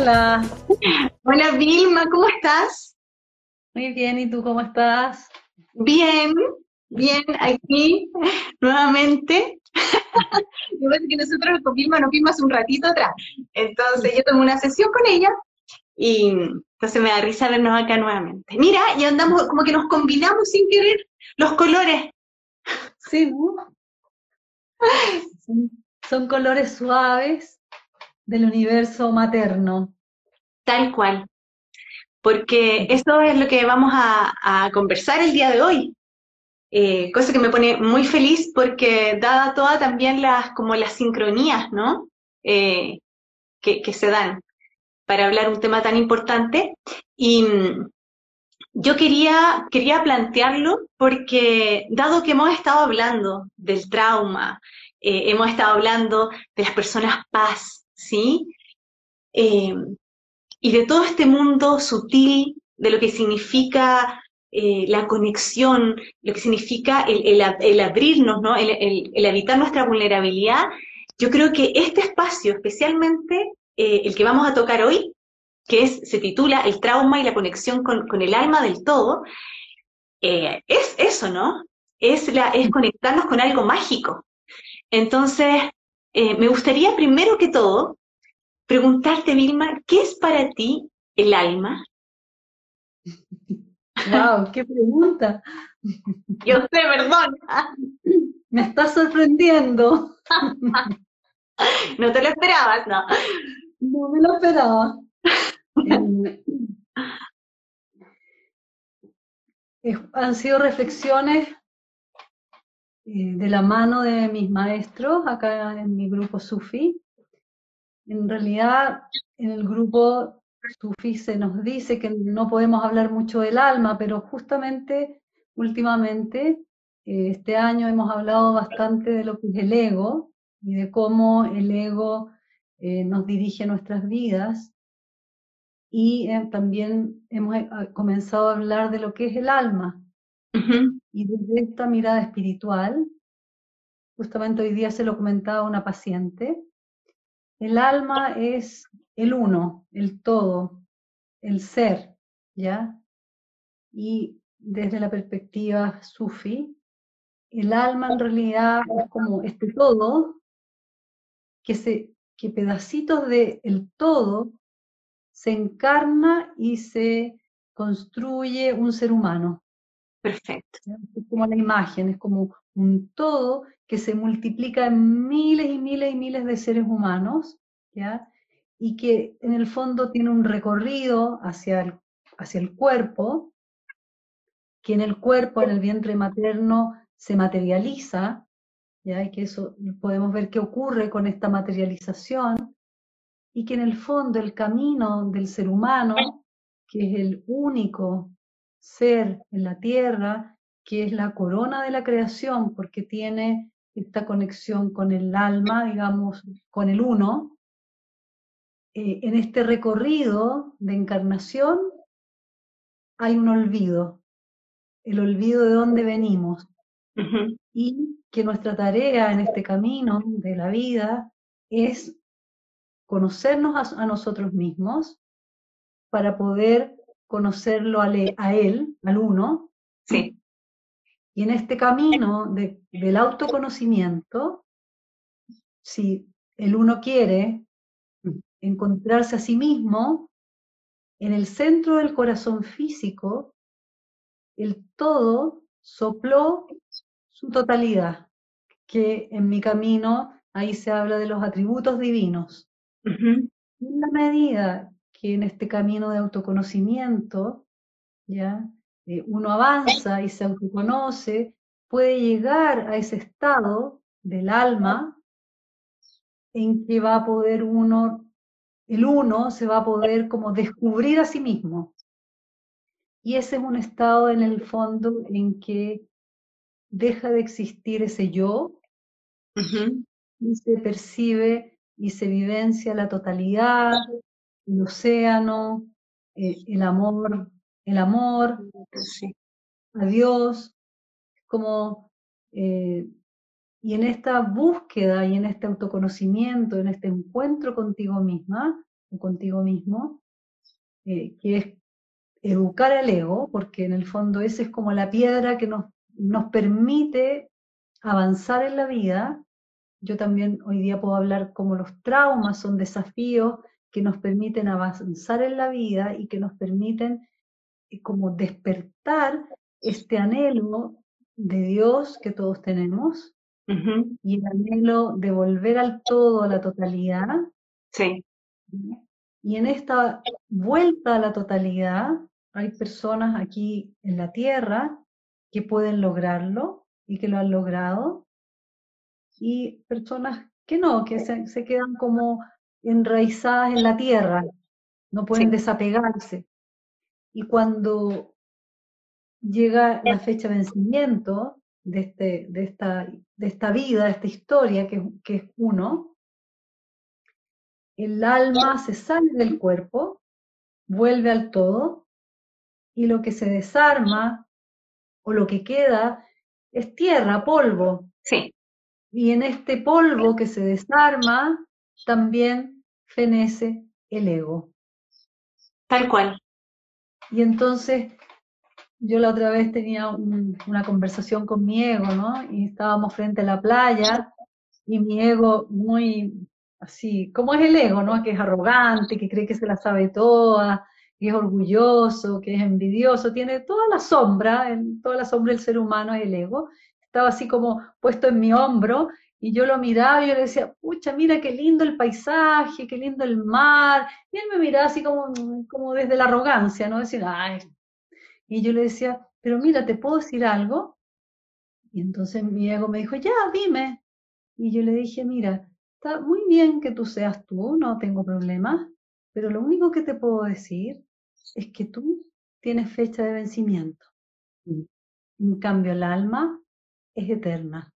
Hola. Hola Vilma, ¿cómo estás? Muy bien, ¿y tú cómo estás? Bien, bien, aquí nuevamente. Yo que nosotros con Vilma nos vimos hace un ratito atrás. Entonces yo tomé una sesión con ella y entonces me da risa vernos acá nuevamente. Mira, y andamos como que nos combinamos sin querer los colores. Sí, son colores suaves del universo materno. Tal cual. Porque eso es lo que vamos a, conversar el día de hoy. Eh, cosa que me pone muy feliz porque dada toda también las como las sincronías, ¿no? Eh, que, se dan para hablar un tema tan importante. Y mm, yo quería, quería plantearlo porque dado que hemos estado hablando del trauma, eh, hemos estado hablando de las personas paz, ¿sí? Y de todo este mundo sutil, de lo que significa eh, la conexión, lo que significa el, abrirnos, ¿no? el, habitar nuestra vulnerabilidad, yo creo que este espacio, especialmente el que vamos a tocar hoy, que es, se titula El trauma y la conexión con, el alma del todo, es eso, ¿no? Es, la, es conectarnos con algo mágico, entonces, eh, me gustaría primero que todo preguntarte, Vilma, ¿qué es para ti el alma? ¡Wow! ¡Qué pregunta! Yo sé, perdón. Me estás sorprendiendo. No te lo esperabas, ¿no? No me lo esperaba. Eh, han sido reflexiones eh, de la mano de mis maestros acá en mi grupo Sufi. En realidad, en el grupo Sufi se nos dice que no podemos hablar mucho del alma, pero justamente últimamente, eh, este año hemos hablado bastante de lo que es el ego y de cómo el ego eh, nos dirige nuestras vidas. Y también hemos comenzado a hablar de lo que es el alma, y desde esta mirada espiritual, justamente hoy día se lo comentaba una paciente, el alma es el uno, el todo, el ser, ¿ya? Y desde la perspectiva sufi, el alma en realidad es como este todo, que, se, que pedacitos del el todo se encarna y se construye un ser humano. Perfecto. Es como la imagen, es como un todo que se multiplica en miles y miles y miles de seres humanos, ¿ya? Y que en el fondo tiene un recorrido hacia el, hacia el cuerpo, que en el cuerpo, en el vientre materno, se materializa, ¿ya? Y que eso podemos ver qué ocurre con esta materialización, y que en el fondo el camino del ser humano, que es el único ser en la tierra, que es la corona de la creación, porque tiene esta conexión con el alma, digamos, con el uno. Eh, en este recorrido de encarnación hay un olvido, el olvido de dónde venimos. Y que nuestra tarea en este camino de la vida es conocernos a nosotros mismos para poder conocerlo a, él, al uno. Sí. Y en este camino del autoconocimiento, si el uno quiere encontrarse a sí mismo, en el centro del corazón físico, el todo sopló su totalidad, que en mi camino ahí se habla de los atributos divinos. En la medida que en este camino de autoconocimiento, ¿ya? Eh, uno avanza y se autoconoce, puede llegar a ese estado del alma en que va a poder uno, el uno se va a poder como descubrir a sí mismo. Y ese es un estado en el fondo en que deja de existir ese yo y se percibe y se vivencia la totalidad, el océano, el amor, el amor a Dios, como, eh, y en esta búsqueda y en este autoconocimiento, en este encuentro contigo misma, o contigo mismo, eh, que es educar al ego, porque en el fondo esa es como la piedra que nos, nos permite avanzar en la vida. Yo también hoy día puedo hablar como los traumas son desafíos que nos permiten avanzar en la vida y que nos permiten eh, como despertar este anhelo de Dios que todos tenemos y el anhelo de volver al todo, a la totalidad. Sí. Y en esta vuelta a la totalidad hay personas aquí en la tierra que pueden lograrlo y que lo han logrado y personas que no, que se, quedan como enraizadas en la tierra, no pueden desapegarse. Y cuando llega la fecha de vencimiento de, este, de, esta, de esta vida, de esta historia que, que es uno, el alma se sale del cuerpo, vuelve al todo, y lo que se desarma o lo que queda es tierra, polvo. Sí. Y en este polvo que se desarma también fenece el ego. Tal cual. Y entonces yo la otra vez tenía una conversación con mi ego, ¿no? Y estábamos frente a la playa y mi ego muy así, como es el ego, ¿no? Que es arrogante, que cree que se la sabe toda, que es orgulloso, que es envidioso, tiene toda la sombra, en toda la sombra del ser humano es el ego. Estaba así como puesto en mi hombro y yo lo miraba y yo le decía, pucha, mira qué lindo el paisaje, qué lindo el mar. Y él me miraba así como, como desde la arrogancia, ¿no? Decir, ay. Y yo le decía, pero mira, ¿te puedo decir algo? Y entonces mi ego me dijo, ya, dime. Y yo le dije, mira, está muy bien que tú seas tú, no tengo problema, pero lo único que te puedo decir es que tú tienes fecha de vencimiento. En cambio, el alma es eterna.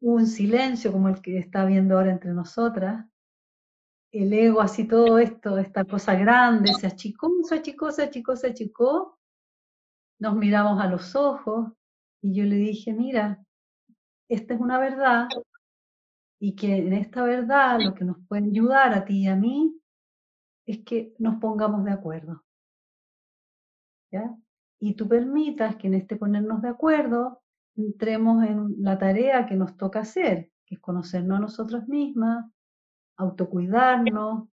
Un silencio como el que está viendo ahora entre nosotras. El ego, así todo esto, esta cosa grande, se achicó, se achicó, se achicó, se achicó. Nos miramos a los ojos y yo le dije, mira, esta es una verdad y que en esta verdad lo que nos puede ayudar a ti y a mí es que nos pongamos de acuerdo. ¿Ya? Y tú permitas que en este ponernos de acuerdo entremos en la tarea que nos toca hacer, que es conocernos a nosotros mismas, autocuidarnos,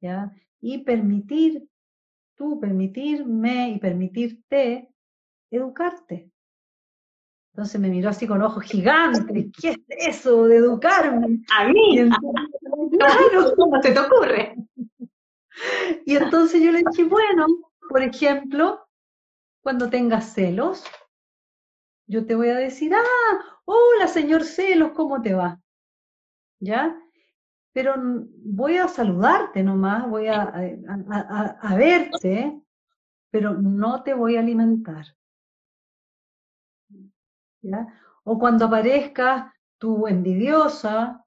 ¿ya? Y permitir, tú permitirme y permitirte educarte. Entonces me miró así con ojos gigantes, ¿qué es eso de educarme? A mí, claro, ¿cómo se te ocurre? Y entonces yo le dije, bueno, por ejemplo, cuando tengas celos, yo te voy a decir, ah, hola señor celos, ¿cómo te va? ¿Ya? Pero voy a saludarte nomás, voy a, a, verte, pero no te voy a alimentar. ¿Ya? O cuando aparezca tu envidiosa,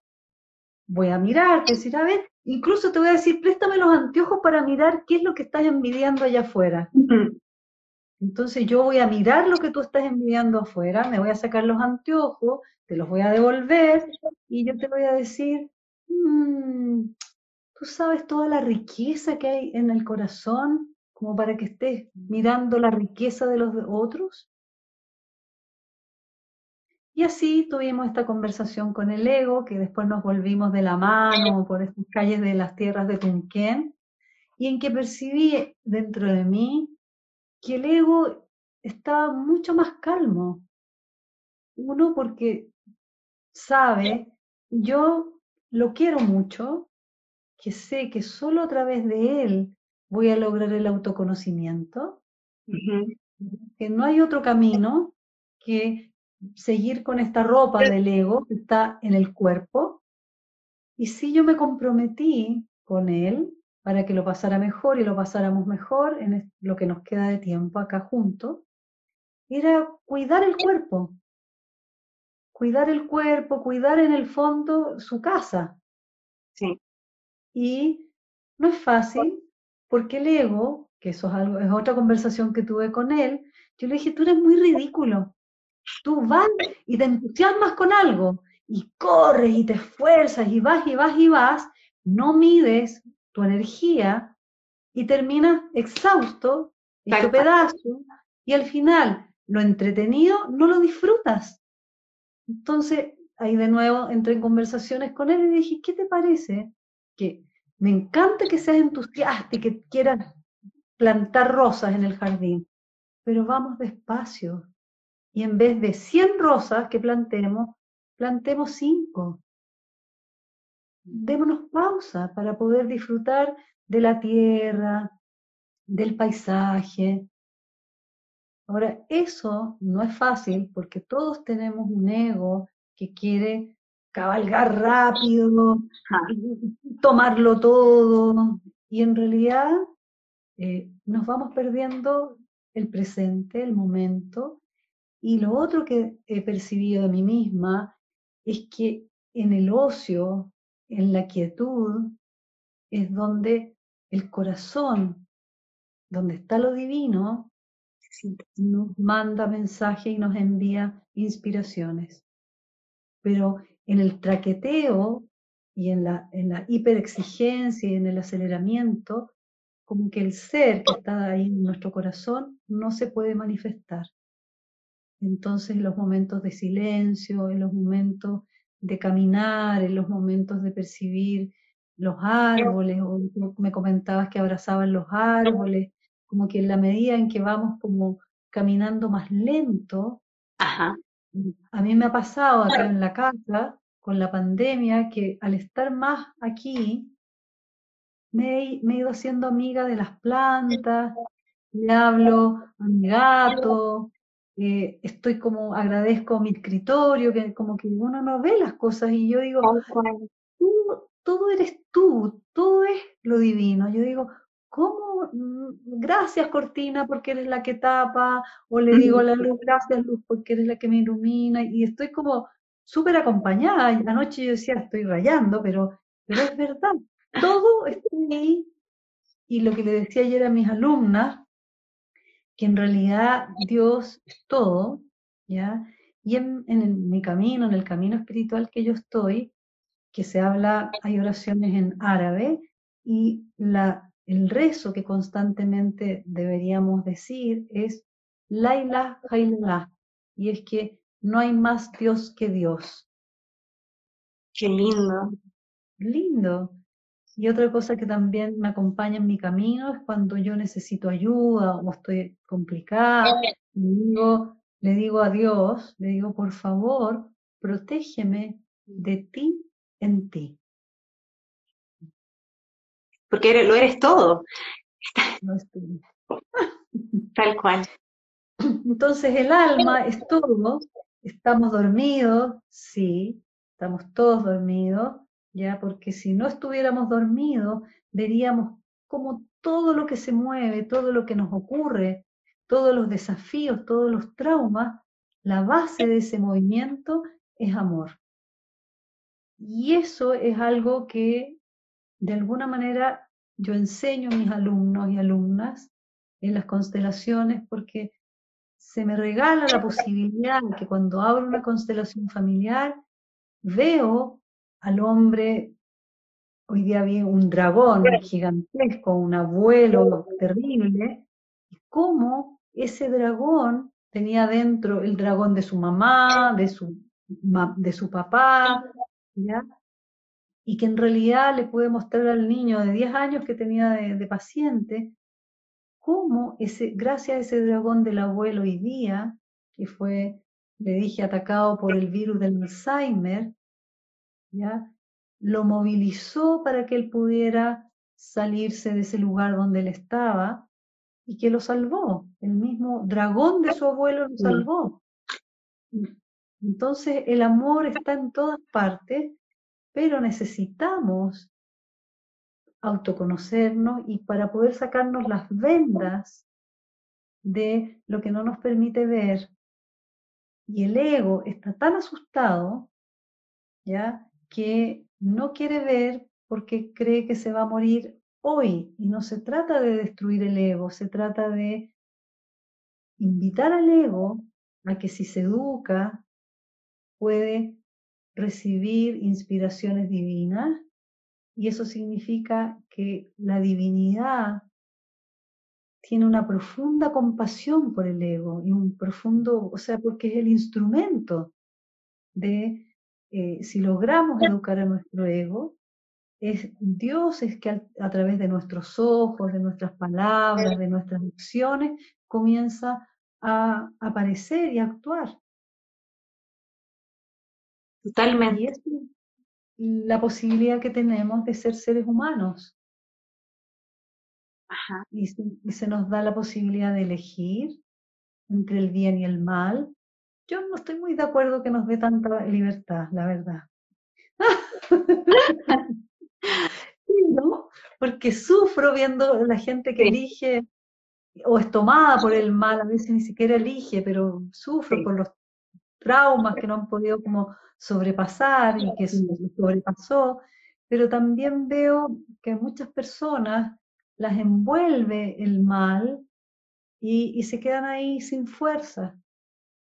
voy a mirarte, decir, a ver, Incluso te voy a decir, préstame los anteojos para mirar qué es lo que estás envidiando allá afuera. Entonces yo voy a mirar lo que tú estás envidiando afuera, me voy a sacar los anteojos, te los voy a devolver y yo te voy a decir, mm, tú sabes toda la riqueza que hay en el corazón como para que estés mirando la riqueza de los otros. Y así tuvimos esta conversación con el ego, que después nos volvimos de la mano por estas calles de las tierras de Tunquén, y en que percibí dentro de mí que el ego estaba mucho más calmo. Uno porque sabe, yo lo quiero mucho, que sé que solo a través de él voy a lograr el autoconocimiento, que no hay otro camino que seguir con esta ropa del ego que está en el cuerpo. Y si yo me comprometí con él para que lo pasara mejor y lo pasáramos mejor en lo que nos queda de tiempo acá juntos, era cuidar el cuerpo. Cuidar el cuerpo, cuidar en el fondo su casa. Sí. Y no es fácil porque el ego, que eso es, algo, es otra conversación que tuve con él, yo le dije, tú eres muy ridículo. Tú vas y te entusiasmas con algo y corres y te esfuerzas y vas y vas y vas, no mides tu energía y terminas exhausto, hecho pedazo, y al final lo entretenido no lo disfrutas. Entonces, ahí de nuevo entré en conversaciones con él y dije, ¿qué te parece? Que me encanta que seas entusiasta y que quieras plantar rosas en el jardín, pero vamos despacio. Y en vez de 100 rosas que plantemos, plantemos 5. Démonos pausa para poder disfrutar de la tierra, del paisaje. Ahora, eso no es fácil porque todos tenemos un ego que quiere cabalgar rápido, tomarlo todo, y en realidad eh, nos vamos perdiendo el presente, el momento, y lo otro que he percibido de mí misma es que en el ocio, en la quietud, es donde el corazón, donde está lo divino, nos manda mensaje y nos envía inspiraciones. Pero en el traqueteo y en la, en la hiperexigencia y en el aceleramiento, como que el ser que está ahí en nuestro corazón no se puede manifestar. Entonces, en los momentos de silencio, en los momentos de caminar, en los momentos de percibir los árboles, o me comentabas que abrazaban los árboles, como que en la medida en que vamos como caminando más lento, a mí me ha pasado acá en la casa, con la pandemia, que al estar más aquí, me he, ido haciendo amiga de las plantas, le hablo a mi gato, eh, estoy como, agradezco mi escritorio, que como que uno no ve las cosas y yo digo, todo eres tú, todo es lo divino. Yo digo, ¿cómo? Mm, gracias Cortina porque eres la que tapa, o le digo a la luz, gracias luz porque eres la que me ilumina, y estoy como súper acompañada. Anoche yo decía, estoy rayando, pero, pero es verdad, todo está ahí. Y lo que le decía ayer a mis alumnas, que en realidad Dios es todo, ¿ya? Y en, en mi camino, en el camino espiritual que yo estoy, que se habla, hay oraciones en árabe, y la, el rezo que constantemente deberíamos decir es Laila Ilaha y es que no hay más Dios que Dios. Qué lindo. Lindo. Y otra cosa que también me acompaña en mi camino es cuando yo necesito ayuda o estoy complicada, le digo, le digo a Dios, le digo, por favor, protégeme de ti en ti. Porque lo eres todo. Tal cual. Entonces el alma es todo, estamos dormidos, sí, estamos todos dormidos, ya, porque si no estuviéramos dormidos, veríamos como todo lo que se mueve, todo lo que nos ocurre, todos los desafíos, todos los traumas, la base de ese movimiento es amor. Y eso es algo que de alguna manera yo enseño a mis alumnos y alumnas en las constelaciones porque se me regala la posibilidad de que cuando abro una constelación familiar veo al hombre, hoy día vi un dragón gigantesco, un abuelo terrible, y cómo ese dragón tenía dentro el dragón de su mamá, de su, de su papá, y que en realidad le puede mostrar al niño de 10 años que tenía de, paciente cómo ese, gracias a ese dragón del abuelo hoy día, que fue, le dije, atacado por el virus del Alzheimer, ¿ya? lo movilizó para que él pudiera salirse de ese lugar donde él estaba y que lo salvó. El mismo dragón de su abuelo lo salvó. Entonces el amor está en todas partes, pero necesitamos autoconocernos y para poder sacarnos las vendas de lo que no nos permite ver. Y el ego está tan asustado, ¿ya? Que no quiere ver porque cree que se va a morir hoy. Y no se trata de destruir el ego, se trata de invitar al ego a que si se educa, puede recibir inspiraciones divinas y eso significa que la divinidad tiene una profunda compasión por el ego y un profundo, o sea, porque es el instrumento de, eh, si logramos educar a nuestro ego, es Dios es que a, través de nuestros ojos, de nuestras palabras, de nuestras acciones, comienza a aparecer y a actuar. Totalmente. Y es la posibilidad que tenemos de ser seres humanos. Y, se nos da la posibilidad de elegir entre el bien y el mal. Yo no estoy muy de acuerdo que nos dé tanta libertad, la verdad. ¿no? Porque sufro viendo la gente que elige o es tomada por el mal, a veces ni siquiera elige, pero sufro por los traumas que no han podido como sobrepasar y que sobrepasó, pero también veo que muchas personas las envuelve el mal y, y se quedan ahí sin fuerza.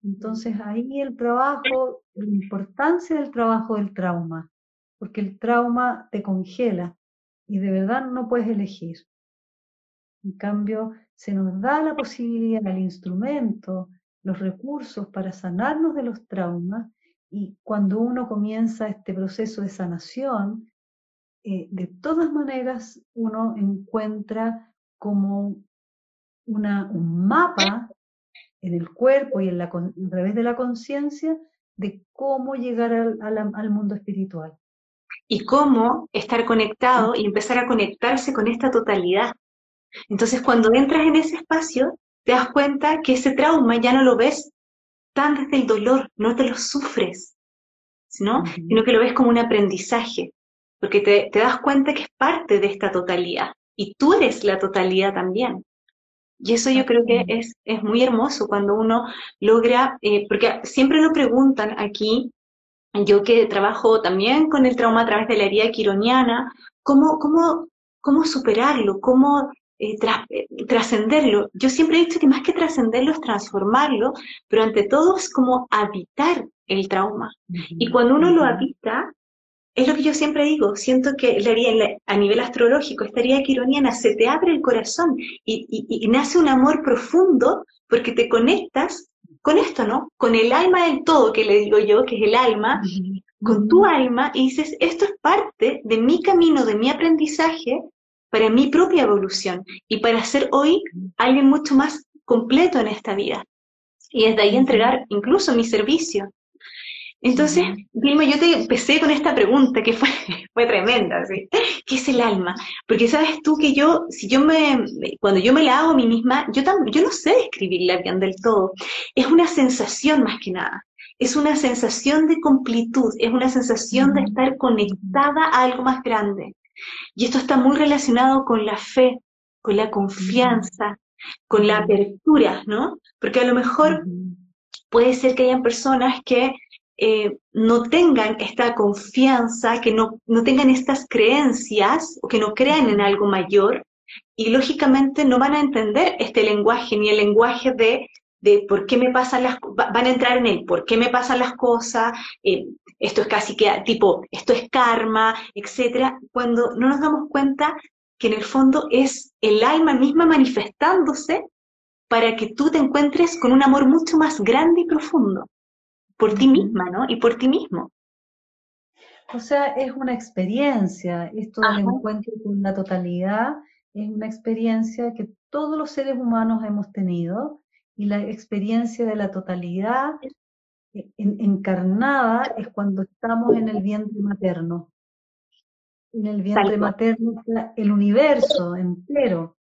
Entonces ahí el trabajo, la importancia del trabajo del trauma, porque el trauma te congela y de verdad no puedes elegir. En cambio, se nos da la posibilidad, el instrumento, los recursos para sanarnos de los traumas y cuando uno comienza este proceso de sanación, eh, de todas maneras uno encuentra como una, un mapa en el cuerpo y en la, a través de la conciencia de cómo llegar al mundo espiritual y cómo estar conectado y empezar a conectarse con esta totalidad. Entonces, cuando entras en ese espacio, te das cuenta que ese trauma ya no lo ves tan desde el dolor, no te lo sufres, ¿no? sino que lo ves como un aprendizaje, porque te, das cuenta que es parte de esta totalidad y tú eres la totalidad también. Y eso yo creo que es, es muy hermoso cuando uno logra, eh, porque siempre lo preguntan aquí, yo que trabajo también con el trauma a través de la herida quironiana, cómo, cómo, cómo superarlo, cómo eh, eh, trascenderlo. Yo siempre he dicho que más que trascenderlo es transformarlo, pero ante todo es como habitar el trauma. Y cuando uno lo habita, es lo que yo siempre digo, siento que a nivel astrológico, esta herida quironiana se te abre el corazón y, y nace un amor profundo porque te conectas con esto, ¿no? Con el alma del todo, que le digo yo, que es el alma, con tu alma, y dices, esto es parte de mi camino, de mi aprendizaje, para mi propia evolución y para ser hoy alguien mucho más completo en esta vida. Y desde ahí entregar incluso mi servicio. Entonces, Vilma, yo te empecé con esta pregunta que fue, fue tremenda, ¿sí? ¿qué es el alma? Porque sabes tú que yo, si yo me, cuando yo me la hago a mí misma, yo, yo no sé describirla bien del todo. Es una sensación más que nada. Es una sensación de completud, es una sensación de estar conectada a algo más grande. Y esto está muy relacionado con la fe, con la confianza, con la apertura, ¿no? Porque a lo mejor puede ser que hayan personas que eh, no tengan esta confianza, que no, no tengan estas creencias o que no crean en algo mayor y lógicamente no van a entender este lenguaje ni el lenguaje de, de por qué me pasan las van a entrar en el por qué me pasan las cosas, eh, esto es casi que tipo, esto es karma, etcétera, cuando no nos damos cuenta que en el fondo es el alma misma manifestándose para que tú te encuentres con un amor mucho más grande y profundo por ti misma, ¿no? Y por ti mismo. O sea, es una experiencia, esto del encuentro con la totalidad es una experiencia que todos los seres humanos hemos tenido y la experiencia de la totalidad encarnada es cuando estamos en el vientre materno. En el vientre materno está el universo entero,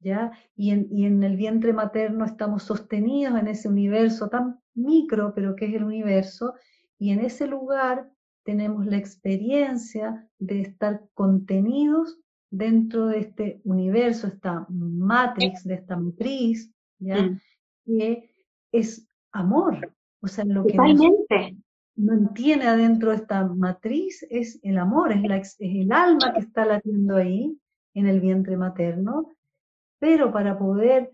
¿ya? Y en, y en el vientre materno estamos sostenidos en ese universo tan micro, pero que es el universo, y en ese lugar tenemos la experiencia de estar contenidos dentro de este universo, esta matrix, de esta matriz, ¿ya? Mm. que es amor. O sea, lo que nos mantiene adentro de esta matriz es el amor, es, la, es el alma que está latiendo ahí en el vientre materno, pero para poder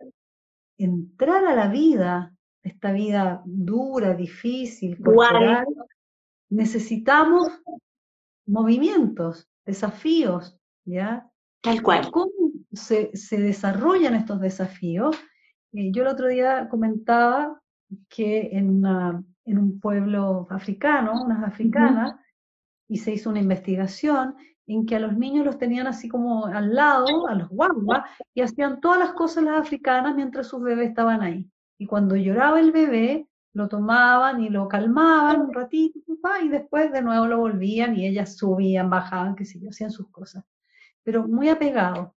entrar a la vida esta vida dura, difícil, corporal, necesitamos movimientos, desafíos, ¿ya? Tal cual. ¿Cómo se, desarrollan estos desafíos? Eh, yo el otro día comentaba que en, en un pueblo africano, unas africanas, y se hizo una investigación en que a los niños los tenían así como al lado, a los guaguas, y hacían todas las cosas las africanas mientras sus bebés estaban ahí. Y cuando lloraba el bebé, lo tomaban y lo calmaban un ratito, y después de nuevo lo volvían y ellas subían, bajaban, qué sé hacían sus cosas. Pero muy apegado.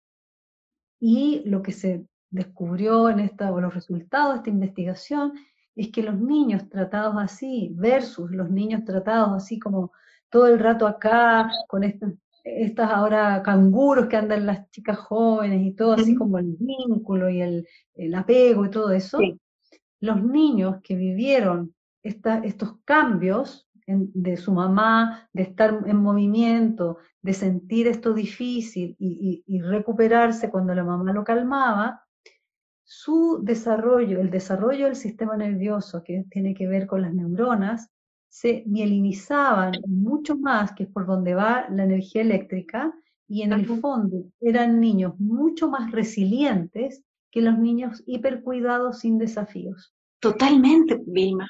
Y lo que se descubrió en esta, o los resultados de esta investigación, es que los niños tratados así, versus los niños tratados así como todo el rato acá, con estas, estas ahora canguros que andan las chicas jóvenes y todo, así como el vínculo y el, apego y todo eso, los niños que vivieron estos cambios de su mamá, de estar en movimiento, de sentir esto difícil y, recuperarse cuando la mamá lo calmaba, su desarrollo, el desarrollo del sistema nervioso que tiene que ver con las neuronas, se mielinizaban mucho más, que es por donde va la energía eléctrica, y en el fondo eran niños mucho más resilientes que los niños hipercuidados sin desafíos. Totalmente, Vilma.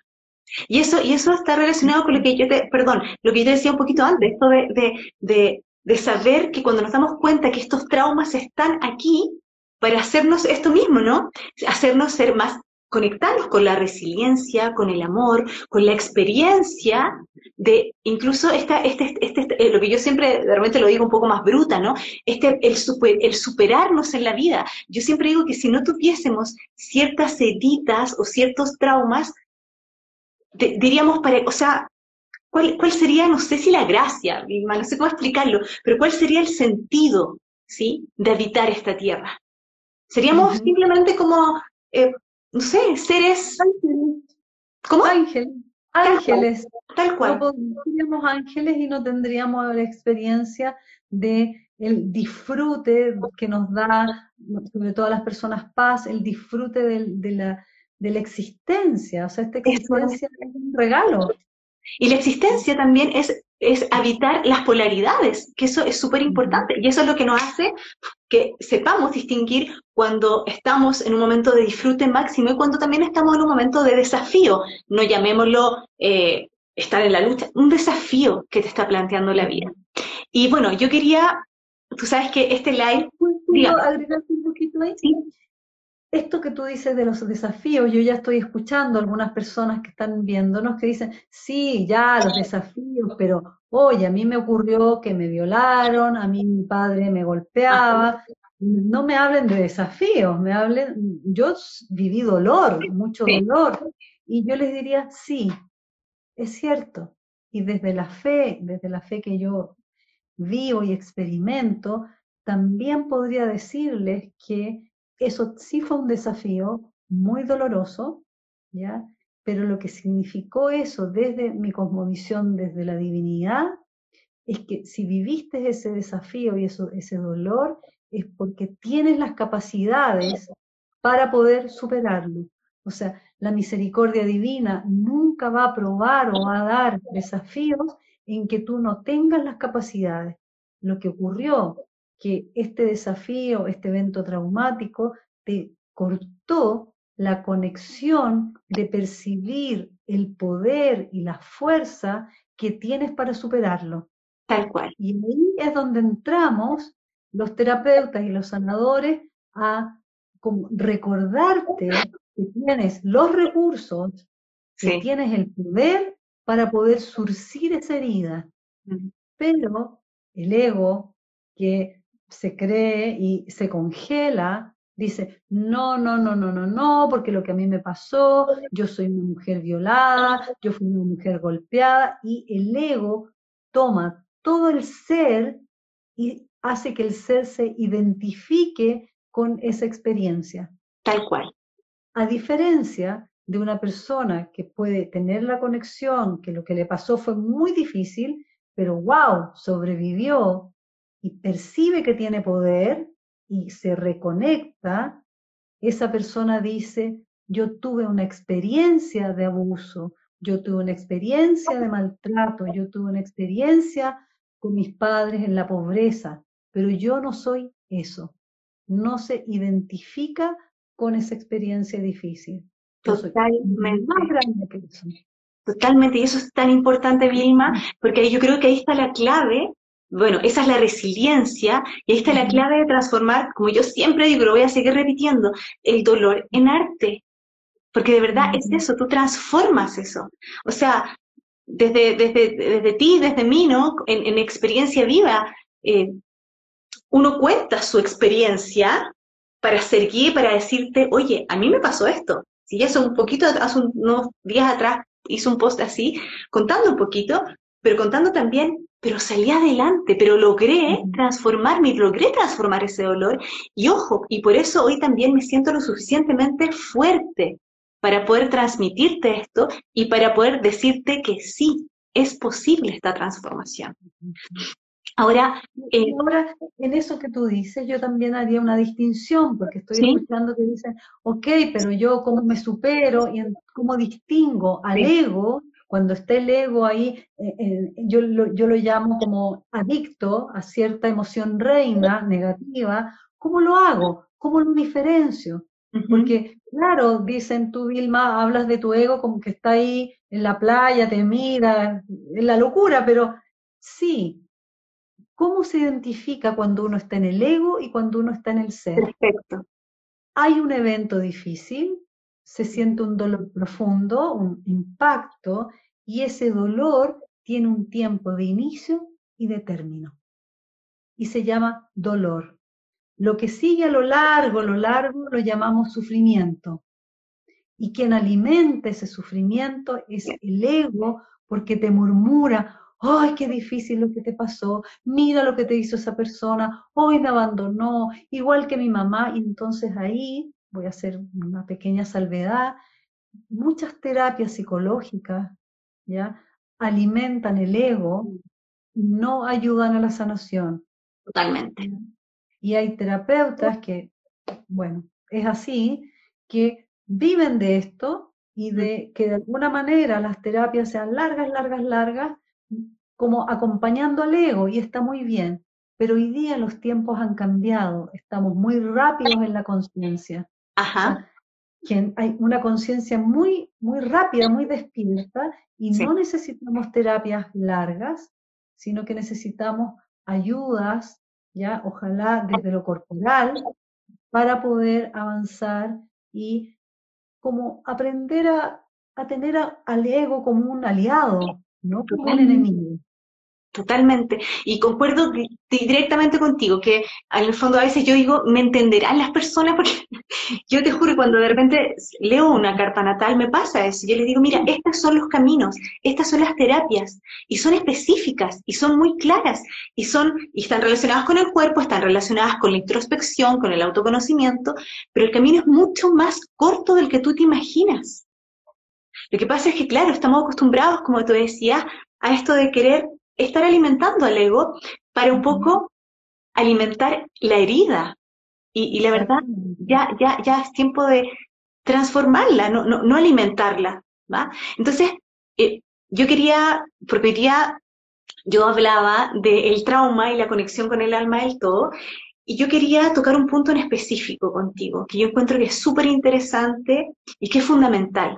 Y eso, y eso está relacionado con lo que yo te, perdón, lo que yo decía un poquito antes, esto de, de, de, de saber que cuando nos damos cuenta que estos traumas están aquí para hacernos esto mismo, ¿no? Hacernos ser más conectarnos con la resiliencia, con el amor, con la experiencia de incluso esta, este, este, este eh, lo que yo siempre de repente lo digo un poco más bruta, ¿no? Este, el, el superarnos en la vida. Yo siempre digo que si no tuviésemos ciertas heridas o ciertos traumas, diríamos, para, o sea, ¿cuál, ¿cuál sería, no sé si la gracia, no sé cómo explicarlo, pero cuál sería el sentido, ¿sí? De habitar esta tierra. Seríamos simplemente como eh, no sé, seres... ¿Cómo? Ángeles. Ángeles. Tal cual. No seríamos ángeles y no tendríamos la experiencia de el disfrute que nos da, sobre todo a las personas paz, el disfrute de, la, de la existencia. O sea, esta existencia es un regalo. Y la existencia también es, es habitar las polaridades, que eso es súper importante. Y eso es lo que nos hace que sepamos distinguir cuando estamos en un momento de disfrute máximo y cuando también estamos en un momento de desafío. No llamémoslo eh, estar en la lucha, un desafío que te está planteando la vida. Y bueno, yo quería, tú sabes que este live... ¿Puedo agregar un poquito ahí? ¿Sí? Esto que tú dices de los desafíos, yo ya estoy escuchando algunas personas que están viéndonos que dicen, sí, ya los desafíos, pero oye, a mí me ocurrió que me violaron, a mí mi padre me golpeaba. No me hablen de desafíos, me hablen, yo viví dolor, mucho dolor, y yo les diría, sí, es cierto. Y desde la fe, desde la fe que yo vivo y experimento, también podría decirles que eso sí fue un desafío muy doloroso, ¿ya? Pero lo que significó eso desde mi cosmovisión, desde la divinidad, es que si viviste ese desafío y eso, ese dolor, es porque tienes las capacidades para poder superarlo. O sea, la misericordia divina nunca va a probar o va a dar desafíos en que tú no tengas las capacidades. Lo que ocurrió que este desafío, este evento traumático, te cortó la conexión de percibir el poder y la fuerza que tienes para superarlo. Tal cual. Y ahí es donde entramos los terapeutas y los sanadores a recordarte que tienes los recursos, que tienes el poder para poder surcir esa herida. Pero el ego, que se cree y se congela, dice, no, no, no, no, no, no, porque lo que a mí me pasó, yo soy una mujer violada, yo fui una mujer golpeada, y el ego toma todo el ser y hace que el ser se identifique con esa experiencia. Tal cual. A diferencia de una persona que puede tener la conexión, que lo que le pasó fue muy difícil, pero wow, sobrevivió, y percibe que tiene poder y se reconecta, esa persona dice, yo tuve una experiencia de abuso, yo tuve una experiencia de maltrato, yo tuve una experiencia con mis padres en la pobreza, pero yo no soy eso. No se identifica con esa experiencia difícil. Totalmente. más grande que eso. Totalmente, y eso es tan importante, Vilma, porque yo creo que ahí está la clave bueno, esa es la resiliencia y ahí está la clave de transformar, como yo siempre digo, lo voy a seguir repitiendo, el dolor en arte. Porque de verdad es eso, tú transformas eso. O sea, desde, desde, desde ti, desde mí, ¿no? En, experiencia viva, eh, uno cuenta su experiencia para ser guía, para decirte, oye, a mí me pasó esto. Si ya hace un poquito, hace unos días atrás hice un post así, contando un poquito, pero contando también pero salí adelante, pero logré transformarme, logré transformar ese dolor. Y ojo, y por eso hoy también me siento lo suficientemente fuerte para poder transmitirte esto y para poder decirte que sí, es posible esta transformación. Ahora, eh, ahora, en eso que tú dices, yo también haría una distinción, porque estoy escuchando que dicen, ok, pero yo cómo me supero y cómo distingo al ego cuando está el ego ahí, eh, eh, yo, lo, yo lo llamo como adicto a cierta emoción reina negativa, ¿cómo lo hago? ¿Cómo lo diferencio? Porque, claro, dicen tú, Vilma, hablas de tu ego como que está ahí en la playa, te mira, en la locura, pero sí, ¿cómo se identifica cuando uno está en el ego y cuando uno está en el ser? Perfecto. Hay un evento difícil, se siente un dolor profundo, un impacto, y ese dolor tiene un tiempo de inicio y de término. Y se llama dolor. Lo que sigue a lo largo, lo largo, lo llamamos sufrimiento. Y quien alimenta ese sufrimiento es el ego porque te murmura, ay, qué difícil lo que te pasó, mira lo que te hizo esa persona, hoy me abandonó, igual que mi mamá, y entonces ahí voy a hacer una pequeña salvedad, muchas terapias psicológicas, ¿ya? Alimentan el ego y no ayudan a la sanación. Totalmente. Y hay terapeutas que, bueno, es así, que viven de esto y de que de alguna manera las terapias sean largas, largas, largas, como acompañando al ego, y está muy bien. Pero hoy día los tiempos han cambiado, estamos muy rápidos en la conciencia. Ajá. hay una conciencia muy, muy rápida, muy despierta, y no necesitamos terapias largas, sino que necesitamos ayudas, ya, ojalá desde lo corporal, para poder avanzar y como aprender a, tener al ego como un aliado, no como un enemigo. Totalmente. Y concuerdo directamente contigo, que en el fondo a veces yo digo, me entenderán las personas, porque yo te juro, cuando de repente leo una carta natal, me pasa eso. Yo les digo, mira, estos son los caminos, estas son las terapias, y son específicas, y son muy claras, y son, y están relacionadas con el cuerpo, están relacionadas con la introspección, con el autoconocimiento, pero el camino es mucho más corto del que tú te imaginas. Lo que pasa es que, claro, estamos acostumbrados, como tú decías, a esto de querer estar alimentando al ego para un poco alimentar la herida. Y, la verdad, ya, ya, ya es tiempo de transformarla, no, no, alimentarla. ¿va? Entonces, eh, yo quería, porque hoy día yo hablaba del trauma y la conexión con el alma del todo, y yo quería tocar un punto en específico contigo, que yo encuentro que es súper interesante y que es fundamental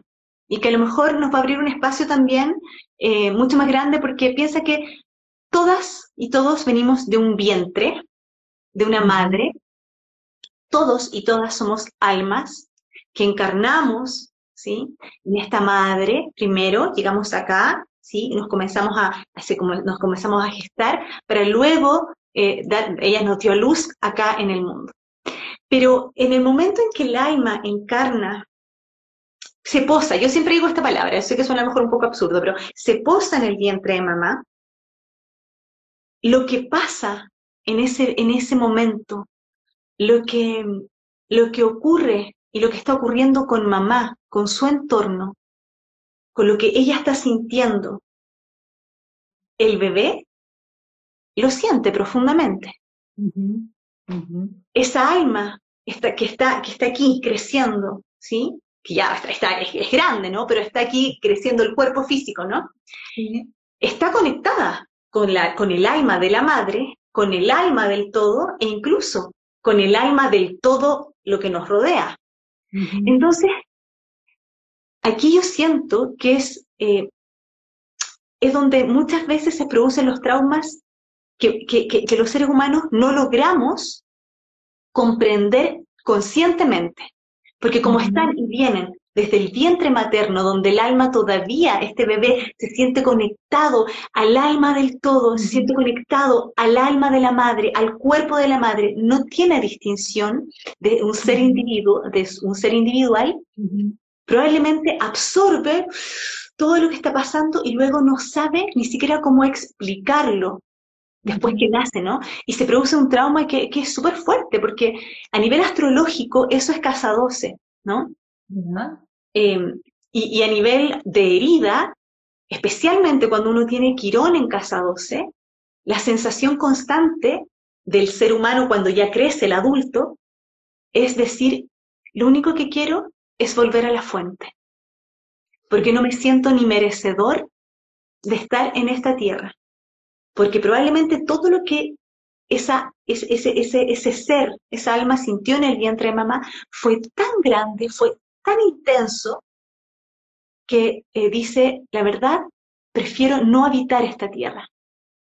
y que a lo mejor nos va a abrir un espacio también eh, mucho más grande porque piensa que todas y todos venimos de un vientre, de una madre, todos y todas somos almas que encarnamos, ¿sí? En esta madre, primero llegamos acá, ¿sí? nos comenzamos a, nos comenzamos a gestar, para luego eh, ella nos dio luz acá en el mundo. Pero en el momento en que el alma encarna se posa, yo siempre digo esta palabra, sé que suena a lo mejor un poco absurdo, pero se posa en el vientre de mamá, lo que pasa en ese, en ese momento, lo que, lo que ocurre y lo que está ocurriendo con mamá, con su entorno, con lo que ella está sintiendo, el bebé lo siente profundamente. Esa alma está, que, está, que está aquí creciendo, ¿sí? Que ya está, es, grande, ¿no? Pero está aquí creciendo el cuerpo físico, ¿no? Está conectada con, la, con el alma de la madre, con el alma del todo e incluso con el alma del todo lo que nos rodea. Entonces, aquí yo siento que es, eh, es donde muchas veces se producen los traumas que, que los seres humanos no logramos comprender conscientemente. Porque como están y vienen desde el vientre materno, donde el alma todavía, este bebé, se siente conectado al alma del todo, se siente conectado al alma de la madre, al cuerpo de la madre, no tiene distinción de un ser individuo, de un ser individual, probablemente absorbe todo lo que está pasando y luego no sabe ni siquiera cómo explicarlo después que nace, ¿no? Y se produce un trauma que, es súper fuerte, porque a nivel astrológico eso es casa 12, ¿no? Em, y, a nivel de herida, especialmente cuando uno tiene Quirón en casa 12, la sensación constante del ser humano cuando ya crece el adulto es decir, lo único que quiero es volver a la fuente, porque no me siento ni merecedor de estar en esta tierra porque probablemente todo lo que esa, ese, ese, ese ser, esa alma sintió en el vientre de mamá fue tan grande, fue tan intenso, que eh, dice, la verdad, prefiero no habitar esta tierra.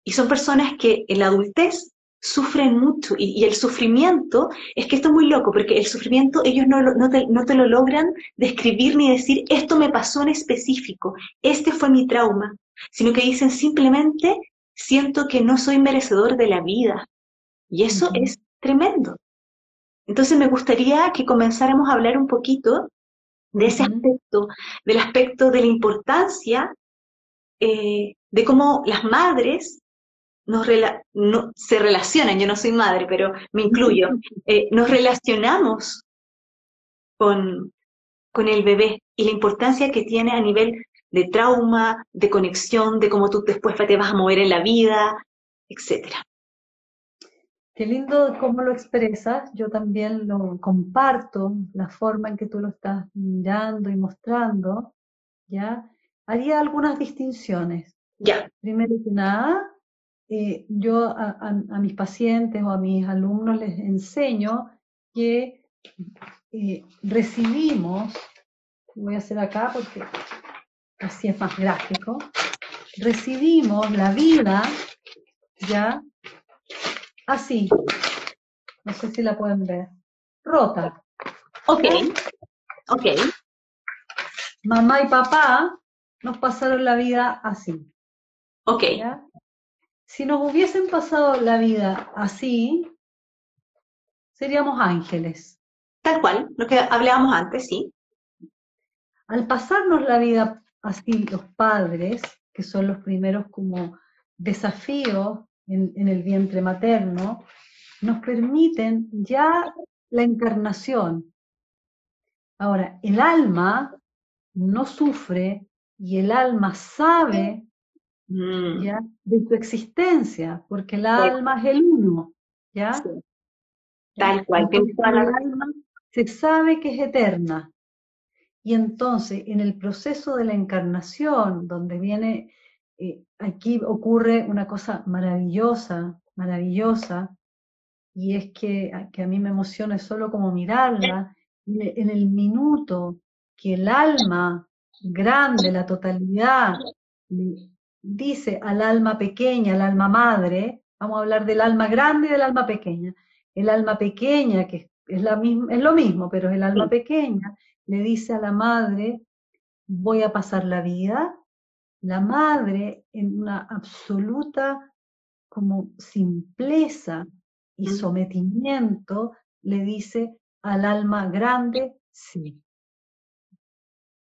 Y son personas que en la adultez sufren mucho y, el sufrimiento, es que esto es muy loco, porque el sufrimiento ellos no, no, te, no te lo logran describir ni decir, esto me pasó en específico, este fue mi trauma, sino que dicen simplemente, siento que no soy merecedor de la vida. Y eso es tremendo. Entonces me gustaría que comenzáramos a hablar un poquito de ese aspecto, del aspecto de la importancia eh, de cómo las madres nos no, se relacionan, yo no soy madre, pero me incluyo, eh, nos relacionamos con, con el bebé y la importancia que tiene a nivel de trauma, de conexión, de cómo tú después te vas a mover en la vida, etcétera. Qué lindo cómo lo expresas, yo también lo comparto, la forma en que tú lo estás mirando y mostrando, ¿ya? Haría algunas distinciones. Ya. Primero que nada, eh, yo a, mis pacientes o a mis alumnos les enseño que eh, recibimos, voy a hacer acá porque así es más gráfico, recibimos la vida ya así. No sé si la pueden ver. Rota. Ok. Ok. Mamá y papá nos pasaron la vida así. Ok. Si nos hubiesen pasado la vida así, seríamos ángeles. Tal cual, lo que hablábamos antes, sí. Al pasarnos la vida así los padres, que son los primeros como desafíos en, el vientre materno, nos permiten ya la encarnación. Ahora, el alma no sufre y el alma sabe mm. ¿ya? de su existencia, porque el alma es el uno, ¿ya? Tal cual. el alma se sabe que es eterna, y entonces, en el proceso de la encarnación, donde viene, eh, aquí ocurre una cosa maravillosa, maravillosa, y es que, que a mí me emociona solo como mirarla, en el minuto que el alma grande, la totalidad, dice al alma pequeña, al alma madre, vamos a hablar del alma grande y del alma pequeña, el alma pequeña, que es, la misma, es lo mismo, pero es el alma pequeña, le dice a la madre, voy a pasar la vida, la madre en una absoluta como simpleza y sometimiento le dice al alma grande, sí.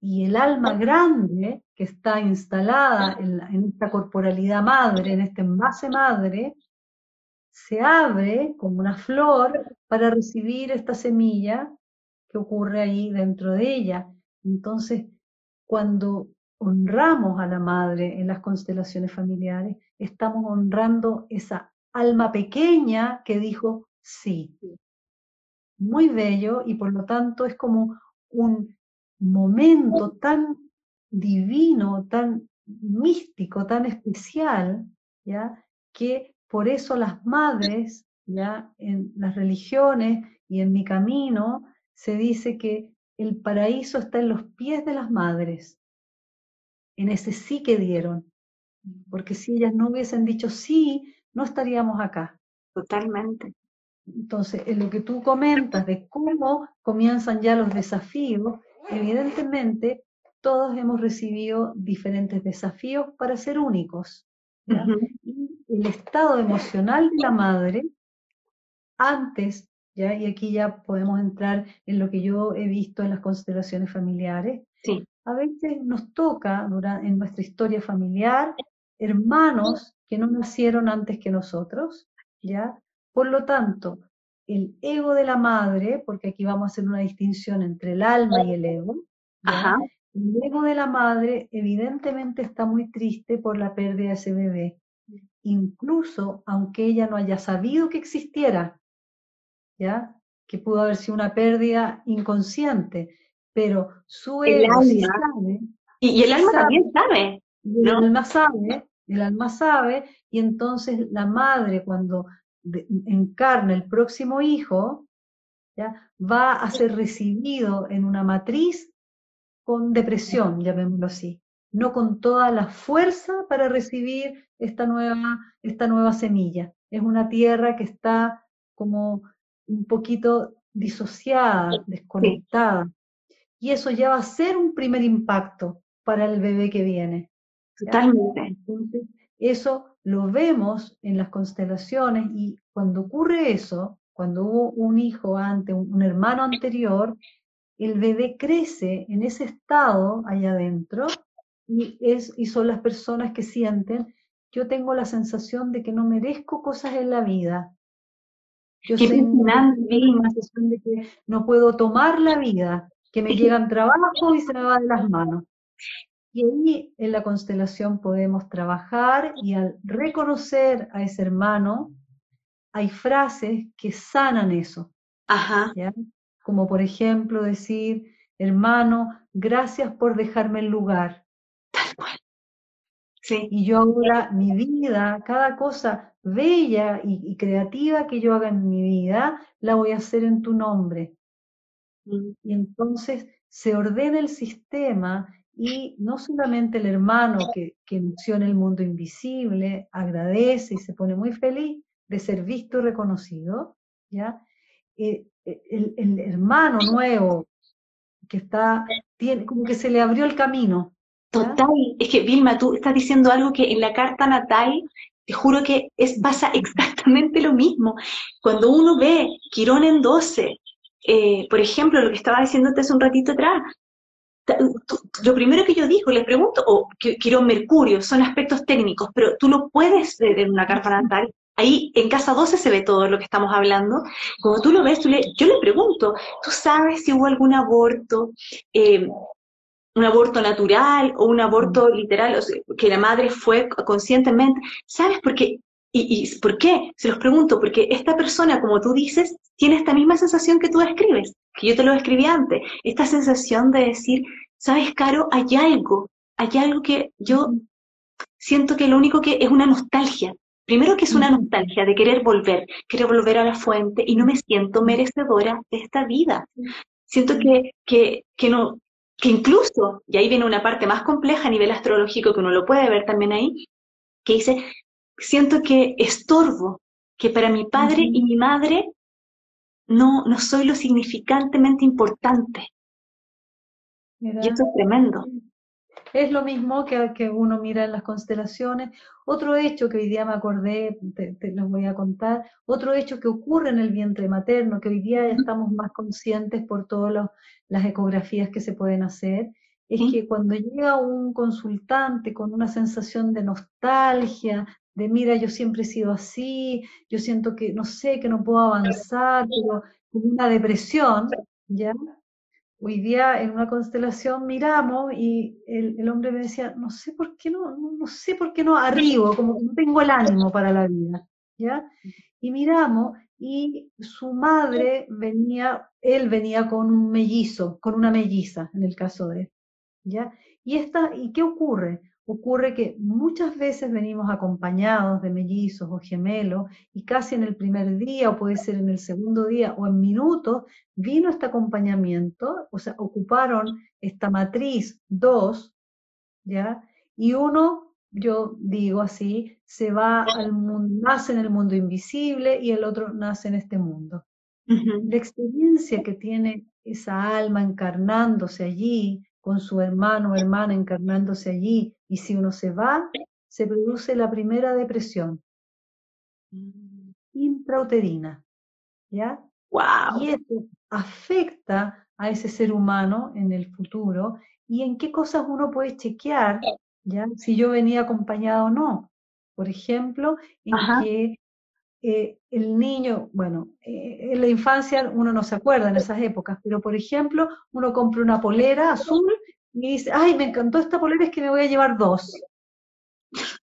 Y el alma grande que está instalada en, en esta corporalidad madre, en este envase madre, se abre como una flor para recibir esta semilla que ocurre ahí dentro de ella. Entonces, cuando honramos a la madre en las constelaciones familiares, estamos honrando esa alma pequeña que dijo sí. Muy bello y por lo tanto es como un momento tan divino, tan místico, tan especial, ¿ya? que por eso las madres, ya en las religiones y en mi camino, se dice que el paraíso está en los pies de las madres, en ese sí que dieron, porque si ellas no hubiesen dicho sí, no estaríamos acá. Totalmente. Entonces, en lo que tú comentas de cómo comienzan ya los desafíos, evidentemente todos hemos recibido diferentes desafíos para ser únicos. Y el estado emocional de la madre, antes, ¿ya? y aquí ya podemos entrar en lo que yo he visto en las constelaciones familiares, a veces nos toca en nuestra historia familiar hermanos que no nacieron antes que nosotros, ¿ya? Por lo tanto, el ego de la madre, porque aquí vamos a hacer una distinción entre el alma y el ego, el ego de la madre evidentemente está muy triste por la pérdida de ese bebé, incluso aunque ella no haya sabido que existiera, ¿ya? Que pudo haber sido una pérdida inconsciente, pero su ego sí sabe. Y, el alma también sabe. El alma sabe, el alma sabe, y entonces la madre cuando encarna el próximo hijo, ¿ya? va a ser recibido en una matriz con depresión, llamémoslo así, no con toda la fuerza para recibir esta nueva, esta nueva semilla. Es una tierra que está como un poquito disociada, desconectada. Y eso ya va a ser un primer impacto para el bebé que viene. Totalmente. eso lo vemos en las constelaciones y cuando ocurre eso, cuando hubo un hijo antes, un hermano anterior, el bebé crece en ese estado allá adentro y, es, y son las personas que sienten, yo tengo la sensación de que no merezco cosas en la vida. Yo tengo la sensación de que no puedo tomar la vida, que me llegan trabajo y se me va de las manos. Y ahí en la constelación podemos trabajar y al reconocer a ese hermano, hay frases que sanan eso. Ajá como por ejemplo decir, hermano, gracias por dejarme el lugar. Tal cual. Sí. Y yo ahora mi vida, cada cosa bella y, creativa que yo haga en mi vida, la voy a hacer en tu nombre. Mm. Y entonces se ordena el sistema y no solamente el hermano que, que nació en el mundo invisible agradece y se pone muy feliz de ser visto y reconocido, ¿ya? Eh, el, hermano nuevo que está, tiene, como que se le abrió el camino. Total, es que Vilma, tú estás diciendo algo que en la carta natal, te juro que es, pasa exactamente lo mismo. Cuando uno ve Quirón en 12, eh, por ejemplo, lo que estaba diciéndote hace un ratito atrás, lo primero que yo digo, les pregunto, o Quirón Mercurio, son aspectos técnicos, pero tú lo puedes ver en una carta natal Ahí en casa 12 se ve todo lo que estamos hablando. Cuando tú lo ves, yo le pregunto, ¿tú sabes si hubo algún aborto, eh, un aborto natural o un aborto literal, que la madre fue conscientemente? ¿Sabes por qué? ¿Y, ¿Y por qué? Se los pregunto, porque esta persona, como tú dices, tiene esta misma sensación que tú describes, que yo te lo describí antes, esta sensación de decir, ¿sabes, Caro? Hay algo, hay algo que yo siento que lo único que es una nostalgia, Primero que es una nostalgia de querer volver, querer volver a la fuente y no me siento merecedora de esta vida. Siento que, que, que no, que incluso, y ahí viene una parte más compleja a nivel astrológico que uno lo puede ver también ahí, que dice, siento que estorbo, que para mi padre y mi madre no, no soy lo significantemente importante. Y eso es tremendo. Es lo mismo que, que uno mira en las constelaciones. Otro hecho que hoy día me acordé, te, los voy a contar, otro hecho que ocurre en el vientre materno, que hoy día estamos más conscientes por todas las ecografías que se pueden hacer, es que cuando llega un consultante con una sensación de nostalgia, de mira, yo siempre he sido así, yo siento que no sé, que no puedo avanzar, pero con una depresión, ¿ya? Hoy día en una constelación miramos y el, hombre me decía, no sé por qué no, no, sé por qué no arribo, como que no tengo el ánimo para la vida, ¿ya? Y miramos y su madre venía, él venía con un mellizo, con una melliza, en el caso de él, ¿ya? Y, esta, ¿Y qué ocurre? Ocurre que muchas veces venimos acompañados de mellizos o gemelos y casi en el primer día o puede ser en el segundo día o en minutos vino este acompañamiento, o sea, ocuparon esta matriz dos, ¿ya? Y uno, yo digo así, se va al mundo, nace en el mundo invisible y el otro nace en este mundo. La experiencia que tiene esa alma encarnándose allí, con su hermano o hermana encarnándose allí, y si uno se va, se produce la primera depresión mm. intrauterina, ¿ya? Wow. Y esto afecta a ese ser humano en el futuro y en qué cosas uno puede chequear, ¿ya? Si yo venía acompañado o no. Por ejemplo, en que eh, el niño, bueno, eh, en la infancia uno no se acuerda en esas épocas, pero por ejemplo, uno compra una polera azul y dice, ay, me encantó esta polera, es que me voy a llevar dos.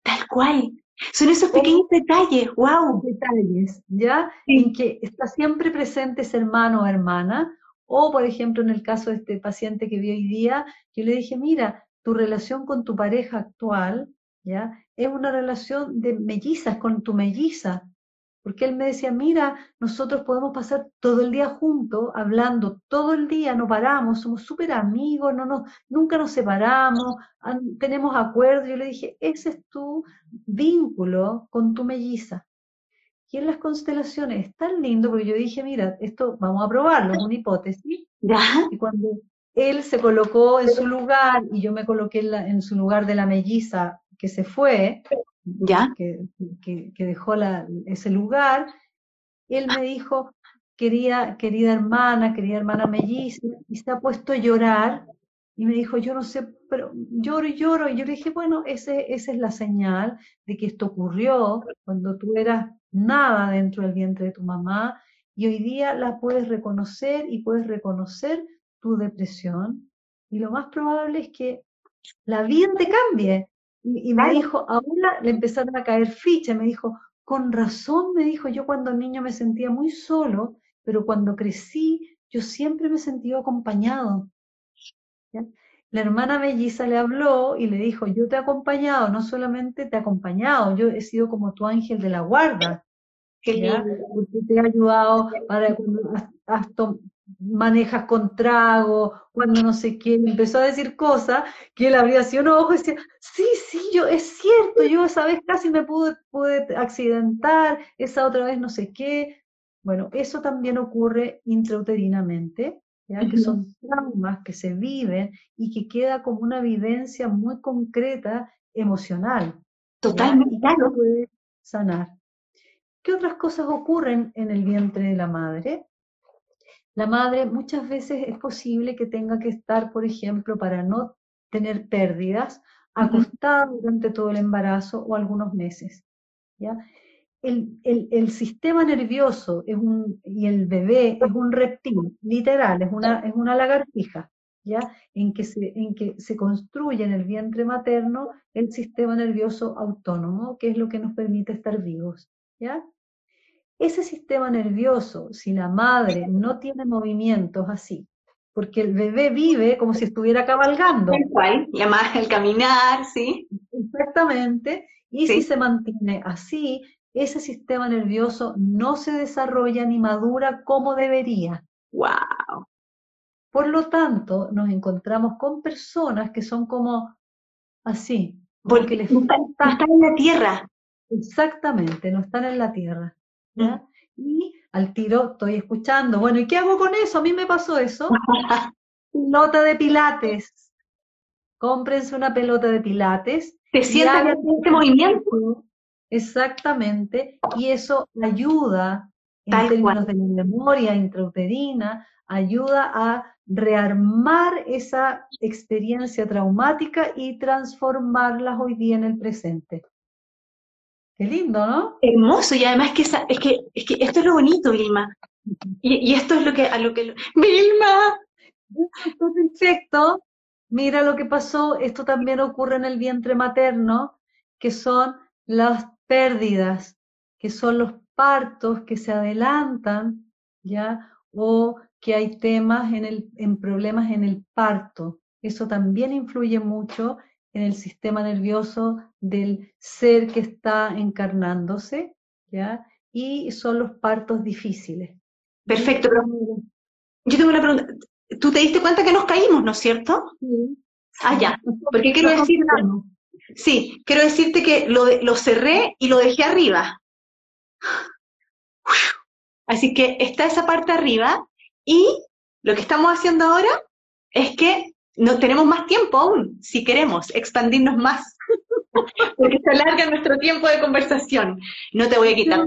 Tal cual. Son esos pequeños detalles, wow. Detalles, ¿ya? En que está siempre presente ese hermano o hermana. O, por ejemplo, en el caso de este paciente que vi hoy día, yo le dije, mira, tu relación con tu pareja actual, ¿ya? Es una relación de mellizas con tu melliza. Porque él me decía, mira, nosotros podemos pasar todo el día juntos, hablando todo el día, no paramos, somos súper amigos, no nos, nunca nos separamos, tenemos acuerdos. Yo le dije, ese es tu vínculo con tu melliza. Y en las constelaciones es tan lindo, porque yo dije, mira, esto vamos a probarlo, es una hipótesis. Y cuando él se colocó en su lugar y yo me coloqué en, en su lugar de la melliza que se fue, ¿Ya? Que, dejó ese lugar, él me dijo, quería, querida hermana, querida hermana melliza, y se ha puesto a llorar, y me dijo, yo no sé, pero lloro y lloro, y yo le dije, bueno, ese, esa es la señal de que esto ocurrió cuando tú eras nada dentro del vientre de tu mamá, y hoy día la puedes reconocer y puedes reconocer tu depresión, y lo más probable es que la vida te cambie, y, me dijo, ahora le empezaron a caer fichas, me dijo, con razón, me dijo, yo cuando niño me sentía muy solo, pero cuando crecí, yo siempre me sentí acompañado. La hermana melliza le habló y le dijo, yo te he acompañado, no solamente te he acompañado, yo he sido como tu ángel de la guarda. Porque te he ayudado para cuando has, manejas con trago, cuando no sé qué, empezó a decir cosas que él abría así un ojo y decía, sí, sí, yo, es cierto, yo esa vez casi me pude, pude accidentar, esa otra vez no sé qué. Bueno, eso también ocurre intrauterinamente, ¿ya? que son traumas que se viven y que queda como una evidencia muy concreta emocional. Totalmente, claro. puede sanar. ¿Qué otras cosas ocurren en el vientre de la madre? La madre muchas veces es posible que tenga que estar, por ejemplo, para no tener pérdidas, acostada durante todo el embarazo o algunos meses. ¿ya? El, sistema nervioso es un, y el bebé es un reptil, literal, es una, es una lagartija, ¿ya? En, que se, en que se construye en el vientre materno el sistema nervioso autónomo, que es lo que nos permite estar vivos. ¿ya? Ese sistema nervioso, si la madre no tiene movimientos así, porque el bebé vive como si estuviera cabalgando. Y además el caminar, ¿sí? Exactamente. Y si se mantiene así, ese sistema nervioso no se desarrolla ni madura como debería. ¡Wow! Por lo tanto, nos encontramos con personas que son como así. Porque les no están en la tierra. Exactamente, no están en la tierra. Y al tiro estoy escuchando, bueno, ¿y qué hago con eso? A mí me pasó eso. pelota de pilates. Cómprense una pelota de pilates. ¿Te sientas en este movimiento? Exactamente. Y eso ayuda, en términos de memoria intrauterina, ayuda a rearmar esa experiencia traumática y transformarlas hoy día en el presente. Qué lindo, ¿no? Hermoso, y además que, es que, es que esto es lo bonito, Vilma. Y, esto es lo que, a lo que... ¡Vilma! perfecto. Mira lo que pasó. Esto también ocurre en el vientre materno, que son las pérdidas, que son los partos que se adelantan, ¿ya? O que hay temas en, el, en problemas en el parto. Eso también influye mucho en el sistema nervioso del ser que está encarnándose, ¿ya? Y son los partos difíciles. Perfecto, pero yo tengo una pregunta. ¿Tú te diste cuenta que nos caímos, no es cierto? Sí. Ah, ya. Porque quiero decir, sí, quiero decirte que lo, lo cerré y lo dejé arriba. Así que está esa parte arriba y lo que estamos haciendo ahora es que no tenemos más tiempo aún, si queremos expandirnos más, porque se alarga nuestro tiempo de conversación. No te voy a quitar.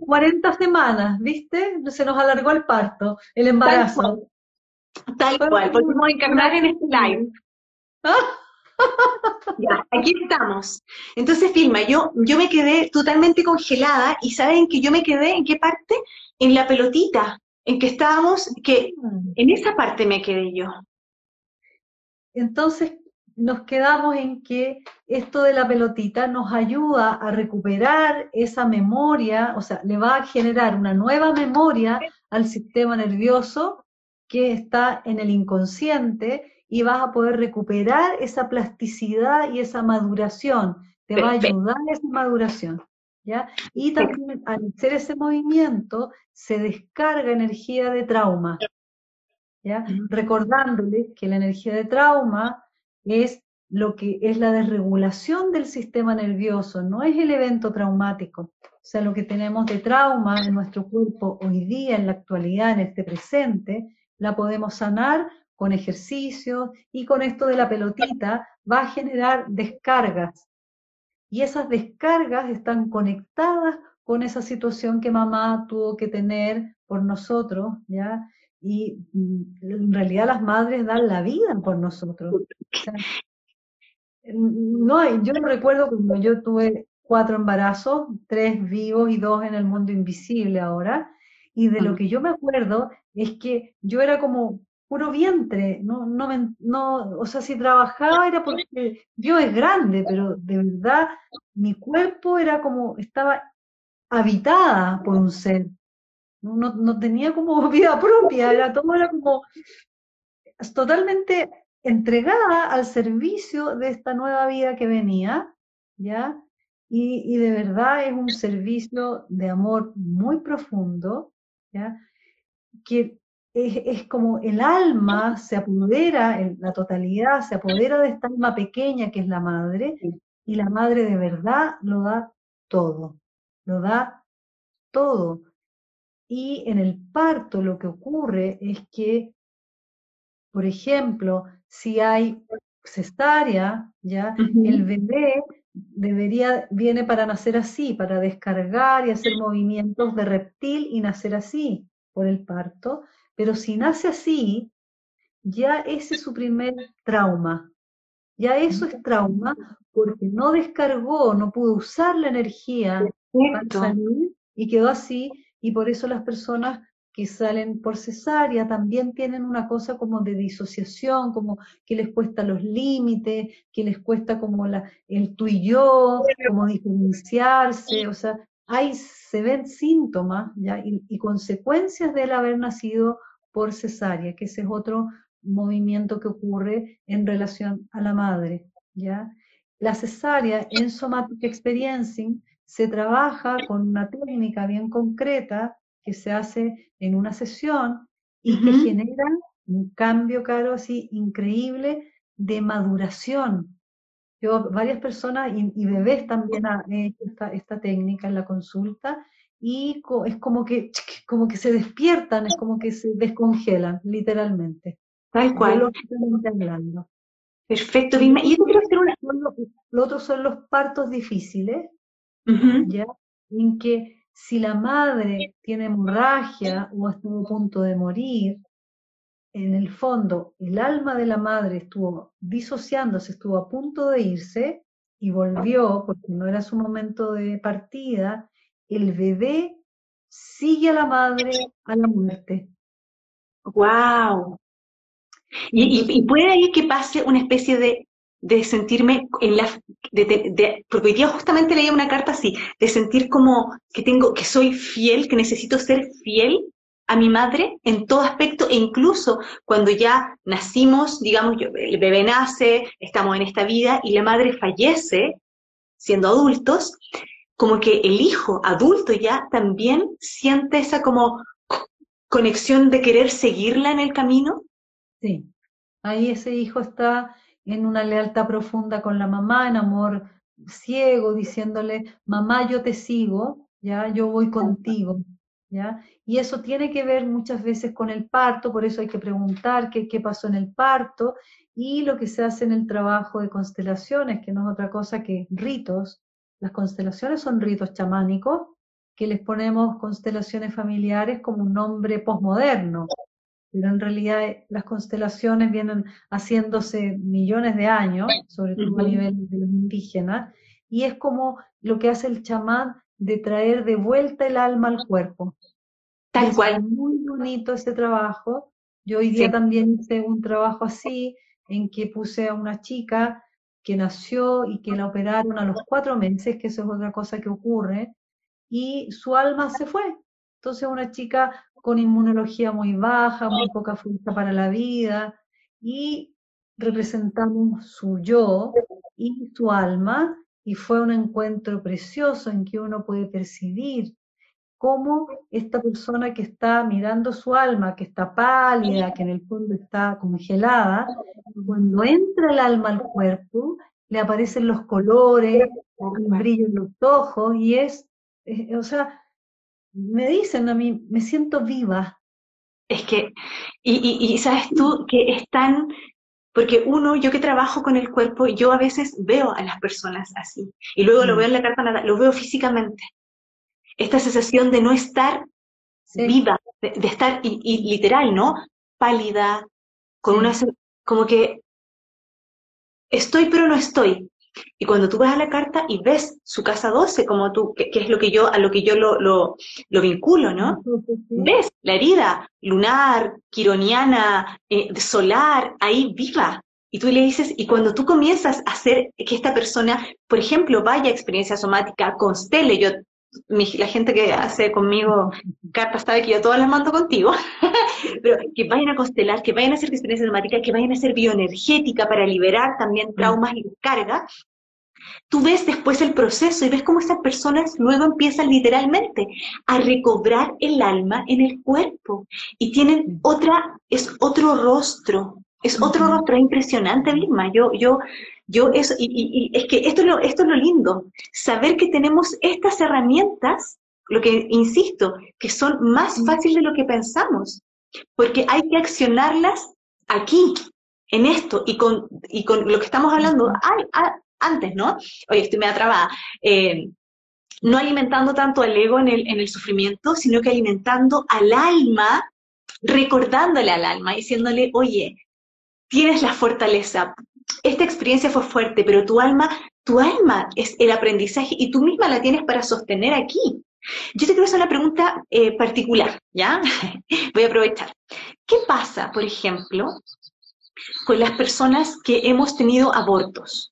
40 semanas, ¿viste? Se nos alargó el parto, el embarazo. Tal cual, podemos encarnar en este live. Ya, aquí estamos. Entonces, Filma, yo, yo me quedé totalmente congelada y ¿saben que yo me quedé en qué parte? En la pelotita, en que estábamos, que mm. en esa parte me quedé yo. Entonces, nos quedamos en que esto de la pelotita nos ayuda a recuperar esa memoria, o sea, le va a generar una nueva memoria al sistema nervioso que está en el inconsciente y vas a poder recuperar esa plasticidad y esa maduración. Te va a ayudar esa maduración. ¿ya? Y también al hacer ese movimiento se descarga energía de trauma. ¿Ya? Recordándoles que la energía de trauma es lo que es la desregulación del sistema nervioso, no es el evento traumático. O sea, lo que tenemos de trauma en nuestro cuerpo hoy día, en la actualidad, en este presente, la podemos sanar con ejercicios y con esto de la pelotita va a generar descargas. Y esas descargas están conectadas con esa situación que mamá tuvo que tener por nosotros, ¿ya? Y mm, en realidad las madres dan la vida por nosotros. no, yo no recuerdo cuando yo tuve cuatro embarazos, tres vivos y dos en el mundo invisible ahora, y de lo que yo me acuerdo es que yo era como puro vientre, no, no, no, o sea, si trabajaba era porque Dios es grande, pero de verdad mi cuerpo era como, estaba habitada por un ser, no, no tenía como vida propia, era todo era como totalmente entregada al servicio de esta nueva vida que venía, ¿ya? Y, y de verdad es un servicio de amor muy profundo, ¿ya? Que es, como el alma se apodera, en la totalidad se apodera de esta alma pequeña que es la madre, y la madre de verdad lo da todo, lo da todo. Y en el parto lo que ocurre es que, por ejemplo, si hay cesárea, ya el bebé debería viene para nacer así, para descargar y hacer movimientos de reptil y nacer así por el parto, pero si nace así, ya ese es su primer trauma. Ya eso es trauma porque no descargó, no pudo usar la energía para salir y quedó así. Y por eso las personas que salen por cesárea también tienen una cosa como de disociación, como que les cuesta los límites, que les cuesta como la, el tú y yo, como diferenciarse, o sea, ahí se ven síntomas ¿ya? Y, y consecuencias del haber nacido por cesárea, que ese es otro movimiento que ocurre en relación a la madre. ¿ya? La cesárea en Somatic Experiencing se trabaja con una técnica bien concreta que se hace en una sesión y que genera un cambio, caro, así increíble de maduración. Yo, varias personas y, bebés también han hecho esta, esta técnica en la consulta y es como que, como que se despiertan, es como que se descongelan, literalmente. Tal cual. Perfecto, Vilma. Y yo quiero hacer una... Lo otro son los partos difíciles, ¿ya? En que si la madre tiene hemorragia o estuvo a punto de morir, en el fondo el alma de la madre estuvo disociándose, estuvo a punto de irse y volvió porque no era su momento de partida el bebé sigue a la madre a la muerte. ¡Wow! Y, puede ahí que pase una especie de de sentirme en la, porque hoy día justamente leía una carta así, de sentir como que tengo, que soy fiel, que necesito ser fiel a mi madre en todo aspecto e incluso cuando ya nacimos, digamos, el bebé nace, estamos en esta vida y la madre fallece siendo adultos, como que el hijo adulto ya también siente esa como conexión de querer seguirla en el camino. Sí, ahí ese hijo está en una lealtad profunda con la mamá, en amor ciego, diciéndole, mamá, yo te sigo, ya, yo voy contigo, ya. Y eso tiene que ver muchas veces con el parto, por eso hay que preguntar qué, qué pasó en el parto y lo que se hace en el trabajo de constelaciones, que no es otra cosa que ritos. Las constelaciones son ritos chamánicos que les ponemos constelaciones familiares como un nombre posmoderno, pero en realidad eh, las constelaciones vienen haciéndose millones de años, sobre todo a nivel de los indígenas, y es como lo que hace el chamán de traer de vuelta el alma al cuerpo. Tal cual. Es muy bonito ese trabajo. Yo hoy día también hice un trabajo así, en que puse a una chica que nació y que la operaron a los cuatro meses, que eso es otra cosa que ocurre, y su alma se fue. Entonces una chica con inmunología muy baja, muy poca fuerza para la vida, y representamos su yo y su alma, y fue un encuentro precioso en que uno puede percibir cómo esta persona que está mirando su alma, que está pálida, que en el fondo está congelada, cuando entra el alma al cuerpo, le aparecen los colores, el brillo en los ojos, y es, o sea, me dicen a mí, me siento viva. Es que, y, y, sabes tú que es tan, porque uno, yo que trabajo con el cuerpo, yo a veces veo a las personas así, y luego lo mm. veo en la carta nada, lo veo físicamente. Esta sensación de no estar viva, de, estar, y, literal, ¿no? Pálida, con una, como que estoy pero no estoy. Y cuando tú vas a la carta y ves su casa 12, como tú, que, es lo que yo, a lo que yo lo, lo, lo vinculo, ¿no? Ves la herida lunar, quironiana, eh, solar, ahí viva. Y tú le dices, y cuando tú comienzas a hacer que esta persona, por ejemplo, vaya a experiencia somática, constele, yo la gente que hace conmigo cartas sabe que yo todas las mando contigo, pero que vayan a constelar, que vayan a hacer experiencia somática, que vayan a hacer bioenergética para liberar también traumas y carga, tú ves después el proceso y ves cómo esas personas luego empiezan literalmente a recobrar el alma en el cuerpo. Y tienen otra, es otro rostro, es otro rostro impresionante, Vilma. Yo, yo, yo eso, y, es que esto es, lo, esto es lo lindo, saber que tenemos estas herramientas, lo que insisto, que son más fáciles de lo que pensamos, porque hay que accionarlas aquí, en esto, y con, y con lo que estamos hablando antes, ¿no? Oye, estoy media trabada. Eh, no alimentando tanto al ego en el, en el sufrimiento, sino que alimentando al alma, recordándole al alma, diciéndole, oye, tienes la fortaleza, esta experiencia fue fuerte, pero tu alma, tu alma es el aprendizaje y tú misma la tienes para sostener aquí. Yo te quiero hacer una pregunta eh, particular, ¿ya? Voy a aprovechar. ¿Qué pasa, por ejemplo, con las personas que hemos tenido abortos?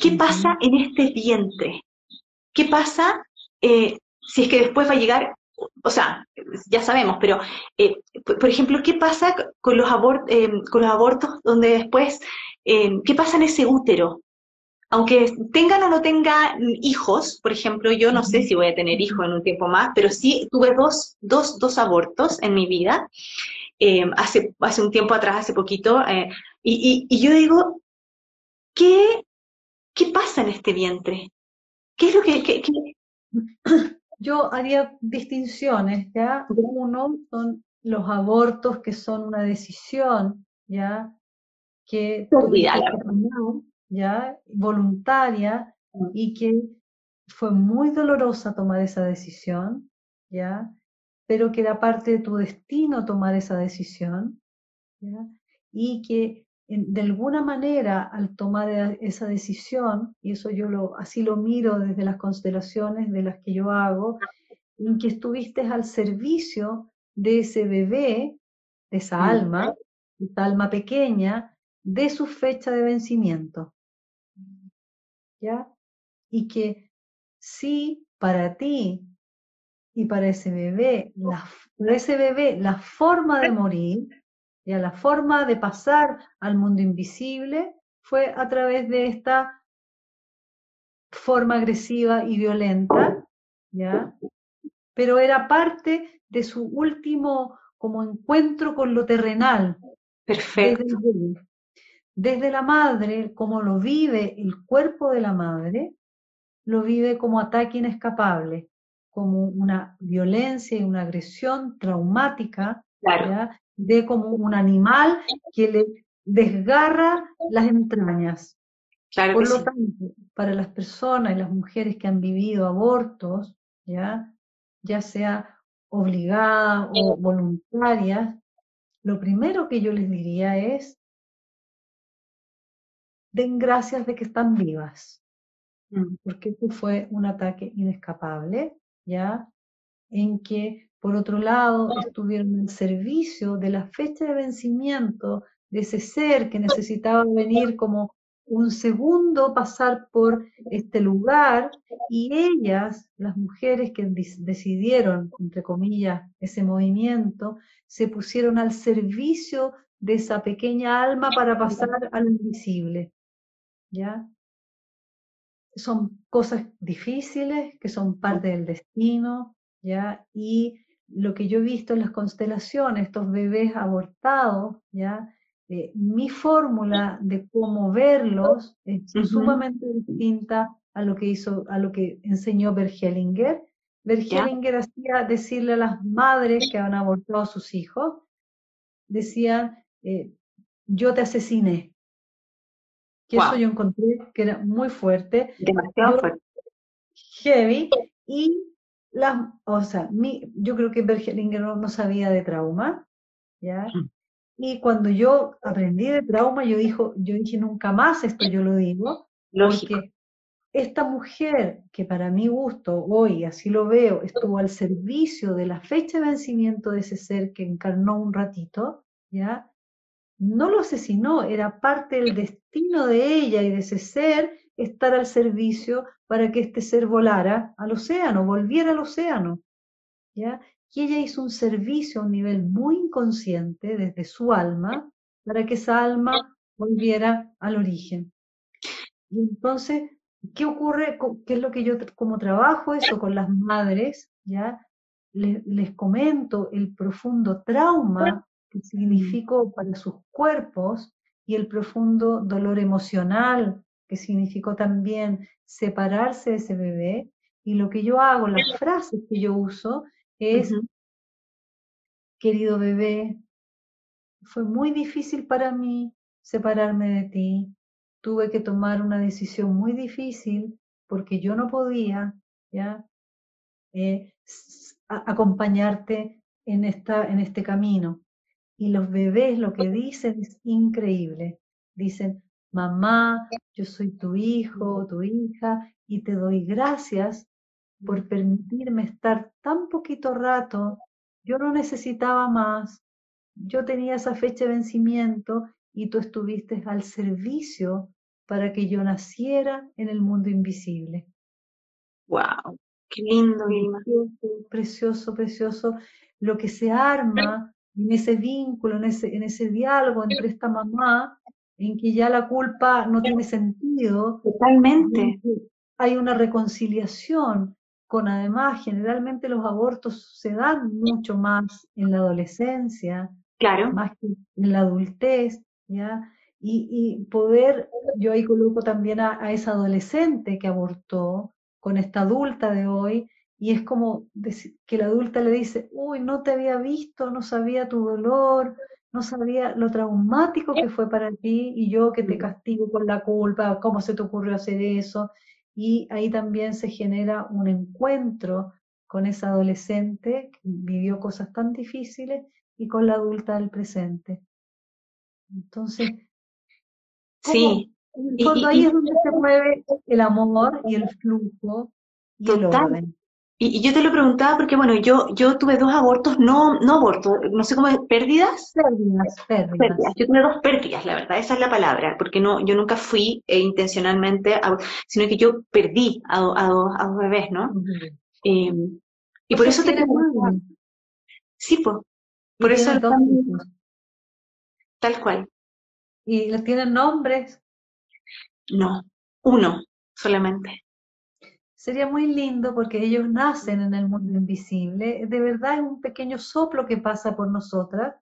¿Qué pasa en este vientre? ¿Qué pasa eh, si es que después va a llegar, o sea, ya sabemos, pero, eh, por, ejemplo, ¿qué pasa con los, con los abortos donde después eh, ¿qué pasa en ese útero? Aunque tengan o no tengan hijos, por ejemplo, yo no sé si voy a tener hijos en un tiempo más, pero sí tuve dos, dos, dos abortos en mi vida, eh, hace, hace un tiempo atrás, hace poquito, eh, y, y, yo digo, ¿qué, ¿qué pasa en este vientre? ¿Qué es lo que, Yo haría distinciones, ¿ya? Uno son los abortos que son una decisión, ¿ya? que ya voluntaria mm. y que fue muy dolorosa tomar esa decisión, ya, pero que era parte de tu destino tomar esa decisión, ¿ya? y que de alguna manera al tomar e, esa decisión, y eso yo lo, así lo miro desde las constelaciones de las que yo hago, en que estuviste al servicio de ese bebé, de esa alma, esa alma pequeña, de su fecha de vencimiento. ¿Ya? Y que si para ti y para ese bebé, la, para ese bebé, la forma de morir, ya la forma de pasar al mundo invisible fue a través de esta forma agresiva y violenta, ¿ya? Pero era parte de su último como encuentro con lo terrenal. Perfecto. Desde, desde la madre, como lo vive el cuerpo de la madre, lo vive como ataque inescapable, como una violencia y una agresión traumática, de como un animal que le desgarra las entrañas. Por lo tanto, para las personas y las mujeres que han vivido abortos, ya, ya sea obligadas o voluntarias, lo primero que yo les diría es, den gracias de que están vivas, mm. porque eso fue un ataque inescapable, ¿ya? En que, por otro lado, estuvieron en servicio de la fecha de vencimiento de ese ser que necesitaba venir como un segundo pasar por este lugar y ellas, las mujeres que decidieron, entre comillas, ese movimiento, se pusieron al servicio de esa pequeña alma para pasar a lo invisible. ¿Ya? Son cosas difíciles que son parte del destino, ¿ya? Y lo que yo he visto en las constelaciones, estos bebés abortados, ¿ya? Eh, mi fórmula de cómo verlos es sumamente distinta a lo que hizo, a lo que enseñó Bergelinger. Bergelinger hacía decirle a las madres que han abortado a sus hijos, decían, eh, yo te asesiné. Que eso yo encontré que era muy fuerte. Demasiado fuerte. Heavy. Y las, o sea, mi, yo creo que Bergelinger no, no sabía de trauma, ¿ya? Y cuando yo aprendí de trauma, yo, dijo, yo dije, nunca más esto yo lo digo, porque esta mujer, que para mi gusto, hoy así lo veo, estuvo al servicio de la fecha de vencimiento de ese ser que encarnó un ratito, ¿ya? No lo asesinó, era parte del destino de ella y de ese ser estar al servicio para que este ser volara al océano, volviera al océano, ¿ya? que ella hizo un servicio a un nivel muy inconsciente desde su alma para que esa alma volviera al origen. Y entonces, ¿qué ocurre? ¿Qué es lo que yo como trabajo eso con las madres? ¿ya? Les, les comento el profundo trauma que significó para sus cuerpos y el profundo dolor emocional que significó también separarse de ese bebé. Y lo que yo hago, las frases que yo uso, es, querido bebé, fue muy difícil para mí separarme de ti. Tuve que tomar una decisión muy difícil porque yo no podía, ¿ya? Eh, acompañarte en, esta, en este camino. Y los bebés lo que dicen es increíble. Dicen, mamá, yo soy tu hijo, tu hija, y te doy gracias por permitirme estar tan poquito rato. Yo no necesitaba más. Yo tenía esa fecha de vencimiento y tú estuviste al servicio para que yo naciera en el mundo invisible. ¡Wow! ¡Qué lindo, Precioso, precioso, precioso. Lo que se arma en ese vínculo, en ese, en ese diálogo entre esta mamá, en que ya la culpa no tiene sentido. Totalmente. Hay una reconciliación con además generalmente los abortos se dan mucho más en la adolescencia, claro. más que en la adultez, ¿ya? Y, poder, yo ahí coloco también a, esa adolescente que abortó con esta adulta de hoy, y es como que la adulta le dice, uy, no te había visto, no sabía tu dolor, no sabía lo traumático que fue para ti, y yo que te castigo por la culpa, cómo se te ocurrió hacer eso, y ahí también se genera un encuentro con esa adolescente que vivió cosas tan difíciles y con la adulta del presente. Entonces, sí. En el fondo ahí es donde se mueve el amor y el flujo y el orden. Y, yo te lo preguntaba porque, bueno, yo, yo tuve dos abortos, no, no abortos, no sé cómo, ¿pérdidas? Pérdidas, pérdidas. Yo tuve dos pérdidas, la verdad, esa es la palabra, porque no, yo nunca fui eh, intencionalmente, sino que yo perdí a, a, a dos bebés, ¿no? Em, y por eso te preguntaba. Sí, pues. Por eso. Tal cual. ¿Y tienen nombres? No, uno solamente. Sería muy lindo porque ellos nacen en el mundo invisible. De verdad es un pequeño soplo que pasa por nosotras,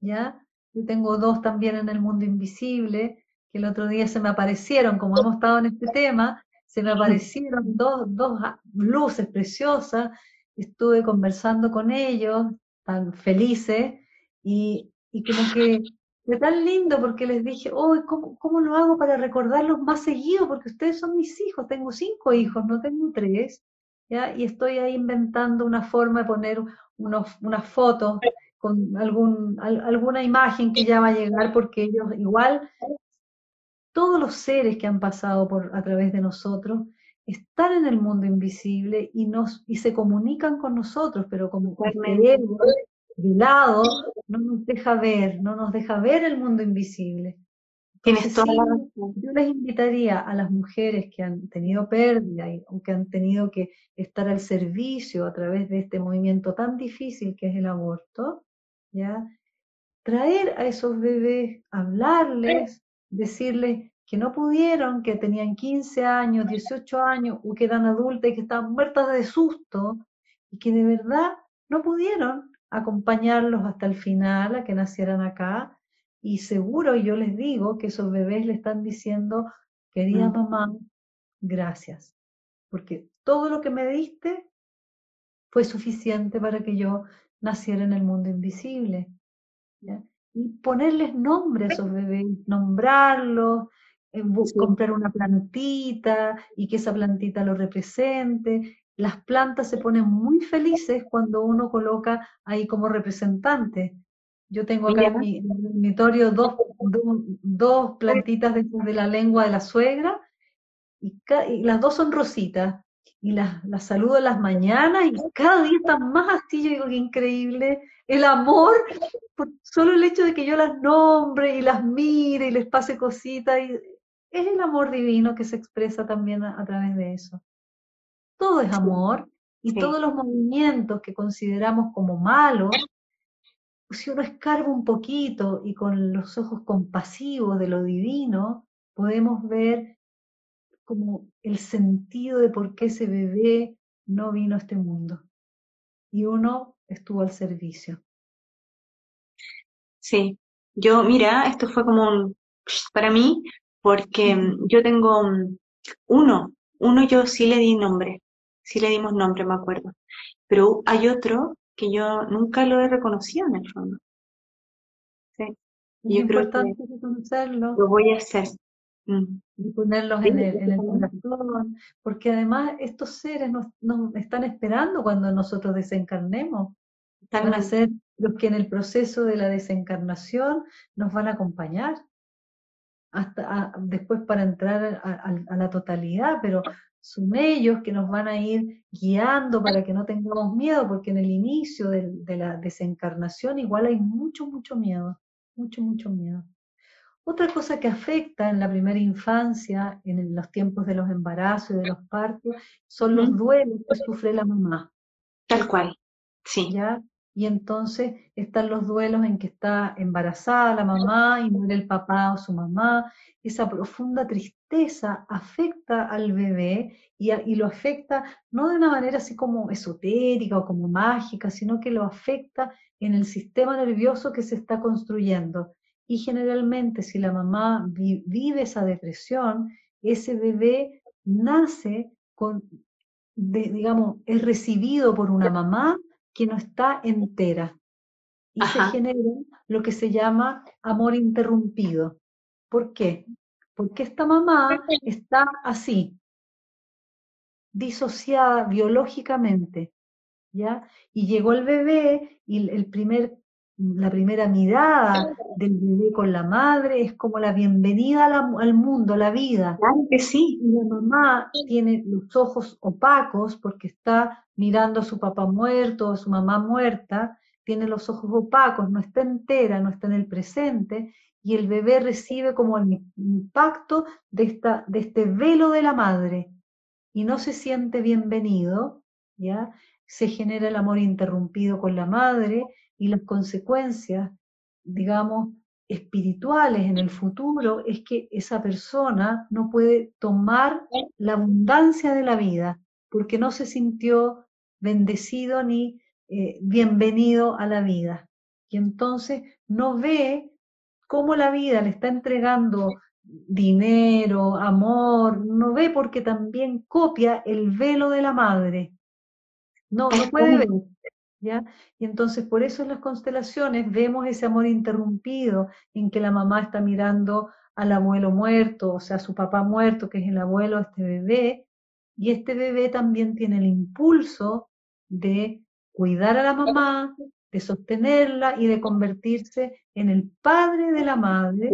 ¿ya? Yo tengo dos también en el mundo invisible, que el otro día se me aparecieron, como hemos estado en este tema, se me aparecieron dos, dos luces preciosas, estuve conversando con ellos, tan felices, y, y como que fue tan lindo porque les dije, oh, ¿cómo, ¿cómo, lo hago para recordarlos más seguido? Porque ustedes son mis hijos, tengo cinco hijos, no tengo tres, ¿ya? Y estoy ahí inventando una forma de poner unos, unas fotos con algún, alguna imagen que ya va a llegar porque ellos igual, todos los seres que han pasado por, a través de nosotros, están en el mundo invisible y, nos, y se comunican con nosotros, pero como de lado no nos deja ver, no nos deja ver el mundo invisible. Tienes toda la razón. Yo les invitaría a las mujeres que han tenido pérdida y, o que han tenido que estar al servicio a través de este movimiento tan difícil que es el aborto, ¿ya? traer a esos bebés, hablarles, decirles que no pudieron, que tenían 15 años, 18 años o que eran adultas y que estaban muertas de susto y que de verdad no pudieron acompañarlos hasta el final, a que nacieran acá, y seguro yo les digo que esos bebés le están diciendo, querida mm. mamá, gracias, porque todo lo que me diste fue suficiente para que yo naciera en el mundo invisible. Y ponerles nombre a esos bebés, nombrarlos, eh, comprar una plantita y que esa plantita lo represente, las plantas se ponen muy felices cuando uno coloca ahí como representante. Yo tengo acá en mi, dormitorio dos, dos, plantitas de, la lengua de la suegra y, las dos son rositas y las, las, saludo en las mañanas y cada día están más así, yo digo que increíble el amor, por solo el hecho de que yo las nombre y las mire y les pase cositas, y es el amor divino que se expresa también a través de eso todo es amor y todos los movimientos que consideramos como malos, si uno escarba un poquito y con los ojos compasivos de lo divino, podemos ver como el sentido de por qué ese bebé no vino a este mundo. Y uno estuvo al servicio. Sí, yo, mira, esto fue como un, para mí, porque yo tengo uno, uno yo sí le di nombre, sí le dimos nombre, me acuerdo. Pero hay otro que yo nunca lo he reconocido en el fondo. Sí. Y yo creo que reconocerlo. Lo voy a hacer. Mm. Y ponerlos en, el, en el, corazón, porque además estos seres nos, nos, están esperando cuando nosotros desencarnemos. Van a ser los que en el proceso de la desencarnación nos van a acompañar hasta después para entrar a, la totalidad, pero son ellos que nos van a ir guiando para que no tengamos miedo, porque en el inicio de, la desencarnación igual hay mucho, mucho miedo, mucho, mucho miedo. Otra cosa que afecta en la primera infancia, en los tiempos de los embarazos y de los partos, son los duelos que sufre la mamá. Tal cual, sí. ¿Ya? Y entonces están los duelos en que está embarazada la mamá y muere el papá o su mamá. Esa profunda tristeza afecta al bebé y, lo afecta no de una manera así como esotérica o como mágica, sino que lo afecta en el sistema nervioso que se está construyendo. Y generalmente si la mamá vive esa depresión, ese bebé nace con, digamos, es recibido por una mamá que no está entera. Y se genera lo que se llama amor interrumpido. ¿Por qué? Porque esta mamá está así, disociada biológicamente, ¿ya? Y llegó el bebé y el primer la primera mirada del bebé con la madre, es como la bienvenida al mundo, la vida. Claro que sí. Y la mamá tiene los ojos opacos porque está mirando a su papá muerto, a su mamá muerta, tiene los ojos opacos, no está entera, no está en el presente, y el bebé recibe como el impacto de, esta, de este velo de la madre y no se siente bienvenido, ¿ya? Se genera el amor interrumpido con la madre y las consecuencias, digamos, espirituales en el futuro es que esa persona no puede tomar la abundancia de la vida porque no se sintió bendecido ni eh, bienvenido a la vida. Y entonces no ve cómo la vida le está entregando dinero, amor, no ve porque también copia el velo de la madre. No, no puede ver. ¿Ya? Y entonces por eso en las constelaciones vemos ese amor interrumpido en que la mamá está mirando al abuelo muerto, o sea, a su papá muerto, que es el abuelo de este bebé, y este bebé también tiene el impulso de cuidar a la mamá, de sostenerla y de convertirse en el padre de la madre,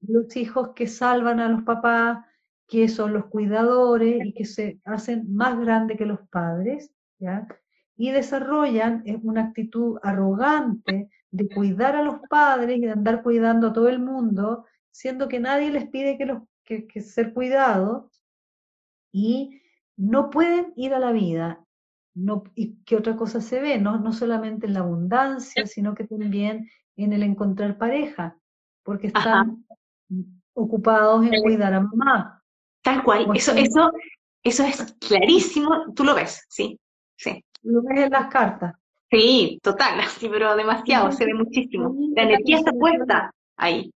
los hijos que salvan a los papás, que son los cuidadores y que se hacen más grandes que los padres, ¿ya? Y desarrollan una actitud arrogante de cuidar a los padres y de andar cuidando a todo el mundo, siendo que nadie les pide que, los, que, que ser cuidados, y no pueden ir a la vida. No, ¿Y qué otra cosa se ve? No, no solamente en la abundancia, sino que también en el encontrar pareja, porque están ocupados en cuidar a mamá. Tal cual, eso, eso, eso es clarísimo, tú lo ves, sí, sí. Lo ves en las cartas. Sí, total, pero demasiado, se ve muchísimo. La energía está puesta ahí.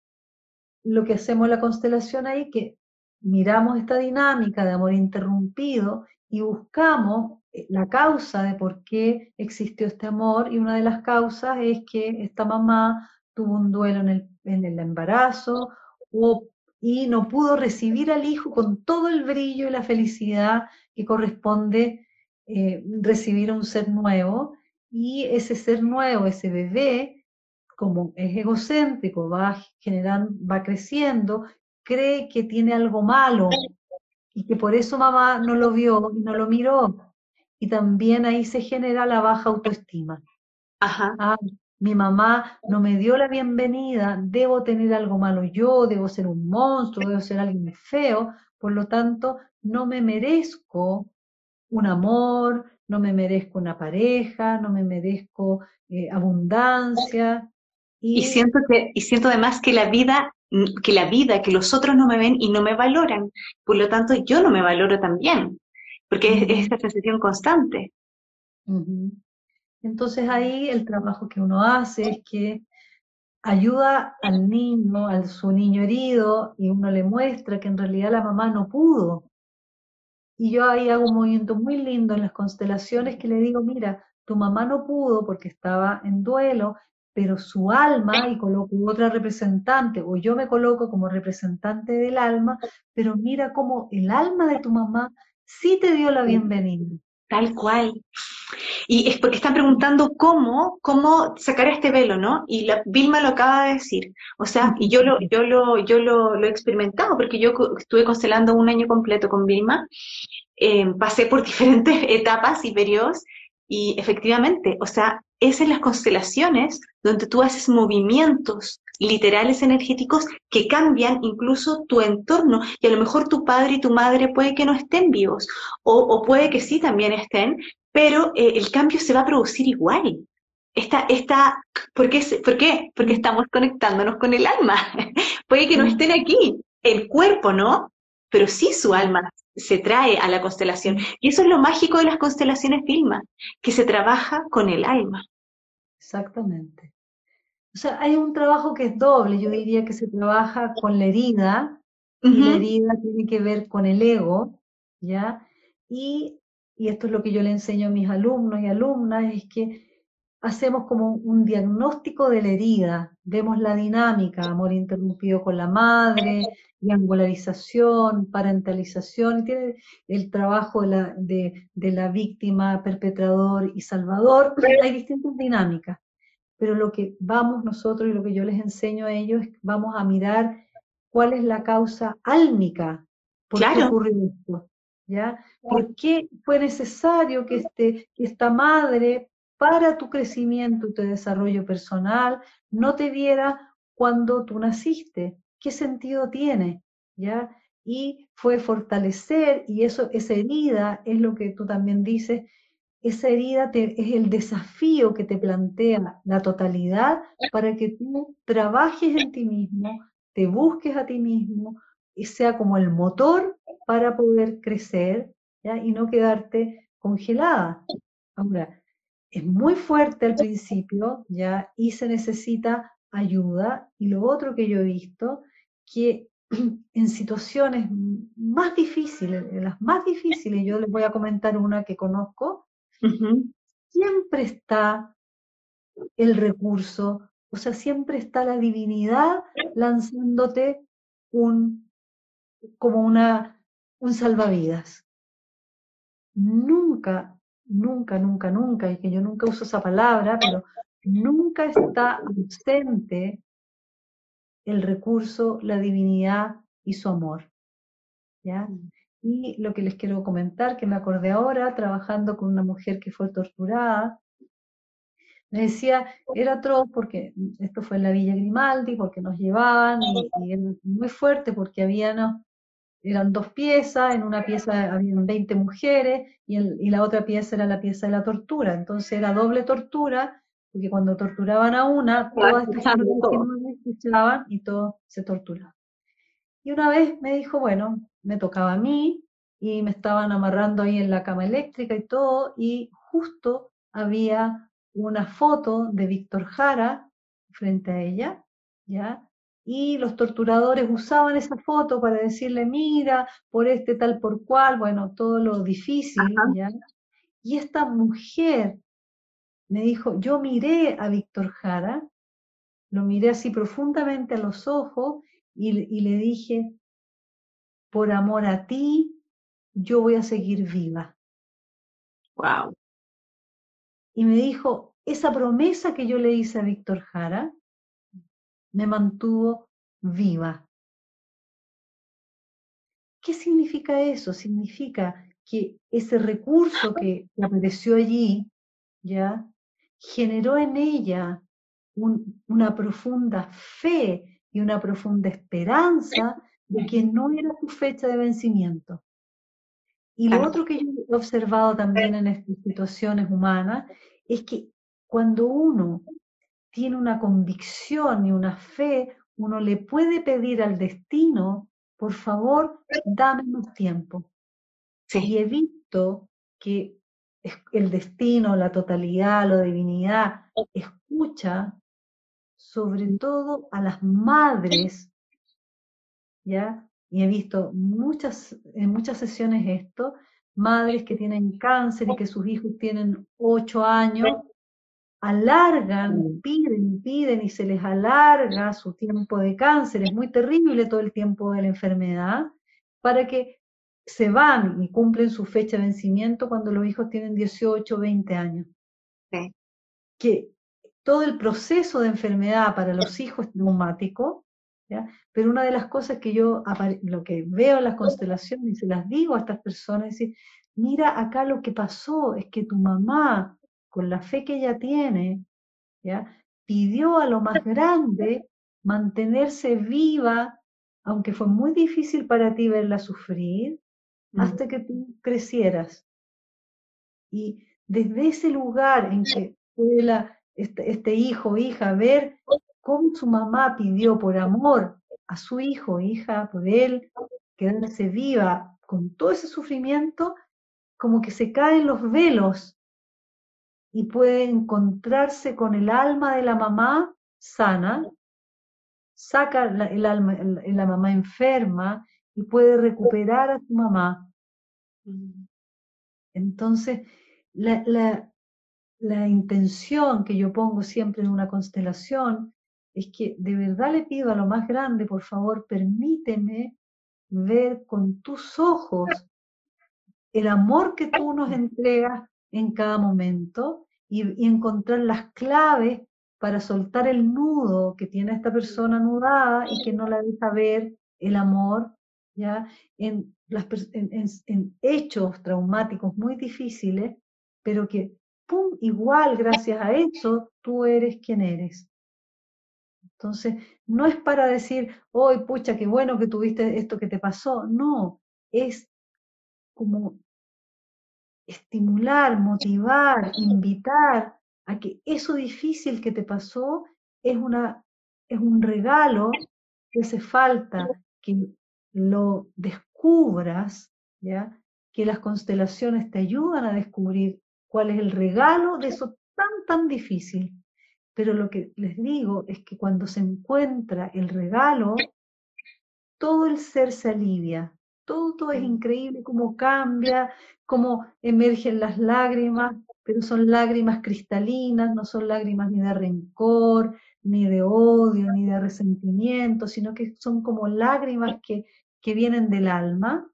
Lo que hacemos en la constelación ahí, que miramos esta dinámica de amor interrumpido y buscamos eh, la causa de por qué existió este amor y una de las causas es que esta mamá tuvo un duelo en el, en el embarazo y no pudo recibir al hijo con todo el brillo y la felicidad que corresponde eh, recibir a un ser nuevo y ese ser nuevo, ese bebé, como es egocéntrico, va generando, va creciendo, cree que tiene algo malo y que por eso mamá no lo vio y no lo miró y también ahí se genera la baja autoestima. Ajá. Ah, mi mamá no me dio la bienvenida, debo tener algo malo yo, debo ser un monstruo, debo ser alguien feo, por lo tanto, no me merezco un amor, no me merezco una pareja, no me merezco eh, abundancia. Y... y, siento que, y siento además que la vida, que la vida, que los otros no me ven y no me valoran, por lo tanto yo no me valoro también porque es, esta sensación constante. Entonces ahí el trabajo que uno hace es que ayuda al niño, a su niño herido, y uno le muestra que en realidad la mamá no pudo. Y yo ahí hago un movimiento muy lindo en las constelaciones que le digo, mira, tu mamá no pudo porque estaba en duelo, pero su alma, y coloco otra representante, o yo me coloco como representante del alma, pero mira cómo el alma de tu mamá sí te dio la bienvenida. Tal cual. Y es porque están preguntando cómo, cómo sacar este velo, ¿no? Y la, Vilma lo acaba de decir. O sea, y yo lo, yo lo, yo lo, he experimentado, porque yo estuve constelando un año completo con Vilma, eh, pasé por diferentes etapas y periodos, y efectivamente, o sea, es en las constelaciones donde tú haces movimientos literales energéticos que cambian incluso tu entorno. Y a lo mejor tu padre y tu madre puede que no estén vivos, o, puede que sí también estén, pero eh, el cambio se va a producir igual. Esta, esta, ¿por, qué, ¿Por qué? Porque estamos conectándonos con el alma. puede que no estén aquí, el cuerpo no, pero sí su alma se trae a la constelación. Y eso es lo mágico de las constelaciones Vilma, que se trabaja con el alma. Exactamente. O sea, hay un trabajo que es doble, yo diría que se trabaja con la herida, y la herida tiene que ver con el ego, ¿ya? Y, y esto es lo que yo le enseño a mis alumnos y alumnas, es que hacemos como un diagnóstico de la herida, vemos la dinámica, amor interrumpido con la madre, triangularización, parentalización, y tiene el trabajo de la, de, la víctima, perpetrador y salvador, hay distintas dinámicas. Pero lo que vamos nosotros y lo que yo les enseño a ellos es que vamos a mirar cuál es la causa álmica, por qué ocurrió esto, ¿ya? ¿Por qué fue necesario que, este, que esta madre, para tu crecimiento y tu desarrollo personal, no te viera cuando tú naciste? ¿Qué sentido tiene? ¿Ya? Y fue fortalecer, y eso, esa herida es lo que tú también dices, esa herida es el desafío que te plantea la totalidad para que tú trabajes en ti mismo, te busques a ti mismo y sea como el motor para poder crecer y no quedarte congelada. Ahora, es muy fuerte al principio ¿ya? y se necesita ayuda. Y lo otro que yo he visto, que en situaciones más difíciles, las más difíciles, yo les voy a comentar una que conozco, Siempre está el recurso, o sea, siempre está la divinidad lanzándote un, como una, un salvavidas. Nunca, nunca, nunca, nunca, y que yo nunca uso esa palabra, pero nunca está ausente el recurso, la divinidad y su amor. ¿ya? Y lo que les quiero comentar, que me acordé ahora, trabajando con una mujer que fue torturada, me decía, era atroz porque esto fue en la Villa Grimaldi, porque nos llevaban y, era muy fuerte porque eran dos piezas, en una pieza habían 20 mujeres y, y la otra pieza era la pieza de la tortura, entonces era doble tortura, porque cuando torturaban a una, todas estas no escuchaban y todo se torturaba. Y una vez me dijo, bueno, me tocaba a mí y me estaban amarrando ahí en la cama eléctrica y todo, y justo había una foto de Víctor Jara frente a ella, ¿ya? Y los torturadores usaban esa foto para decirle, mira, por este tal por cual, bueno, todo lo difícil, ¿ya? Y esta mujer me dijo, yo miré a Víctor Jara, lo miré así profundamente a los ojos y, y le dije, por amor a ti, yo voy a seguir viva. Wow. Y me dijo, esa promesa que yo le hice a Víctor Jara me mantuvo viva. ¿Qué significa eso? Significa que ese recurso que apareció allí, ¿ya? generó en ella una profunda fe y una profunda esperanza de que no era su fecha de vencimiento. Y lo otro que yo he observado también en estas situaciones humanas es que cuando uno tiene una convicción y una fe, uno le puede pedir al destino, por favor, dame más tiempo. Y he visto que el destino, la totalidad, la divinidad, escucha sobre todo a las madres ¿ya? Y he visto muchas, en muchas sesiones esto, madres que tienen cáncer y que sus hijos tienen ocho años, alargan, piden, piden y se les alarga su tiempo de cáncer, es muy terrible todo el tiempo de la enfermedad, para que se van y cumplen su fecha de vencimiento cuando los hijos tienen 18 o 20 años. Que todo el proceso de enfermedad para los hijos es traumático, pero una de las cosas que yo, lo que veo en las constelaciones y se las digo a estas personas, es decir, mira acá lo que pasó, es que tu mamá, con la fe que ella tiene, ¿ya? pidió a lo más grande mantenerse viva, aunque fue muy difícil para ti verla sufrir, mm. hasta que tú crecieras. Y desde ese lugar en que puede este, este hijo o hija ver cómo su mamá pidió por amor a su hijo, hija, por él, quedarse viva con todo ese sufrimiento, como que se caen los velos y puede encontrarse con el alma de la mamá sana, saca el alma, la mamá enferma y puede recuperar a su mamá. Entonces, la, la intención que yo pongo siempre en una constelación es que de verdad le pido a lo más grande, por favor, permíteme ver con tus ojos el amor que tú nos entregas en cada momento y, encontrar las claves para soltar el nudo que tiene esta persona anudada y que no la deja ver el amor, ¿ya? En, en, hechos traumáticos muy difíciles, pero que, ¡pum!, igual gracias a eso tú eres quien eres. Entonces, no es para decir, hoy, pucha, qué bueno que tuviste esto que te pasó. No, es como estimular, motivar, invitar a que eso difícil que te pasó es, una, es un regalo que hace falta que lo descubras, ¿ya? que las constelaciones te ayudan a descubrir cuál es el regalo de eso tan, tan difícil. Pero lo que les digo es que cuando se encuentra el regalo, todo el ser se alivia, todo, es increíble cómo cambia, cómo emergen las lágrimas, pero son lágrimas cristalinas, no son lágrimas ni de rencor, ni de odio, ni de resentimiento, sino que son como lágrimas que, que vienen del alma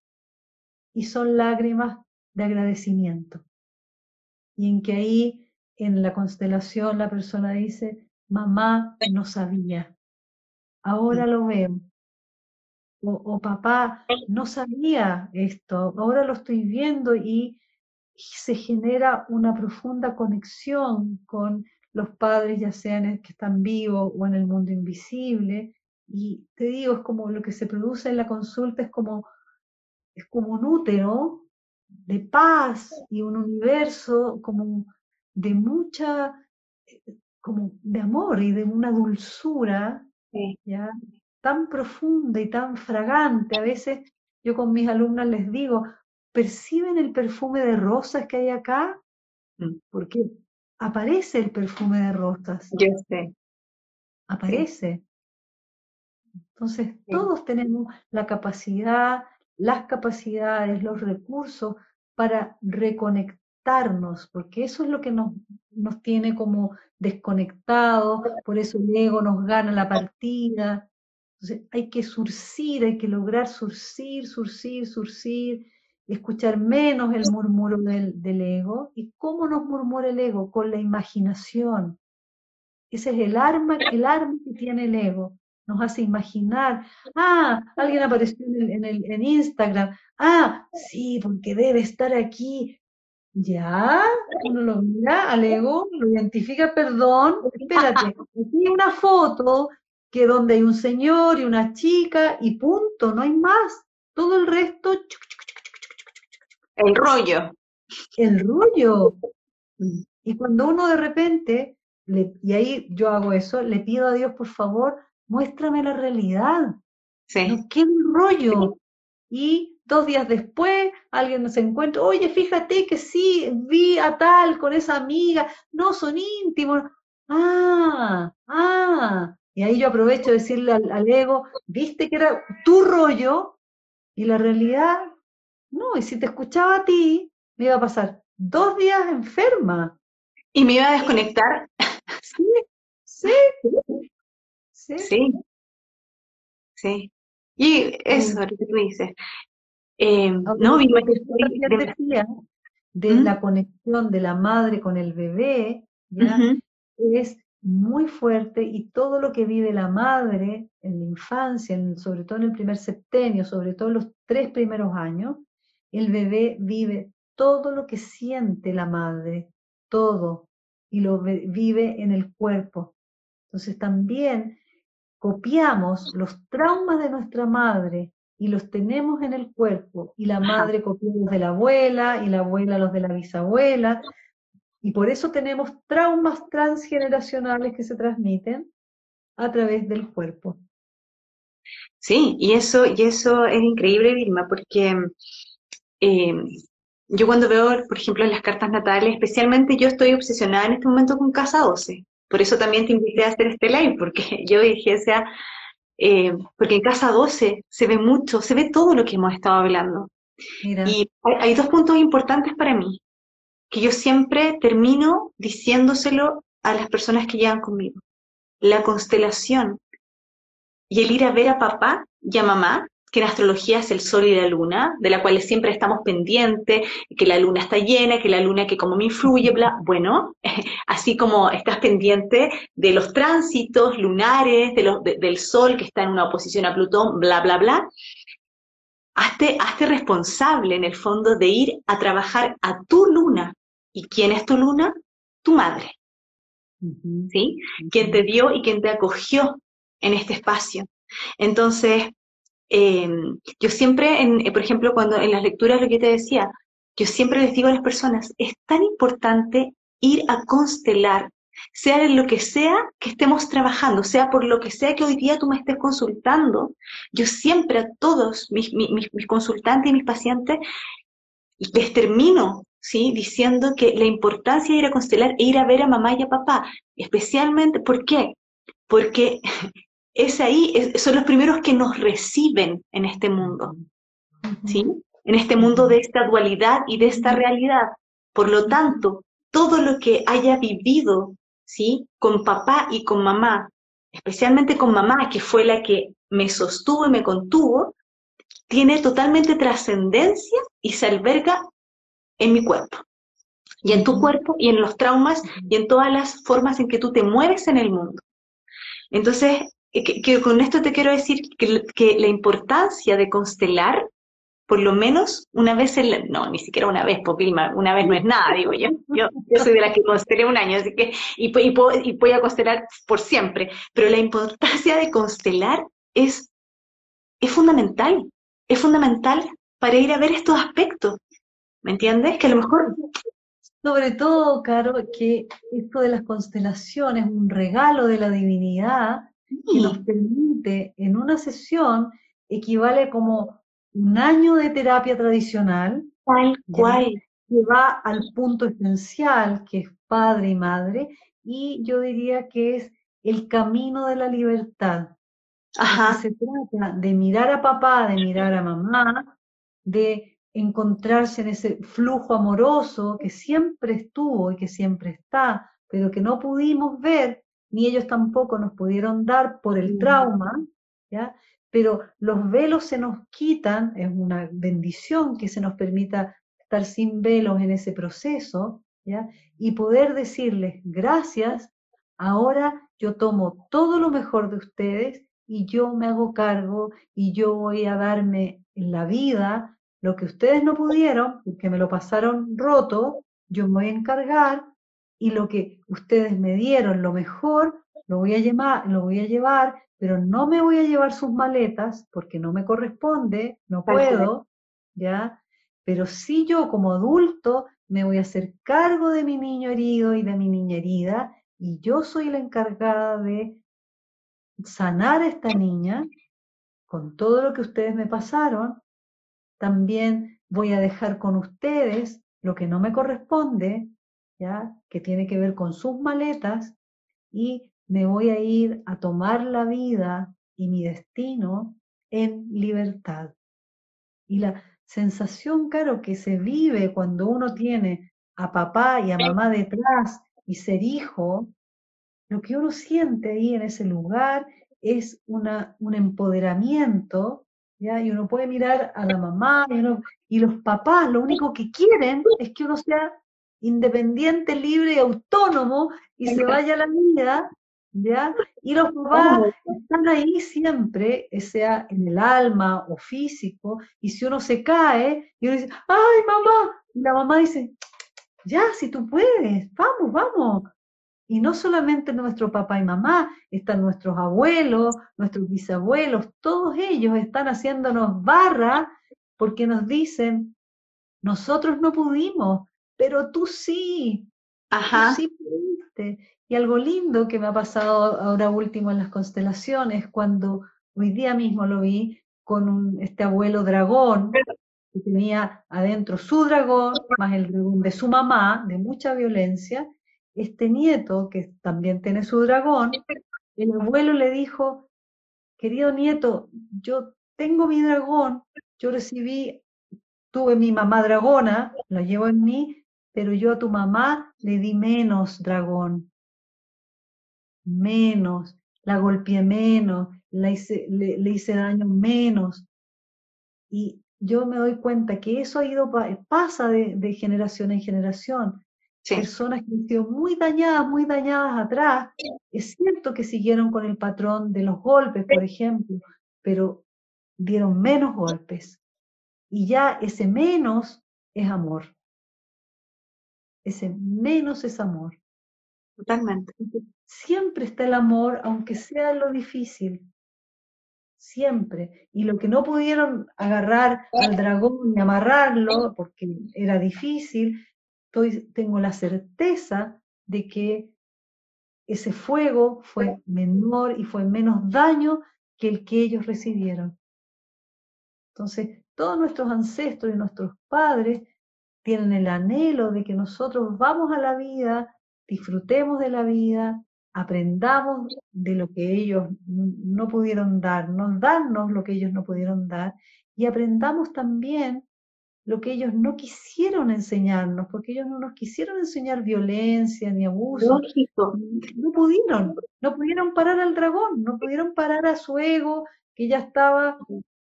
y son lágrimas de agradecimiento. Y en que ahí, en la constelación, la persona dice, mamá no sabía, ahora lo veo, o, papá, no sabía esto, ahora lo estoy viendo y, se genera una profunda conexión con los padres, ya sean que están vivos o en el mundo invisible. Y te digo, es como lo que se produce en la consulta, es como, es como un útero de paz y un universo como de mucha, como de amor y de una dulzura, ¿ya? tan profunda y tan fragante. A veces yo con mis alumnas les digo, ¿perciben el perfume de rosas que hay acá? Mm. Porque aparece el perfume de rosas. Yo sé. Aparece. Entonces, todos tenemos la capacidad, las capacidades, los recursos para porque eso es lo que nos, nos tiene como desconectados, por eso el ego nos gana la partida, entonces hay que surcir, hay que lograr surcir, surcir, surcir, escuchar menos el murmuro del, ego. ¿Y cómo nos murmura el ego? Con la imaginación. Ese es el arma, el arma que tiene el ego. Nos hace imaginar, ah, alguien apareció en, el, en Instagram, ah, sí, porque debe estar aquí. Ya, uno lo mira al ego, lo identifica, perdón, espérate, aquí hay una foto que donde hay un señor y una chica y punto, no hay más. Todo el resto... El rollo. El rollo. Y cuando uno de repente, le, y ahí yo hago eso, le pido a Dios, por favor, muéstrame la realidad. Sí. No qué rollo. Y dos días después alguien se encuentra, oye, fíjate que sí, vi a tal con esa amiga, no son íntimos. Ah, ah, y ahí yo aprovecho de decirle al, ego, viste que era tu rollo y la realidad, no, y si te escuchaba a ti, me iba a pasar dos días enferma. ¿Y me iba a desconectar? Sí, sí, sí. Sí. sí. Y eso, lo que tú dices. Eh, no, mi decía de ¿Mm? la conexión de la madre con el bebé, ¿ya? es muy fuerte y todo lo que vive la madre en la infancia, sobre todo en el primer septenio, sobre todo en los tres primeros años, el bebé vive todo lo que siente la madre, todo, y lo vive en el cuerpo. Entonces también copiamos los traumas de nuestra madre y los tenemos en el cuerpo, y la madre copia los de la abuela, y la abuela los de la bisabuela, y por eso tenemos traumas transgeneracionales que se transmiten a través del cuerpo. Sí, y eso, y eso es increíble, Vilma, porque eh, yo cuando veo, por ejemplo, las cartas natales, especialmente yo estoy obsesionada en este momento con Casa 12. Por eso también te invité a hacer este live, porque yo dije, o sea, eh, porque en Casa 12 se ve mucho, se ve todo lo que hemos estado hablando. Y hay, dos puntos importantes para mí que yo siempre termino diciéndoselo a las personas que llegan conmigo. La constelación y el ir a ver a papá y a mamá que en astrología es el sol y la luna, de la cual siempre estamos pendientes, que la luna está llena, que la luna que como me influye, bla, bueno, así como estás pendiente de los tránsitos lunares, de del sol que está en una oposición a Plutón, bla, bla, bla, hazte, hazte responsable en el fondo de ir a trabajar a tu luna. ¿Y quién es tu luna? Tu madre. ¿Sí? Quien te dio y quien te acogió en este espacio. Entonces, Em, yo siempre, eh, por ejemplo, cuando en las lecturas lo que te decía, yo siempre les digo a las personas, es tan importante ir a constelar, sea en lo que sea que estemos trabajando, sea por lo que sea que hoy día tú me estés consultando, yo siempre a todos mis, mis consultantes y mis pacientes les termino ¿sí? diciendo que la importancia de ir a constelar e ir a ver a mamá y a papá, especialmente, ¿por qué? Porque es ahí, son los primeros que nos reciben en este mundo, ¿sí? En este mundo de esta dualidad y de esta realidad. Por lo tanto, todo lo que haya vivido, ¿sí? Con papá y con mamá, especialmente con mamá, que fue la que me sostuvo y me contuvo, tiene totalmente trascendencia y se alberga en mi cuerpo. Y en tu cuerpo y en los traumas y en todas las formas en que tú te mueves en el mundo. Entonces, que, con esto te quiero decir que, la importancia de constelar, por lo menos una vez en la, no, ni siquiera una vez, porque una vez no es nada, digo yo. Yo, soy de la que constelé un año, así que, y, y, puedo, y voy a constelar por siempre. Pero la importancia de constelar es, es fundamental, es fundamental para ir a ver estos aspectos. ¿Me entiendes? Que a lo mejor sobre todo, Caro, que esto de las constelaciones, un regalo de la divinidad, que nos permite en una sesión equivale como un año de terapia tradicional. Tal cual. Que va al punto esencial, que es padre y madre, y yo diría que es el camino de la libertad. Ajá. Se trata de mirar a papá, de mirar a mamá, de encontrarse en ese flujo amoroso que siempre estuvo y que siempre está, pero que no pudimos ver ni ellos tampoco nos pudieron dar por el trauma, ¿ya? Pero los velos se nos quitan, es una bendición que se nos permita estar sin velos en ese proceso, ¿ya? Y poder decirles, gracias, ahora yo tomo todo lo mejor de ustedes y yo me hago cargo y yo voy a darme en la vida lo que ustedes no pudieron, porque me lo pasaron roto, yo me voy a encargar y lo que ustedes me dieron, lo mejor, lo voy a llevar, lo voy a llevar, pero no me voy a llevar sus maletas porque no me corresponde, no puedo, ¿ya? Pero sí yo como adulto me voy a hacer cargo de mi niño herido y de mi niña herida y yo soy la encargada de sanar a esta niña con todo lo que ustedes me pasaron. También voy a dejar con ustedes lo que no me corresponde que tiene que ver con sus maletas y me voy a ir a tomar la vida y mi destino en libertad. Y la sensación, claro, que se vive cuando uno tiene a papá y a mamá detrás y ser hijo, lo que uno siente ahí en ese lugar es una, un empoderamiento, ¿ya? Y uno puede mirar a la mamá y, y los papás lo único que quieren es que uno sea independiente, libre y autónomo y se vaya a la vida, ¿ya? Y los papás están ahí siempre, sea en el alma o físico, y si uno se cae, y uno dice, ¡ay, mamá! Y la mamá dice, ya, si tú puedes, vamos, vamos. Y no solamente nuestro papá y mamá, están nuestros abuelos, nuestros bisabuelos, todos ellos están haciéndonos barra porque nos dicen, nosotros no pudimos, pero tú sí, Ajá. sí pudiste. Y algo lindo que me ha pasado ahora último en las constelaciones, cuando hoy día mismo lo vi con un, este abuelo dragón, que tenía adentro su dragón, más el dragón de su mamá, de mucha violencia, este nieto, que también tiene su dragón, el abuelo le dijo, querido nieto, yo tengo mi dragón, yo recibí, tuve mi mamá dragona, la llevo en mí, pero yo a tu mamá le di menos dragón, menos, la golpeé menos, le hice, le, hice daño menos, Y yo me doy cuenta que eso ha ido, pasa de, generación en generación. Personas que han sido muy dañadas, muy dañadas atrás, es cierto que siguieron con el patrón de los golpes, por ejemplo, pero dieron menos golpes. Y ya ese menos es amor. Ese menos es amor. Totalmente. Siempre está el amor, aunque sea lo difícil. Siempre. Y lo que no pudieron agarrar al dragón y amarrarlo, porque era difícil, estoy, tengo la certeza de que ese fuego fue menor y fue menos daño que el que ellos recibieron. Entonces, todos nuestros ancestros y nuestros padres tienen el anhelo de que nosotros vamos a la vida, disfrutemos de la vida, aprendamos de lo que ellos no pudieron darnos, darnos lo que ellos no pudieron dar y aprendamos también lo que ellos no quisieron enseñarnos, porque ellos no nos quisieron enseñar violencia ni abuso. No pudieron, no pudieron parar al dragón, no pudieron parar a su ego que ya estaba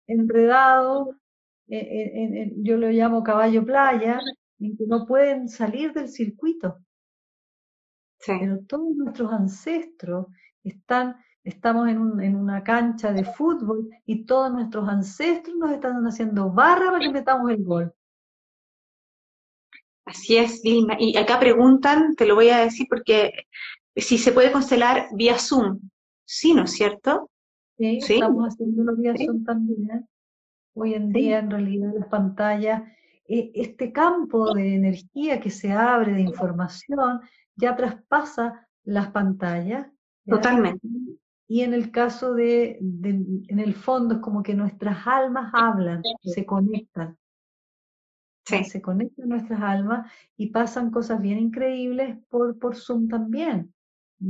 enredado yo lo llamo caballo playa, en que no pueden salir del circuito. Pero todos nuestros ancestros están, estamos en, en, una cancha de fútbol y todos nuestros ancestros nos están haciendo barra para que metamos el gol. Así es, Vilma. Y acá preguntan, te lo voy a decir porque si se puede constelar vía Zoom. Sí, ¿no es cierto? Sí, estamos haciéndolo vía Zoom también. Hoy en día, en realidad, las pantallas, eh, este campo de energía que se abre de información ya traspasa las pantallas. Totalmente. Y en el caso de, en el fondo, es como que nuestras almas hablan, se conectan. Sí. Se conectan nuestras almas y pasan cosas bien increíbles por, por Zoom también.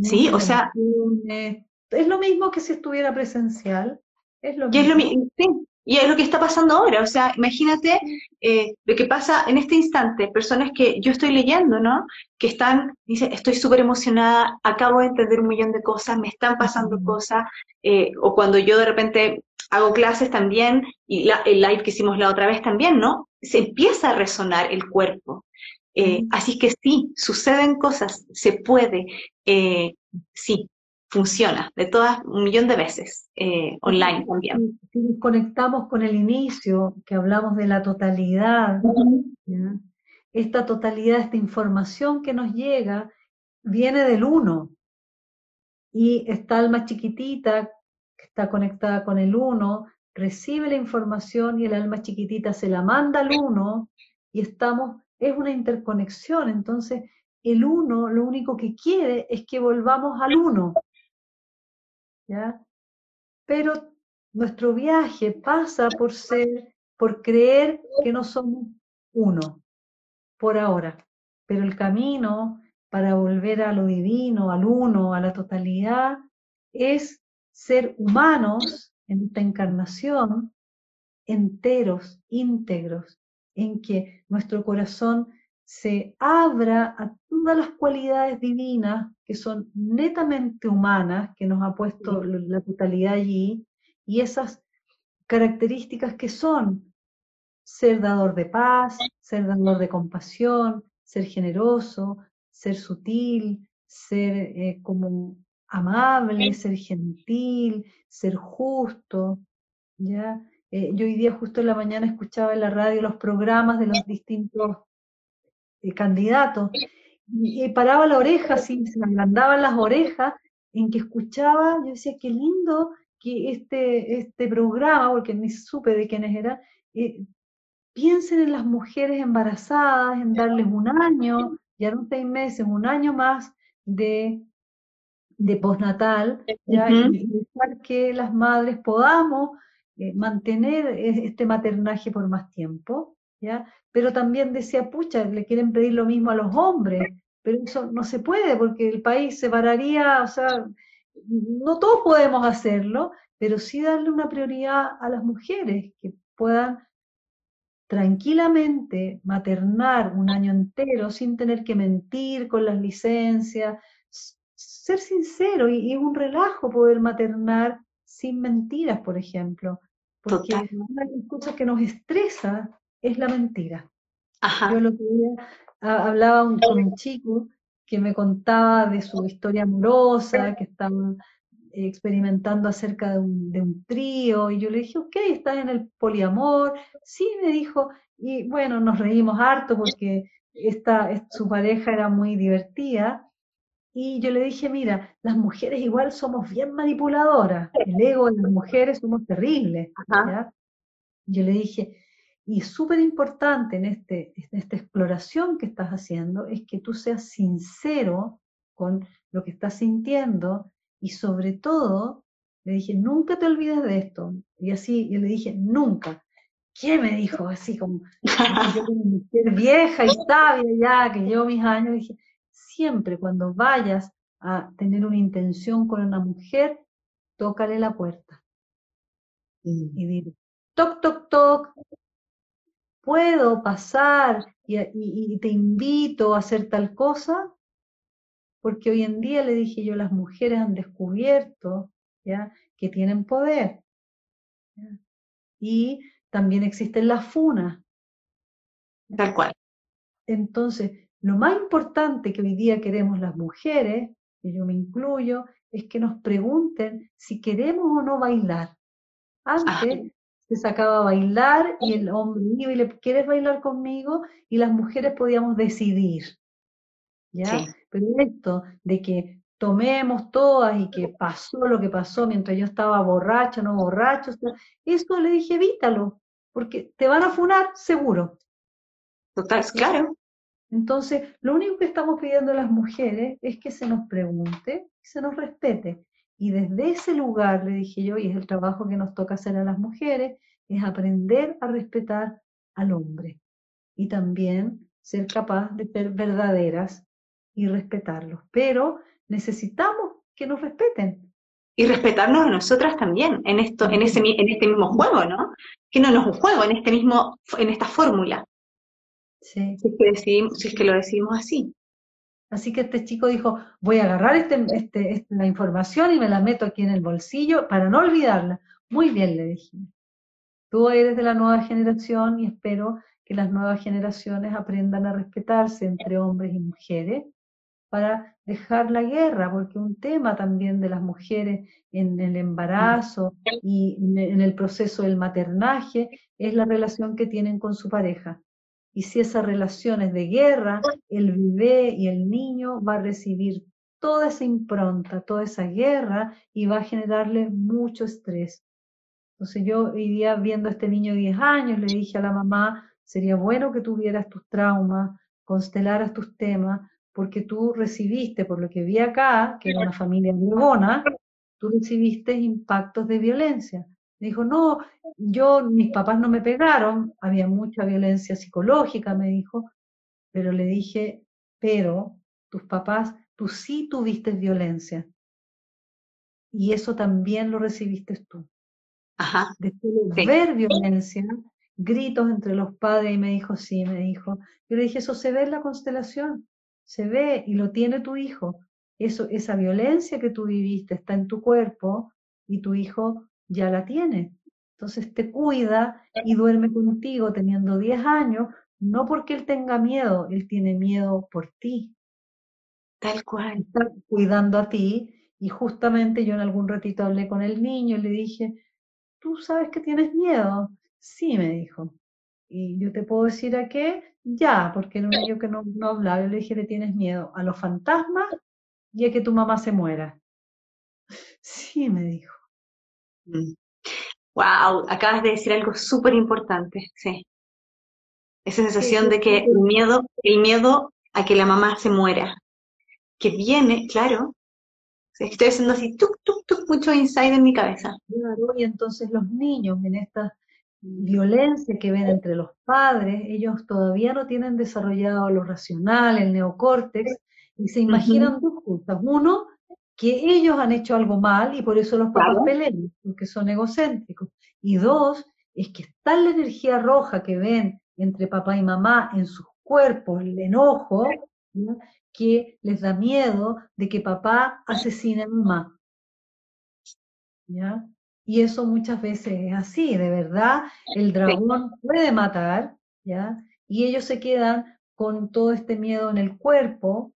Sí, o sea. Es lo mismo que si estuviera presencial. Es lo mismo. Es lo mismo. Sí, y es lo que está pasando ahora, o sea, imagínate eh, lo que pasa en este instante, personas que yo estoy leyendo, ¿no? Que están, dice, estoy súper emocionada, acabo de entender un millón de cosas, me están pasando cosas, eh, o cuando yo de repente hago clases también, y la, el live que hicimos la otra vez también, ¿no? Se empieza a resonar el cuerpo. Eh, así que sí, suceden cosas, se puede, sí, funciona de todas un millón de veces eh, online también. Si conectamos con el inicio, que hablamos de la totalidad, esta totalidad, esta información que nos llega, viene del uno. Y esta alma chiquitita que está conectada con el uno, recibe la información y el alma chiquitita se la manda al uno y estamos, es una interconexión. Entonces, el uno lo único que quiere es que volvamos al uno. Pero nuestro viaje pasa por ser, por creer que no somos uno, por ahora. Pero el camino para volver a lo divino, al uno, a la totalidad, es ser humanos en esta encarnación, enteros, íntegros, en que nuestro corazón se abra a todas las cualidades divinas que son netamente humanas, que nos ha puesto la totalidad allí, y esas características que son ser dador de paz, ser dador de compasión, ser generoso, ser sutil, ser eh, como amable, ser gentil, ser justo, ¿ya? Eh, yo hoy día justo en la mañana escuchaba en la radio los programas de los distintos candidato. Y, paraba la oreja, así, se me ablandaban las orejas en que escuchaba, yo decía, qué lindo que este, este programa, porque ni supe de quiénes eran, eh, piensen en las mujeres embarazadas, en darles un año, ya no seis meses, un año más de, de postnatal, ya, y dejar que las madres podamos eh, mantener e, este maternaje por más tiempo, ¿ya? pero también decía, pucha, le quieren pedir lo mismo a los hombres, pero eso no se puede porque el país se pararía, o sea, no todos podemos hacerlo, pero sí darle una prioridad a las mujeres que puedan tranquilamente maternar un año entero sin tener que mentir con las licencias, ser sincero y, es un relajo poder maternar sin mentiras, por ejemplo, Porque una de las cosas que nos estresa es la mentira. Ajá. Yo lo que hablaba con un chico que me contaba de su historia amorosa, que estaba experimentando acerca de un, de un, trío, y yo le dije, ok, ¿estás en el poliamor? Sí, me dijo, y bueno, nos reímos harto porque esta, su pareja era muy divertida, y yo le dije, mira, las mujeres igual somos bien manipuladoras, el ego de las mujeres somos terribles. Yo le dije, y súper importante en, este, en esta exploración que estás haciendo es que tú seas sincero con lo que estás sintiendo y sobre todo, le dije, nunca te olvides de esto. Y así, yo le dije, nunca. ¿Qué me dijo? Así como, yo como mujer vieja y sabia ya, que llevo mis años, dije, siempre cuando vayas a tener una intención con una mujer, tócale la puerta. Mm. Y dile, toc, toc, toc, puedo pasar y, te invito a hacer tal cosa, porque hoy en día le dije yo, las mujeres han descubierto ¿ya? que tienen poder. Y también existen las funas. Tal cual. Entonces, lo más importante que hoy día queremos las mujeres, y yo me incluyo, es que nos pregunten si queremos o no bailar. Antes se sacaba a bailar y el hombre iba y le, ¿quieres bailar conmigo? Y las mujeres podíamos decidir. ¿Ya? Pero esto de que tomemos todas y que pasó lo que pasó mientras yo estaba borracha, no borracho, eso le dije, evítalo, porque te van a funar seguro. Total, claro. Entonces, lo único que estamos pidiendo a las mujeres es que se nos pregunte y se nos respete. Y desde ese lugar, le dije yo, y es el trabajo que nos toca hacer a las mujeres, es aprender a respetar al hombre y también ser capaz de ser verdaderas y respetarlos. Pero necesitamos que nos respeten. Y respetarnos a nosotras también en esto, en ese en este mismo juego, ¿no? Que no es un juego, en este mismo, en esta fórmula. Sí. Si es que, decidimos, si es que lo decimos así. Así que este chico dijo, voy a agarrar este, este, esta la información y me la meto aquí en el bolsillo para no olvidarla. Muy bien, le dije. Tú eres de la nueva generación y espero que las nuevas generaciones aprendan a respetarse entre hombres y mujeres para dejar la guerra, porque un tema también de las mujeres en el embarazo y en el proceso del maternaje es la relación que tienen con su pareja. Y si esa relación es de guerra, el bebé y el niño va a recibir toda esa impronta, toda esa guerra y va a generarle mucho estrés. Entonces yo hoy día viendo a este niño de 10 años le dije a la mamá, sería bueno que tuvieras tus traumas, constelaras tus temas, porque tú recibiste, por lo que vi acá, que era una familia buena, tú recibiste impactos de violencia. Me dijo, no, yo, mis papás no me pegaron, había mucha violencia psicológica, me dijo, pero le dije, pero tus papás, tú sí tuviste violencia. Y eso también lo recibiste tú. Ajá. Después de ver violencia, gritos entre los padres, y me dijo, sí, me dijo. Yo le dije, eso se ve en la constelación, se ve y lo tiene tu hijo. Eso, esa violencia que tú viviste está en tu cuerpo y tu hijo ya la tiene. Entonces te cuida y duerme contigo teniendo 10 años, no porque él tenga miedo, él tiene miedo por ti. Tal cual. Está cuidando a ti y justamente yo en algún ratito hablé con el niño y le dije, ¿tú sabes que tienes miedo? Sí, me dijo. Y yo te puedo decir a qué, ya, porque era un niño que no, no hablaba. Yo le dije, ¿le tienes miedo? ¿A los fantasmas y a que tu mamá se muera? Sí, me dijo. Wow, mm. acabas de decir algo súper importante, sí. Esa sensación de que el miedo, el miedo a que la mamá se muera, que viene, claro, estoy haciendo así, tuk, tuk, tuk, mucho inside en mi cabeza. Claro, y entonces los niños en esta violencia que ven entre los padres, ellos todavía no tienen desarrollado lo racional, el neocórtex, y se imaginan dos cosas. Uno, que ellos han hecho algo mal y por eso los papás pelean, porque son egocéntricos. Y dos, es que está la energía roja que ven entre papá y mamá en sus cuerpos, el enojo, que les da miedo de que papá asesine a mamá. ¿Ya? Y eso muchas veces es así, de verdad, el dragón puede matar, ¿ya? Y ellos se quedan con todo este miedo en el cuerpo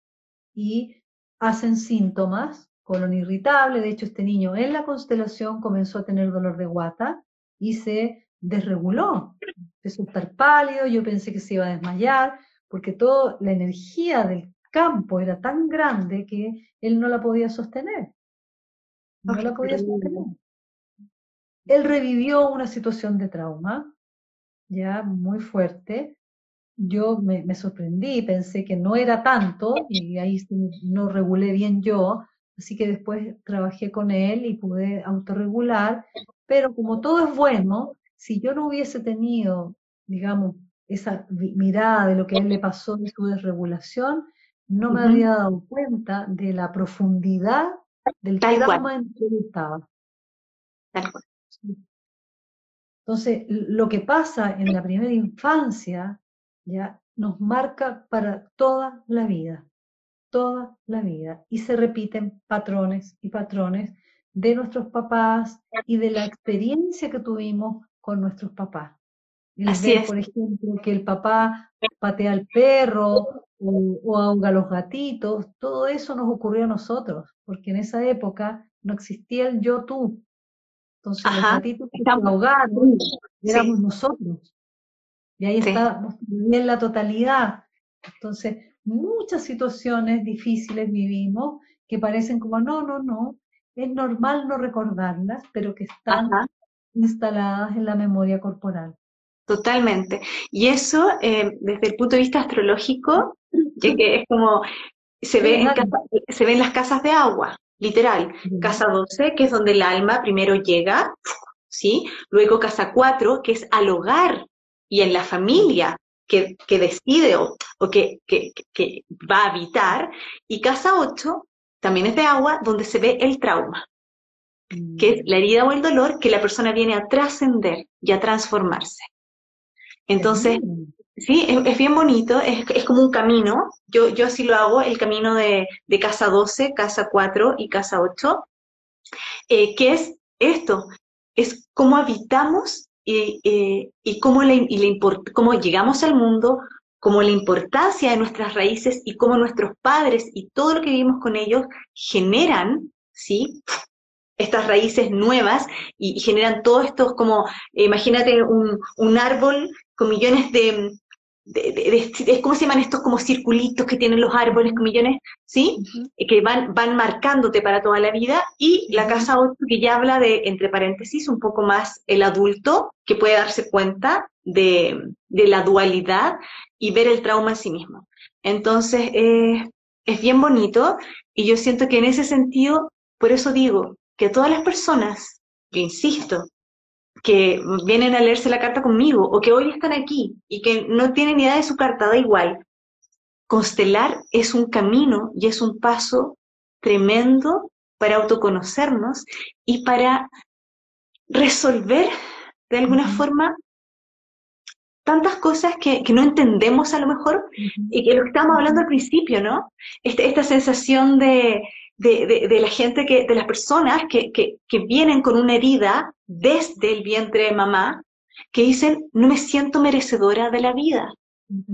y hacen síntomas, colon irritable, de hecho este niño en la constelación comenzó a tener dolor de guata y se desreguló, empezó a estar pálido, yo pensé que se iba a desmayar, porque toda la energía del campo era tan grande que él no la podía sostener. No la podía sostener. Él revivió una situación de trauma, ya muy fuerte, yo me, sorprendí, pensé que no era tanto y ahí no regulé bien yo, así que después trabajé con él y pude autorregular, pero como todo es bueno, si yo no hubiese tenido, digamos, esa mirada de lo que a él le pasó de su desregulación, no me habría dado cuenta de la profundidad del trauma en que estaba. Entonces, lo que pasa en la primera infancia ¿ya? Nos marca para toda la vida, toda la vida. Y se repiten patrones y patrones de nuestros papás y de la experiencia que tuvimos con nuestros papás. Así es. por ejemplo, que el papá patea al perro o, ahoga a los gatitos, todo eso nos ocurrió a nosotros, porque en esa época no existía el yo tú. Entonces los gatitos que se ahogaron éramos nosotros. Y ahí está bien la totalidad. Entonces, muchas situaciones difíciles vivimos que parecen como, no, no, no, es normal no recordarlas, pero que están instaladas en la memoria corporal. Totalmente. Y eso, eh, desde el punto de vista astrológico, que es como, se ve, en se ve en las casas de agua, literal. Casa 12, que es donde el alma primero llega, ¿sí? Luego casa 4, que es al hogar, y en la familia que, decide o, que, va a habitar. Y casa 8 también es de agua, donde se ve el trauma, que es la herida o el dolor que la persona viene a trascender y a transformarse. Entonces, sí, es, bien bonito, es, como un camino. Yo, yo así lo hago, el camino de, casa 12, casa 4 y casa 8, eh, que es esto, es cómo habitamos y, y, cómo, le, y cómo llegamos al mundo, cómo la importancia de nuestras raíces y cómo nuestros padres y todo lo que vivimos con ellos generan, ¿sí? Estas raíces nuevas y, generan todo esto como, imagínate un, un árbol con millones de, de, ¿cómo se llaman estos como circulitos que tienen los árboles con millones, ¿sí? Que van, van marcándote para toda la vida. Y la casa 8 que ya habla de, entre paréntesis, un poco más el adulto que puede darse cuenta de, la dualidad y ver el trauma en sí mismo. Entonces, eh, es bien bonito y yo siento que en ese sentido, por eso digo que todas las personas, yo insisto, que vienen a leerse la carta conmigo o que hoy están aquí y que no tienen idea de su carta, da igual. Constelar es un camino y es un paso tremendo para autoconocernos y para resolver de alguna forma tantas cosas que, no entendemos a lo mejor y que lo que estábamos hablando al principio, ¿no? Este, esta sensación de, de, la gente, que, de las personas que, que, vienen con una herida desde el vientre de mamá, que dicen, no me siento merecedora de la vida.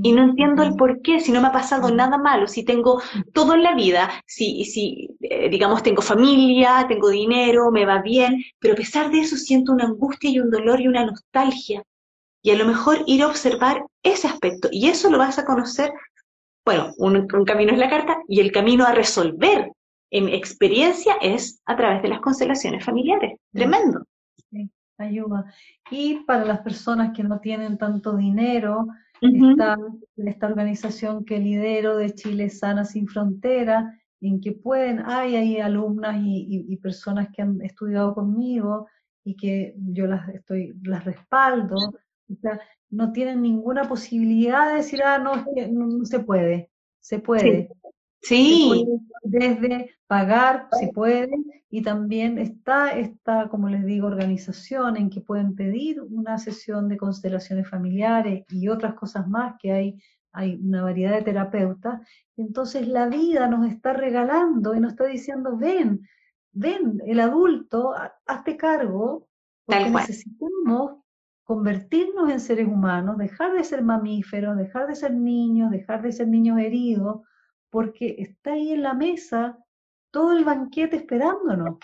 Y no entiendo el por qué, si no me ha pasado nada malo, si tengo todo en la vida, si, si eh, digamos, tengo familia, tengo dinero, me va bien, pero a pesar de eso siento una angustia y un dolor y una nostalgia. Y a lo mejor ir a observar ese aspecto. Y eso lo vas a conocer, bueno, un, un camino es la carta y el camino a resolver en experiencia es a través de las constelaciones familiares. Tremendo. Sí, ayuda. Y para las personas que no tienen tanto dinero, está esta organización que lidero de Chile Sana Sin Frontera, en que pueden, hay ahí alumnas y, personas que han estudiado conmigo y que yo las estoy, las respaldo, o sea, no tienen ninguna posibilidad de decir, ah, no, no, se puede, se puede. Sí. Desde pagar, si pueden, y también está esta, como les digo, organización en que pueden pedir una sesión de constelaciones familiares y otras cosas más que hay, hay una variedad de terapeutas. Entonces la vida nos está regalando y nos está diciendo, ven, ven, el adulto, hazte cargo, porque necesitamos convertirnos en seres humanos, dejar de ser mamíferos, dejar de ser niños, dejar de ser niños heridos, porque está ahí en la mesa todo el banquete esperándonos.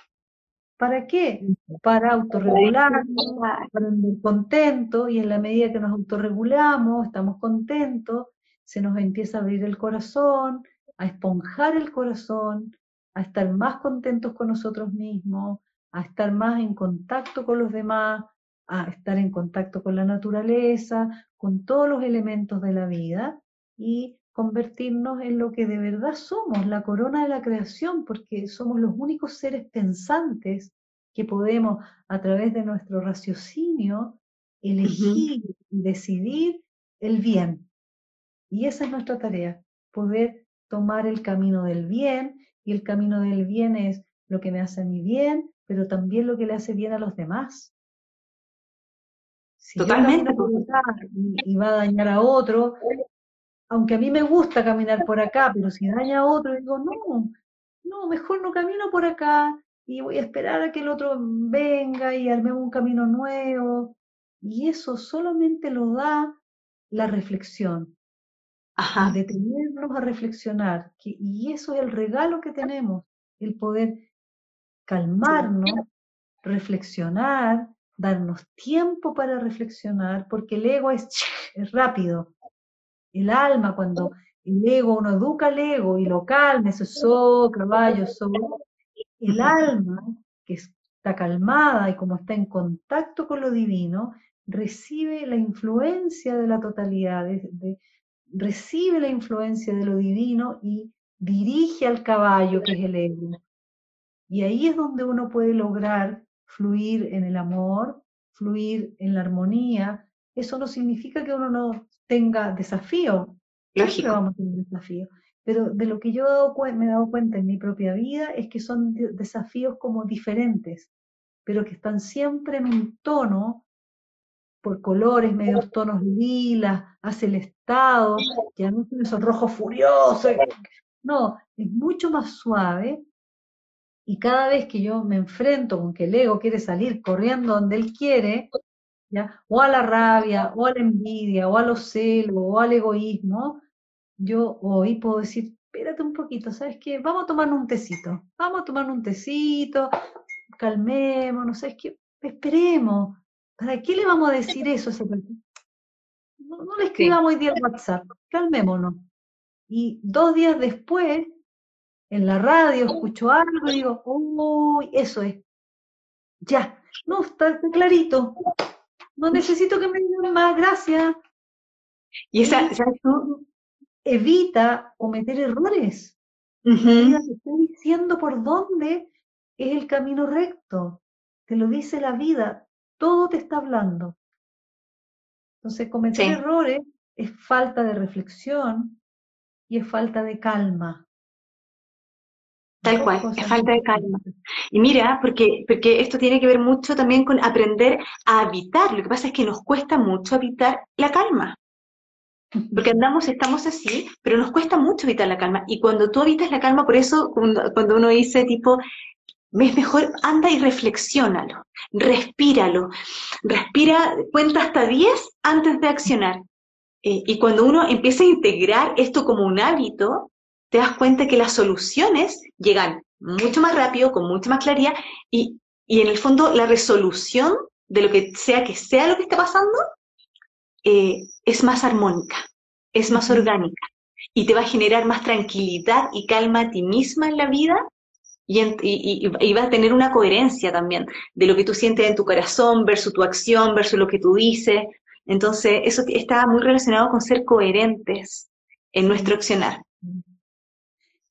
¿Para qué? Para autorregularnos, para andar contentos, y en la medida que nos autorregulamos, estamos contentos, se nos empieza a abrir el corazón, a esponjar el corazón, a estar más contentos con nosotros mismos, a estar más en contacto con los demás, a estar en contacto con la naturaleza, con todos los elementos de la vida y convertirnos en lo que de verdad somos, la corona de la creación, porque somos los únicos seres pensantes que podemos a través de nuestro raciocinio elegir y decidir el bien. Y esa es nuestra tarea, poder tomar el camino del bien, y el camino del bien es lo que me hace a mí bien, pero también lo que le hace bien a los demás. Totalmente. y, va a dañar a otro, aunque a mí me gusta caminar por acá, pero si daña a otro, digo, no, no, mejor no camino por acá y voy a esperar a que el otro venga y armemos un camino nuevo. Y eso solamente lo da la reflexión. Ajá. Detenernos a reflexionar. y eso es el regalo que tenemos, el poder calmarnos, reflexionar, darnos tiempo para reflexionar, porque el ego es, es rápido. El alma, cuando el ego, uno educa al ego y lo calma, eso so, caballo, so, el alma, que está calmada y como está en contacto con lo divino, recibe la influencia de la totalidad, recibe la influencia de lo divino y dirige al caballo, que es el ego. Y ahí es donde uno puede lograr fluir en el amor, fluir en la armonía. Eso no significa que uno no tenga desafío. Siempre vamos a tener desafío. Pero de lo que yo me he dado cuenta en mi propia vida es que son desafíos como diferentes, pero que están siempre en un tono, por colores, medios tonos lilas, estado, que no son esos rojos furiosos. No, es mucho más suave y cada vez que yo me enfrento con que el ego quiere salir corriendo donde él quiere, ¿ya? o a la rabia, o a la envidia, o a los celos, o al egoísmo, yo hoy puedo decir, espérate un poquito, ¿sabes qué? Vamos a tomar un tecito, vamos a tomar un tecito, calmémonos, ¿sabes qué? Esperemos. ¿Para qué le vamos a decir eso a ese no, no le escribamos hoy día en WhatsApp, calmémonos. Y dos días después en la radio, escucho algo y digo, uy, eso es. Ya, no, está, clarito. No necesito que me digan más, gracias. Y esa, evita cometer errores. te está diciendo por dónde es el camino recto. Te lo dice la vida. Todo te está hablando. Entonces, cometer errores es falta de reflexión y es falta de calma. Tal cual, es falta de calma. Y mira, porque, porque esto tiene que ver mucho también con aprender a habitar. Lo que pasa es que nos cuesta mucho habitar la calma. Porque andamos, estamos así, pero nos cuesta mucho habitar la calma. Y cuando tú habitas la calma, por eso cuando, uno dice tipo, es mejor, anda y reflexiónalo, respíralo. Respira, cuenta hasta 10 antes de accionar. Eh, y cuando uno empieza a integrar esto como un hábito, te das cuenta que las soluciones llegan mucho más rápido, con mucha más claridad, y, en el fondo la resolución de lo que sea que sea lo que esté pasando eh, es más armónica, es más orgánica, y te va a generar más tranquilidad y calma a ti misma en la vida y, y, va a tener una coherencia también de lo que tú sientes en tu corazón versus tu acción, versus lo que tú dices. Entonces, eso está muy relacionado con ser coherentes en nuestro accionar.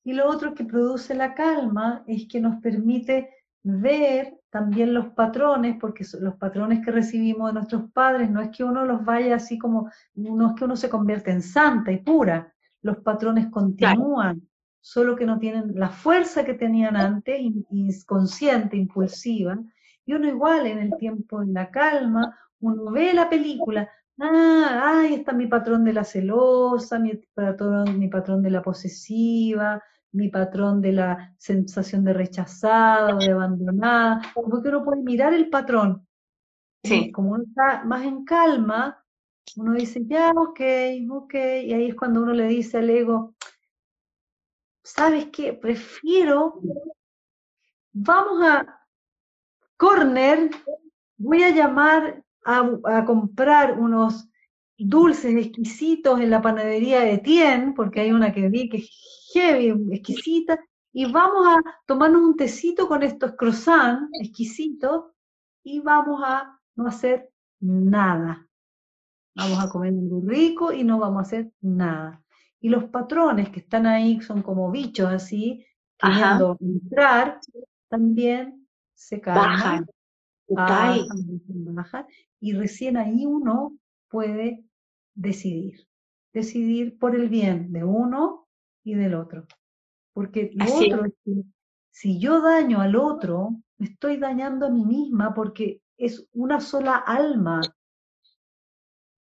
Y lo otro que produce la calma es que nos permite ver también los patrones, porque los patrones que recibimos de nuestros padres no es que uno los vaya así como, no es que uno se convierta en santa y pura, los patrones continúan, solo que no tienen la fuerza que tenían antes, inconsciente, impulsiva, y uno igual en el tiempo de la calma, uno ve la película, ah, ahí está mi patrón de la celosa, mi patrón, mi patrón de la posesiva, mi patrón de la sensación de rechazada de abandonada, como que uno puede mirar el patrón. Sí. Como uno está más en calma, uno dice, ya, ok, ok, y ahí es cuando uno le dice al ego, ¿sabes qué? Prefiero, vamos a corner, voy a llamar a, comprar unos dulces exquisitos en la panadería de Tien, porque hay una que vi que es heavy, exquisita, y vamos a tomarnos un tecito con estos croissants exquisitos y vamos a no hacer nada. Vamos a comer muy rico y no vamos a hacer nada. Y los patrones que están ahí son como bichos así, queriendo entrar, también se calman. Bajan, y recién ahí uno puede decidir. Decidir por el bien de uno y del otro. Porque lo otro es que si yo daño al otro, me estoy dañando a mí misma porque es una sola alma.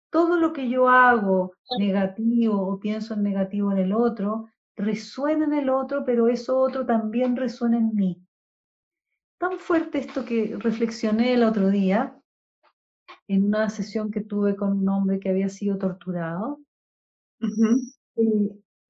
Todo lo que yo hago negativo o pienso en negativo en el otro, resuena en el otro, pero eso otro también resuena en mí. Tan fuerte esto que reflexioné el otro día en una sesión que tuve con un hombre que había sido torturado.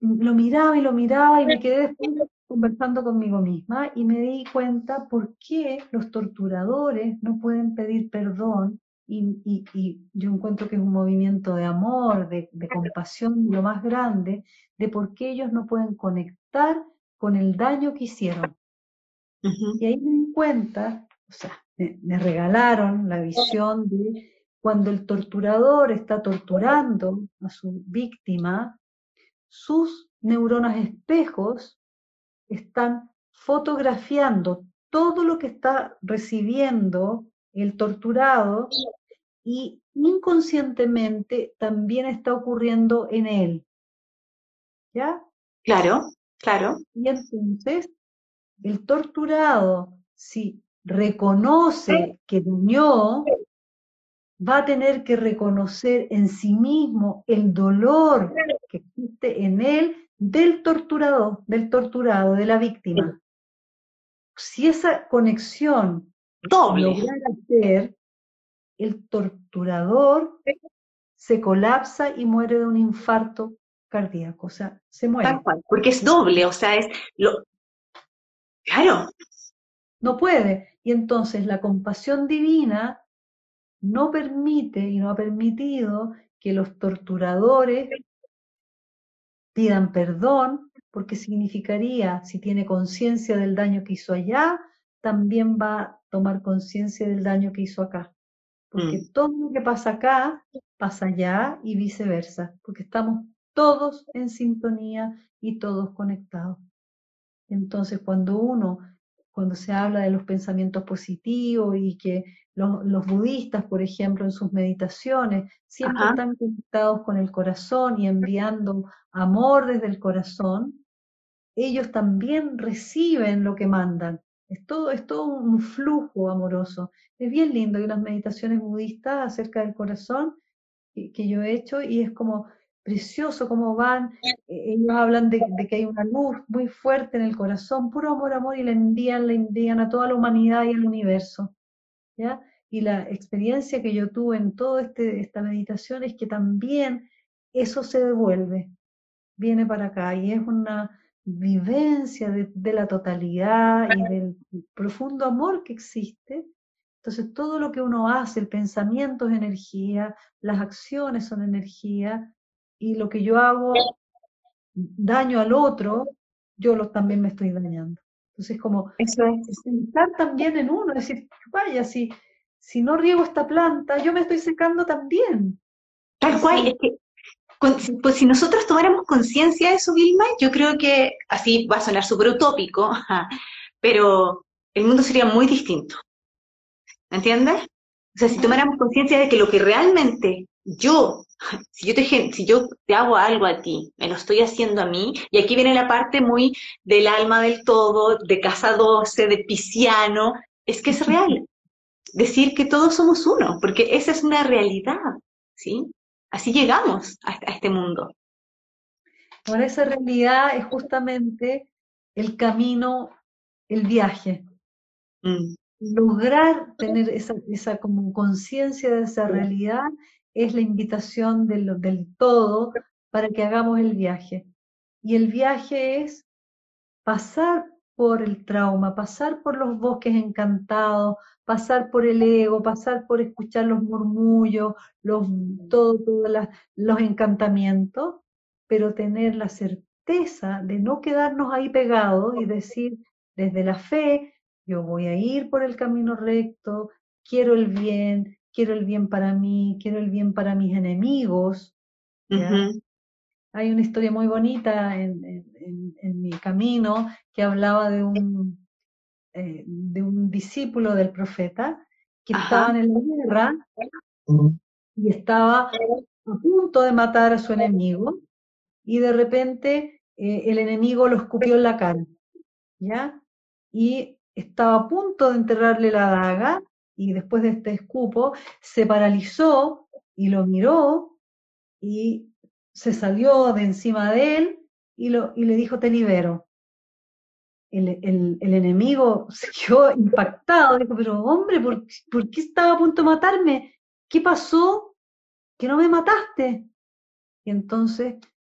Lo miraba y lo miraba y me quedé después conversando conmigo misma y me di cuenta por qué los torturadores no pueden pedir perdón y, yo encuentro que es un movimiento de amor, de, compasión lo más grande, de por qué ellos no pueden conectar con el daño que hicieron. Y ahí me di cuenta, o sea, me regalaron la visión de cuando el torturador está torturando a su víctima, sus neuronas espejos están fotografiando todo lo que está recibiendo el torturado y inconscientemente también está ocurriendo en él. ¿Ya? Claro, claro. Y entonces, el torturado, si reconoce que dañó, va a tener que reconocer en sí mismo el dolor que existe en él del torturador, del torturado, de la víctima. Si esa conexión doble hacer, el torturador se colapsa y muere de un infarto cardíaco, o sea, se muere. porque es doble, o sea, es lo claro. No puede. Y entonces la compasión divina no permite y no ha permitido que los torturadores pidan perdón, porque significaría, si tiene conciencia del daño que hizo allá, también va a tomar conciencia del daño que hizo acá. Porque mm. todo lo que pasa acá pasa allá y viceversa, porque estamos todos en sintonía y todos conectados. Entonces, cuando uno, cuando se habla de los pensamientos positivos y que los, budistas, por ejemplo, en sus meditaciones, siempre están conectados con el corazón y enviando amor desde el corazón. Ellos también reciben lo que mandan. Es todo, es todo un flujo amoroso. Es bien lindo. Hay unas meditaciones budistas acerca del corazón que, que yo he hecho y es como precioso cómo van. E, ellos hablan de, de, que hay una luz muy fuerte en el corazón, puro amor, amor, y le envían, le envían a toda la humanidad y al universo. ¿ya? Y la experiencia que yo tuve en toda este, esta meditación es que también eso se devuelve, viene para acá y es una vivencia de, de la totalidad y del profundo amor que existe. Entonces todo lo que uno hace, el pensamiento es energía, las acciones son energía y lo que yo hago daño al otro, yo lo, también me estoy dañando. Entonces, como Eso es. pensar también en uno, decir, vaya, si, si no riego esta planta, yo me estoy secando también. Tal cual, es que pues si nosotros tomáramos conciencia de eso, Vilma, yo creo que así va a sonar súper utópico, pero el mundo sería muy distinto. ¿Me entiendes? O sea, si tomáramos conciencia de que lo que realmente yo, si yo, te, si yo te hago algo a ti, me lo estoy haciendo a mí, y aquí viene la parte muy del alma del todo, de casa 12, de pisciano, es que es real. Decir que todos somos uno, porque esa es una realidad, ¿sí? Así llegamos a, este mundo. Ahora esa realidad es justamente el camino, el viaje. Mm. Lograr tener esa, esa como conciencia de esa realidad es la invitación del, todo para que hagamos el viaje. Y el viaje es pasar por el trauma, pasar por los bosques encantados, pasar por el ego, pasar por escuchar los murmullos, los, todos los encantamientos, pero tener la certeza de no quedarnos ahí pegados y decir desde la fe, yo voy a ir por el camino recto, quiero el bien, quiero el bien para mí, quiero el bien para mis enemigos. Hay una historia muy bonita en, mi camino que hablaba de un, eh, de un discípulo del profeta que estaba en la guerra y estaba a punto de matar a su enemigo y de repente eh, el enemigo lo escupió en la cara, ¿ya? Y estaba a punto de enterrarle la daga y después de este escupo se paralizó y lo miró y se salió de encima de él y, lo, y le dijo, te libero. El, el, enemigo se quedó impactado, dijo, pero hombre, ¿por, ¿por, qué estaba a punto de matarme? ¿Qué pasó? Que no me mataste. Y entonces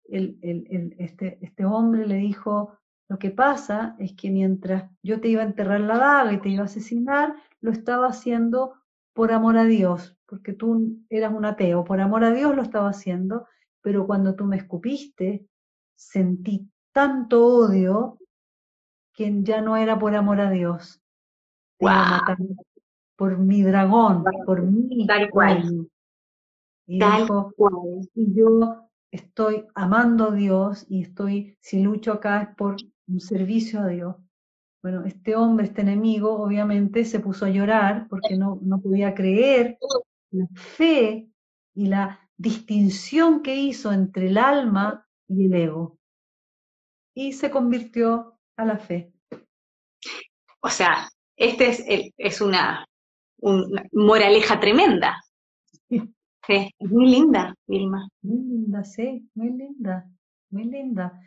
el, este, este hombre le dijo, lo que pasa es que mientras yo te iba a enterrar la daga y te iba a asesinar, lo estaba haciendo por amor a Dios, porque tú eras un ateo, por amor a Dios lo estaba haciendo, pero cuando tú me escupiste, sentí tanto odio que ya no era por amor a Dios. por mi dragón, por mi Tal cual. Y, y yo estoy amando a Dios y estoy, si lucho acá es por un servicio a Dios. Bueno, este hombre, este enemigo, obviamente se puso a llorar porque no, no podía creer la fe y la distinción que hizo entre el alma y el ego. Y se convirtió a la fe. O sea, esta es, es una, una, moraleja tremenda. Sí, es muy linda, Vilma. Muy linda, sí, muy linda, muy linda.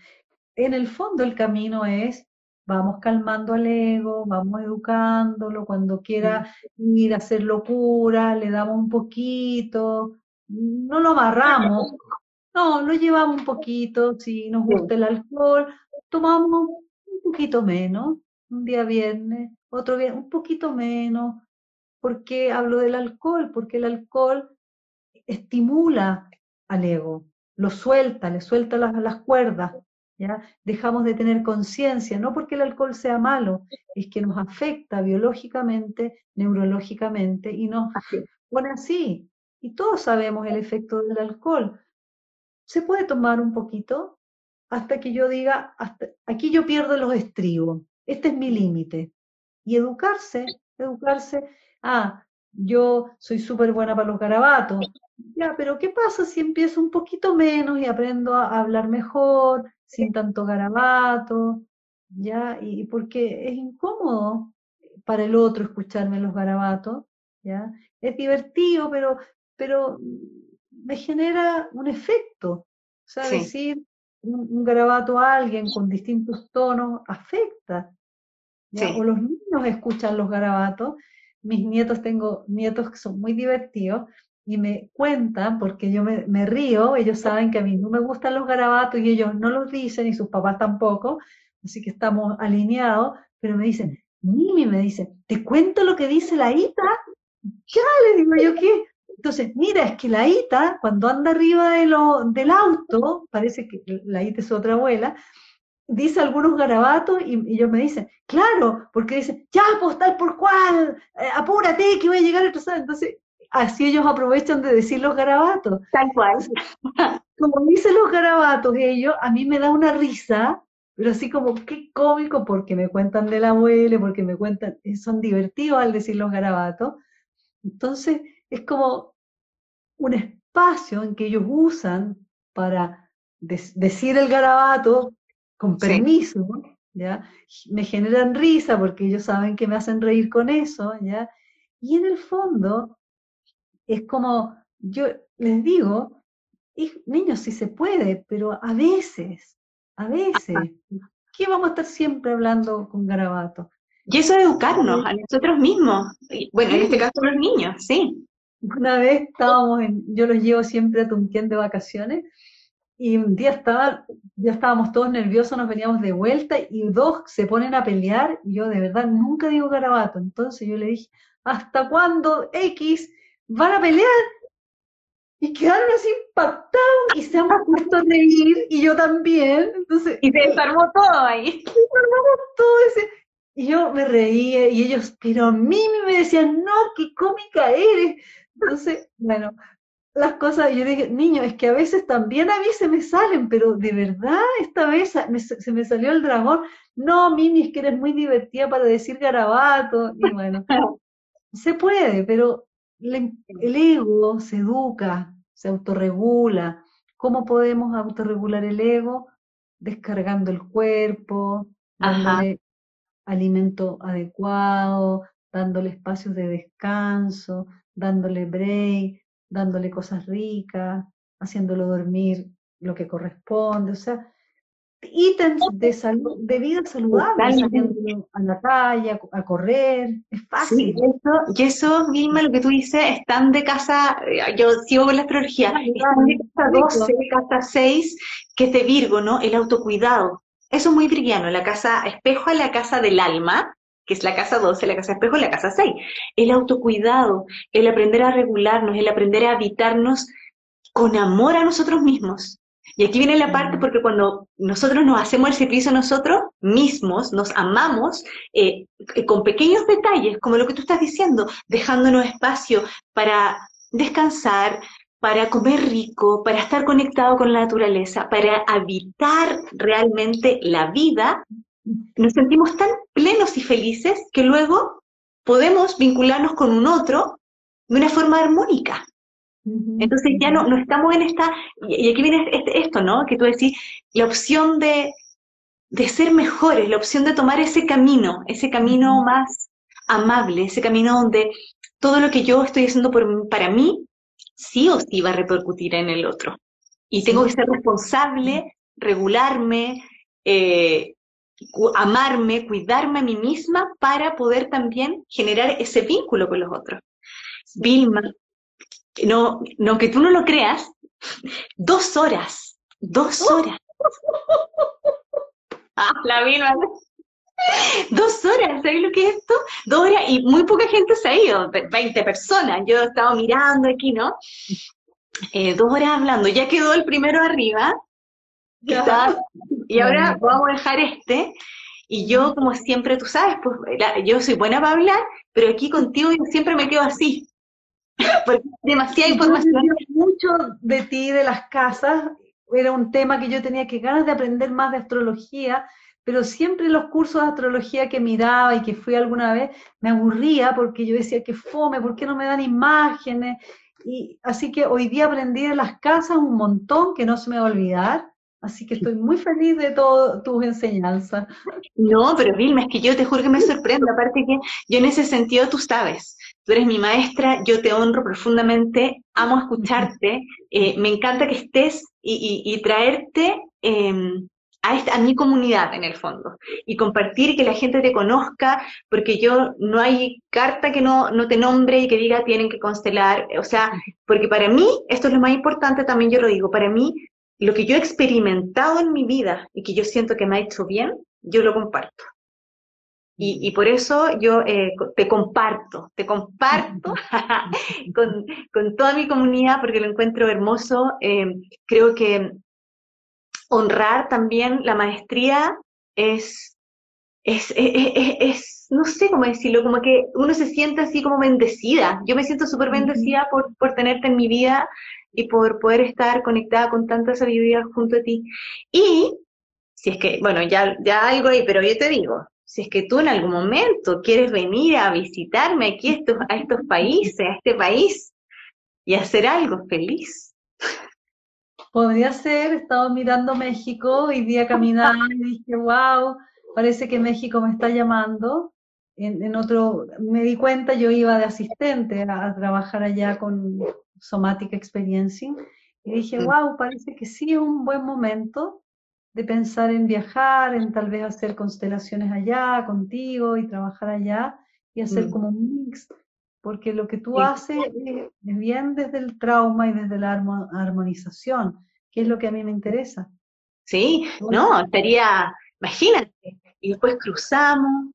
En el fondo el camino es, vamos calmando al ego, vamos educándolo, cuando quiera ir a hacer locura, le damos un poquito, no lo amarramos, no, lo llevamos un poquito, si nos gusta el alcohol, tomamos un poquito menos, un día viernes, otro día un poquito menos. ¿Por qué hablo del alcohol? Porque el alcohol estimula al ego, lo suelta, le suelta las, las cuerdas, ¿ya? Dejamos de tener conciencia, no porque el alcohol sea malo, es que nos afecta biológicamente, neurológicamente y nos pone así. Y todos sabemos el efecto del alcohol. Se puede tomar un poquito hasta que yo diga, hasta aquí yo pierdo los estribos, este es mi límite. Y educarse, educarse, ah, yo soy súper buena para los garabatos, ya, pero ¿qué pasa si empiezo un poquito menos y aprendo a hablar mejor, sin tanto garabato? ¿Ya? Y porque es incómodo para el otro escucharme los garabatos, ¿ya? Es divertido, pero, pero me genera un efecto. O sea, decir un, garabato a alguien con distintos tonos afecta. O los niños escuchan los garabatos. Mis nietos, tengo nietos que son muy divertidos y me cuentan, porque yo me, río, ellos saben que a mí no me gustan los garabatos y ellos no los dicen y sus papás tampoco, así que estamos alineados, pero me dicen, Mimi me dice, ¿te cuento lo que dice la Ita? Ya, le digo yo, ¿qué? Entonces, mira, es que la Ita, cuando anda arriba de lo, del auto, parece que la Ita es otra abuela, dice algunos garabatos y, ellos me dicen, claro, porque dice, ya, pues tal por cual, eh, apúrate que voy a llegar a Entonces, así ellos aprovechan de decir los garabatos. Tal cual. Como dicen los garabatos ellos, a mí me da una risa, pero así como qué cómico porque me cuentan de la abuela, porque me cuentan, eh, son divertidos al decir los garabatos. Entonces es como un espacio en que ellos usan para decir el garabato con permiso, ¿ya? Me generan risa porque ellos saben que me hacen reír con eso, ¿ya? Y en el fondo es como, yo les digo, niños, sí se puede, pero a veces, a veces, qué vamos a estar siempre hablando con garabato? Y eso es educarnos a nosotros mismos. Bueno, en este caso los niños, sí. Una vez estábamos en, yo los llevo siempre a Tunquén de vacaciones, y un día estaba, ya estábamos todos nerviosos, nos veníamos de vuelta, y dos se ponen a pelear, y yo de verdad nunca digo garabato. Entonces yo le dije, ¿hasta cuándo X van a pelear? y quedaron así impactados y se han puesto a reír y yo también. Entonces, y se desarmó todo ahí. Se desarmó todo ese. Y yo me reía y ellos, pero a mí me decían, no, qué cómica eres. Entonces, bueno, las cosas, yo dije, niño, es que a veces también a mí se me salen, pero de verdad esta vez se me salió el dragón. No, Mimi, es que eres muy divertida para decir garabato. Y bueno, se puede, pero el ego se educa, se autorregula. ¿Cómo podemos autorregular el ego? Descargando el cuerpo, dándole alimento adecuado, dándole espacios de descanso, dándole break, dándole cosas ricas, haciéndolo dormir lo que corresponde. O sea, ítems de, salud, de vida saludable, a la calle, a, correr, es fácil. y eso, Vilma, lo que tú dices, están de casa, eh, yo sigo con la astrología, están de casa 12, casa 6, que es de Virgo, ¿no? El autocuidado. Eso es muy virgiano, la casa espejo es la casa del alma, que es la casa 12, la casa espejo es la casa 6. El autocuidado, el aprender a regularnos, el aprender a habitarnos con amor a nosotros mismos. Y aquí viene la parte porque cuando nosotros nos hacemos el servicio nosotros mismos, nos amamos eh, eh, con pequeños detalles, como lo que tú estás diciendo, dejándonos espacio para descansar, para comer rico, para estar conectado con la naturaleza, para habitar realmente la vida, nos sentimos tan plenos y felices que luego podemos vincularnos con un otro de una forma armónica. Entonces ya no, no estamos en esta, y aquí viene este, esto, ¿no? Que tú decís, la opción de, de ser mejores, la opción de tomar ese camino, ese camino más amable, ese camino donde todo lo que yo estoy haciendo por, para mí, sí o sí va a repercutir en el otro. Y tengo que ser responsable, regularme, eh, amarme, cuidarme a mí misma para poder también generar ese vínculo con los otros. Vilma, no, no que tú no lo creas, dos horas, dos horas. ah, la misma. Dos horas, ¿sabes lo que es esto? Dos horas y muy poca gente se ha ido, 20 personas. Yo he estado mirando aquí, ¿no? Eh, dos horas hablando, ya quedó el primero arriba. y ahora vamos a dejar este. Y yo, como siempre, tú sabes, pues yo soy buena para hablar, pero aquí contigo yo siempre me quedo así. Porque demasiada información. Mucho de ti, de las casas, era un tema que yo tenía que ganas de aprender más de astrología, pero siempre los cursos de astrología que miraba y que fui alguna vez, me aburría porque yo decía que fome, ¿por qué no me dan imágenes? Y así que hoy día aprendí de las casas un montón que no se me va a olvidar. Así que estoy muy feliz de todas tus enseñanzas. No, pero Vilma, es que yo te juro que me sorprende. Aparte que yo en ese sentido, tú sabes, tú eres mi maestra, yo te honro profundamente, amo escucharte, eh, me encanta que estés y, traerte em, a, esta, a mi comunidad en el fondo y compartir y que la gente te conozca, porque yo no hay carta que no, no te nombre y que diga tienen que constelar, o sea, porque para mí, esto es lo más importante, también yo lo digo, para mí lo que yo he experimentado en mi vida y que yo siento que me ha hecho bien, yo lo comparto. Y, por eso yo eh, te comparto, te comparto con, con, toda mi comunidad porque lo encuentro hermoso. Eh, creo que honrar también la maestría es, es, es, es, no sé cómo decirlo, como que uno se siente así como bendecida. Yo me siento súper bendecida por, por tenerte en mi vida y por poder estar conectada con tanta sabiduría junto a ti. Y si es que, bueno, ya, ya algo ahí, pero yo te digo, si es que tú en algún momento quieres venir a visitarme aquí a estos, a estos países, a este país, y hacer algo feliz. Podría ser, he estado mirando México, y día caminando y dije, wow, parece que México me está llamando. En, en, otro, me di cuenta, yo iba de asistente a, a trabajar allá con Somatic Experiencing, y dije, wow, mm. parece que sí es un buen momento de pensar en viajar, en tal vez hacer constelaciones allá contigo y trabajar allá y hacer Mm. como un mix, porque lo que tú Sí. haces es, es bien desde el trauma y desde la armo- armonización, que es lo que a mí me interesa. Sí, no, estaría, imagínate, y después cruzamos.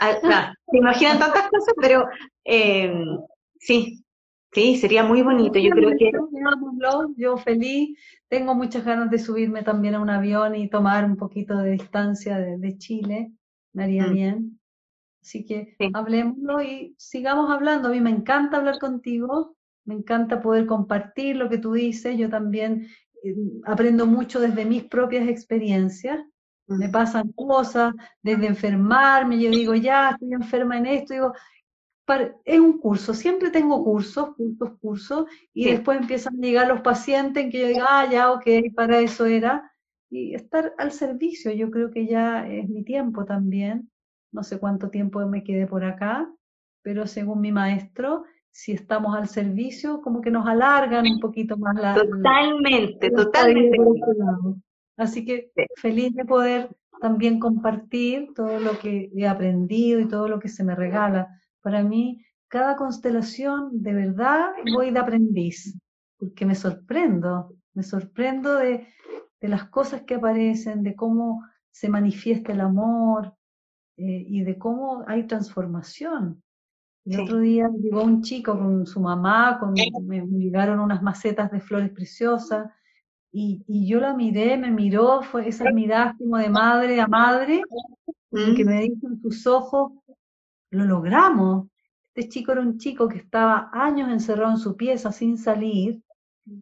Ah, ah, se imaginan tantas cosas, pero eh, sí, sí, sería muy bonito. Yo creo que yo feliz, tengo muchas ganas de subirme también a un avión y tomar un poquito de distancia de, de Chile, me haría Mm. bien. Así que Sí. hablemoslo y sigamos hablando. A mí me encanta hablar contigo, me encanta poder compartir lo que tú dices. Yo también eh, aprendo mucho desde mis propias experiencias. Me pasan cosas, desde enfermarme, yo digo, ya, estoy enferma en esto, digo, es un curso, siempre tengo cursos, cursos, cursos, y Sí. después empiezan a llegar los pacientes en que yo diga, ah, ya, ok, para eso era, y estar al servicio, yo creo que ya es mi tiempo también, no sé cuánto tiempo me quedé por acá, pero según mi maestro, si estamos al servicio, como que nos alargan un poquito más la, totalmente, la totalmente. Así que Sí. feliz de poder también compartir todo lo que he aprendido y todo lo que se me regala. Para mí, cada constelación, de verdad, voy de aprendiz, porque me sorprendo, me sorprendo de, de las cosas que aparecen, de cómo se manifiesta el amor eh, y de cómo hay transformación. El Sí. otro día llegó un chico con su mamá, con, me, me llegaron unas macetas de flores preciosas, y, y yo la miré, me miró, fue esas miradas como de madre a madre, y que Mm, me dijo en sus ojos, lo logramos. Este chico era un chico que estaba años encerrado en su pieza sin salir,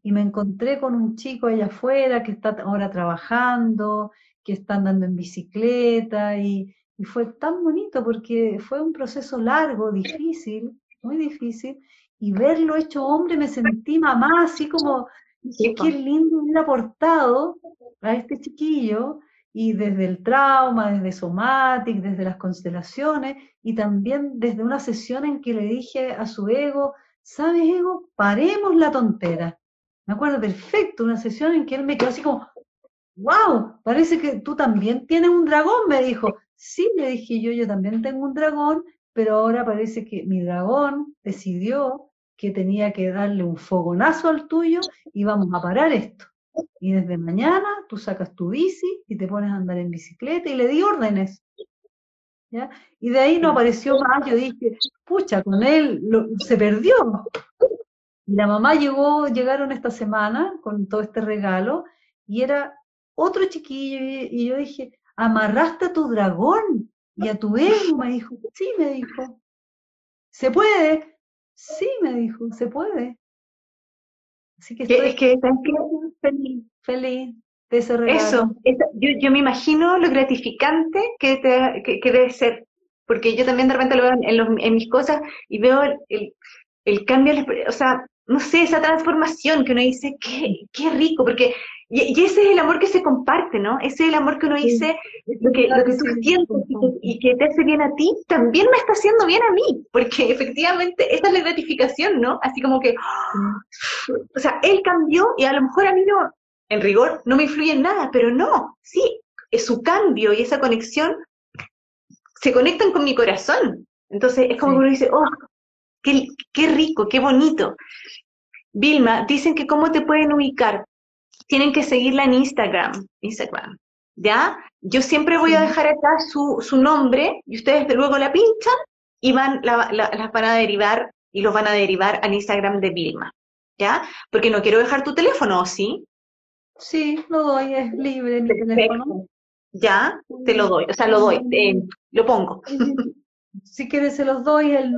y me encontré con un chico allá afuera que está ahora trabajando, que está andando en bicicleta, y, y fue tan bonito porque fue un proceso largo, difícil, muy difícil, y verlo hecho hombre me sentí mamá, así como, po. qué lindo hubiera aportado a este chiquillo, y desde el trauma, desde Somatic, desde las constelaciones, y también desde una sesión en que le dije a su ego, ¿sabes, ego? Paremos la tontera. Me acuerdo perfecto, una sesión en que él me quedó así como, wow, parece que tú también tienes un dragón, me dijo. Sí, le dije yo, yo también tengo un dragón, pero ahora parece que mi dragón decidió que tenía que darle un fogonazo al tuyo y vamos a parar esto. Y desde mañana tú sacas tu bici y te pones a andar en bicicleta y le di órdenes. ¿ya? Y de ahí no apareció más, yo dije, pucha, con él lo- se perdió. Y la mamá llegó, llegaron esta semana con todo este regalo y era otro chiquillo y, y yo dije, amarraste a tu dragón y a tu ego, me dijo, sí, me dijo, ¿se puede? Sí, me dijo, se puede. Así que estoy es que, feliz, feliz de ese regalo. Eso, eso, yo, yo me imagino lo gratificante que, te- que, que debe ser, porque yo también de repente lo veo en, los- en mis cosas y veo el, el, el cambio, o sea, no sé, esa transformación que uno dice, qué, qué rico, porque, y, y ese es el amor que se comparte, ¿no? Ese es el amor que uno Sí. dice, lo que, lo que tú sientes y que, te hace bien a ti, también me está haciendo bien a mí, porque efectivamente esa es la gratificación, ¿no? Así como que, o sea, él cambió y a lo mejor a mí no, en rigor, no me influye en nada, pero no, sí, es su cambio y esa conexión se conectan con mi corazón. Entonces es como Sí. que uno dice, oh, qué, qué rico, qué bonito. Vilma, dicen que cómo te pueden ubicar. Tienen que seguirla en Instagram, Instagram, ¿ya? Yo siempre voy a dejar acá su, su nombre y ustedes de luego la pinchan y van, la, la- las van a derivar y los van a derivar al Instagram de Vilma, ¿ya? Porque no quiero dejar tu teléfono, ¿o sí? Sí, lo doy, es libre mi teléfono. Ya, te lo doy, o sea, lo doy, eh, lo pongo. Si quieres se los doy, el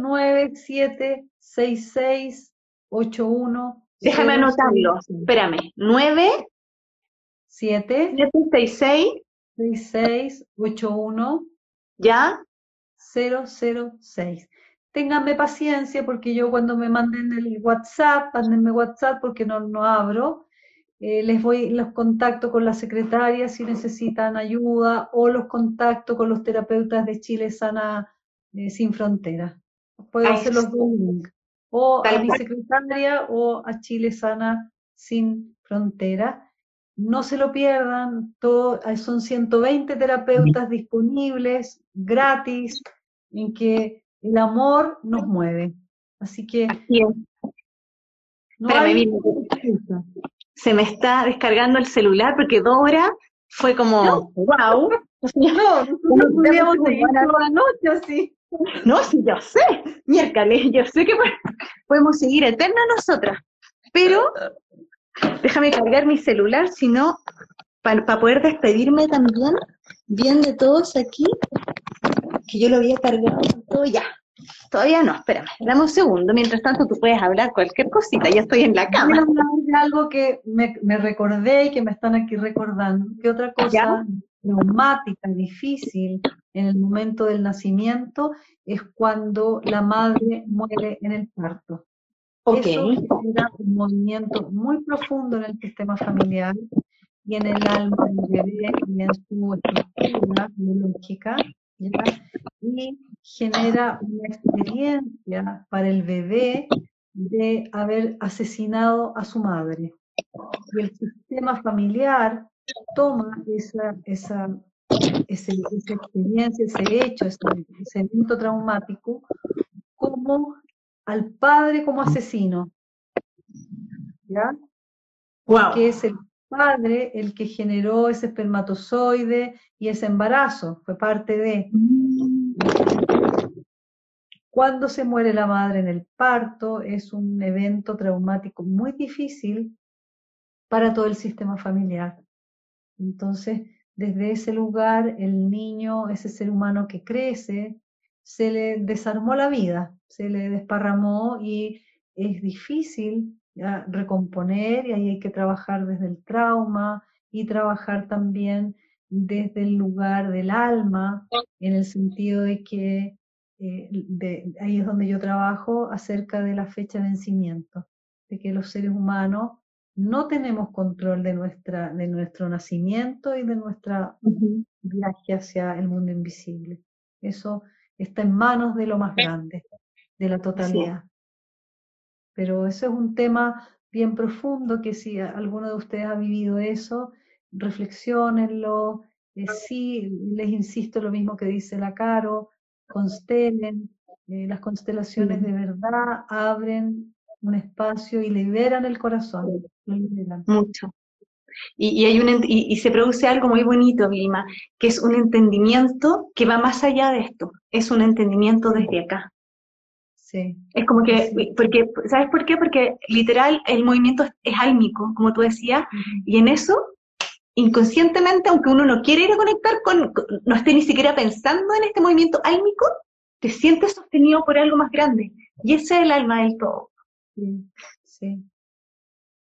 976681. Déjame anotarlo, espérame. 9, 7 7, 6, 6, 6681 ya, 006. Ténganme paciencia porque yo cuando me manden el WhatsApp, mándenme WhatsApp porque no, no abro, eh, les voy, los contacto con la secretaria si necesitan ayuda o los contacto con los terapeutas de Chile Sana eh, Sin Fronteras. Pueden Ahí ser los dos links. O Tal a mi cual. secretaria o a Chile Sana Sin Fronteras. no se lo pierdan, todo, son 120 terapeutas disponibles, gratis, en que el amor nos mueve. Así que... No se me está descargando el celular porque Dora fue como, wow. No, no podíamos seguir toda la noche así. No, sí, yo sé, miércoles, yo sé que podemos seguir eterna nosotras, pero déjame cargar mi celular, si no, para poder despedirme también, bien de todos aquí, que yo lo había cargado todo ya. Todavía no, espérame, dame un segundo. Mientras tanto, tú puedes hablar cualquier cosita, ya estoy en la cama. de algo que me, recordé y que me están aquí recordando. ¿Qué otra cosa traumática, difícil en el momento del nacimiento es cuando la madre muere en el parto. Okay. Eso genera un movimiento muy profundo en el sistema familiar y en el alma del bebé y en su estructura biológica. Y genera una experiencia para el bebé de haber asesinado a su madre. Y el sistema familiar toma esa, esa, esa experiencia, ese hecho, ese, evento traumático, como al padre como asesino. ¿Ya? Porque es el padre el que generó ese espermatozoide y ese embarazo, fue parte de. Cuando se muere la madre en el parto es un evento traumático muy difícil para todo el sistema familiar. Entonces, desde ese lugar, el niño, ese ser humano que crece, se le desarmó la vida, se le desparramó y es difícil recomponer y ahí hay que trabajar desde el trauma y trabajar también desde el lugar del alma, en el sentido de que eh, ahí es donde yo trabajo acerca de la fecha de vencimiento, de que los seres humanos no tenemos control de, nuestra, de nuestro nacimiento y de nuestra viaje hacia el mundo invisible. Eso está en manos de lo más grande, de la totalidad. Pero eso es un tema bien profundo que si alguno de ustedes ha vivido eso, reflexionenlo. Eh, sí, les insisto lo mismo que dice la Caro, constelen, eh, las constelaciones de verdad abren un espacio y liberan el corazón. Mucho. Y, hay un, y, se produce algo muy bonito, Vilma, que es un entendimiento que va más allá de esto, es un entendimiento desde acá. Sí. Es como que, porque, ¿sabes por qué? Porque literal el movimiento es álmico, como tú decías, y en eso inconscientemente, aunque uno no quiere ir a conectar con, no esté ni siquiera pensando en este movimiento álmico, te sientes sostenido por algo más grande. Y ese es el alma del todo. Sí.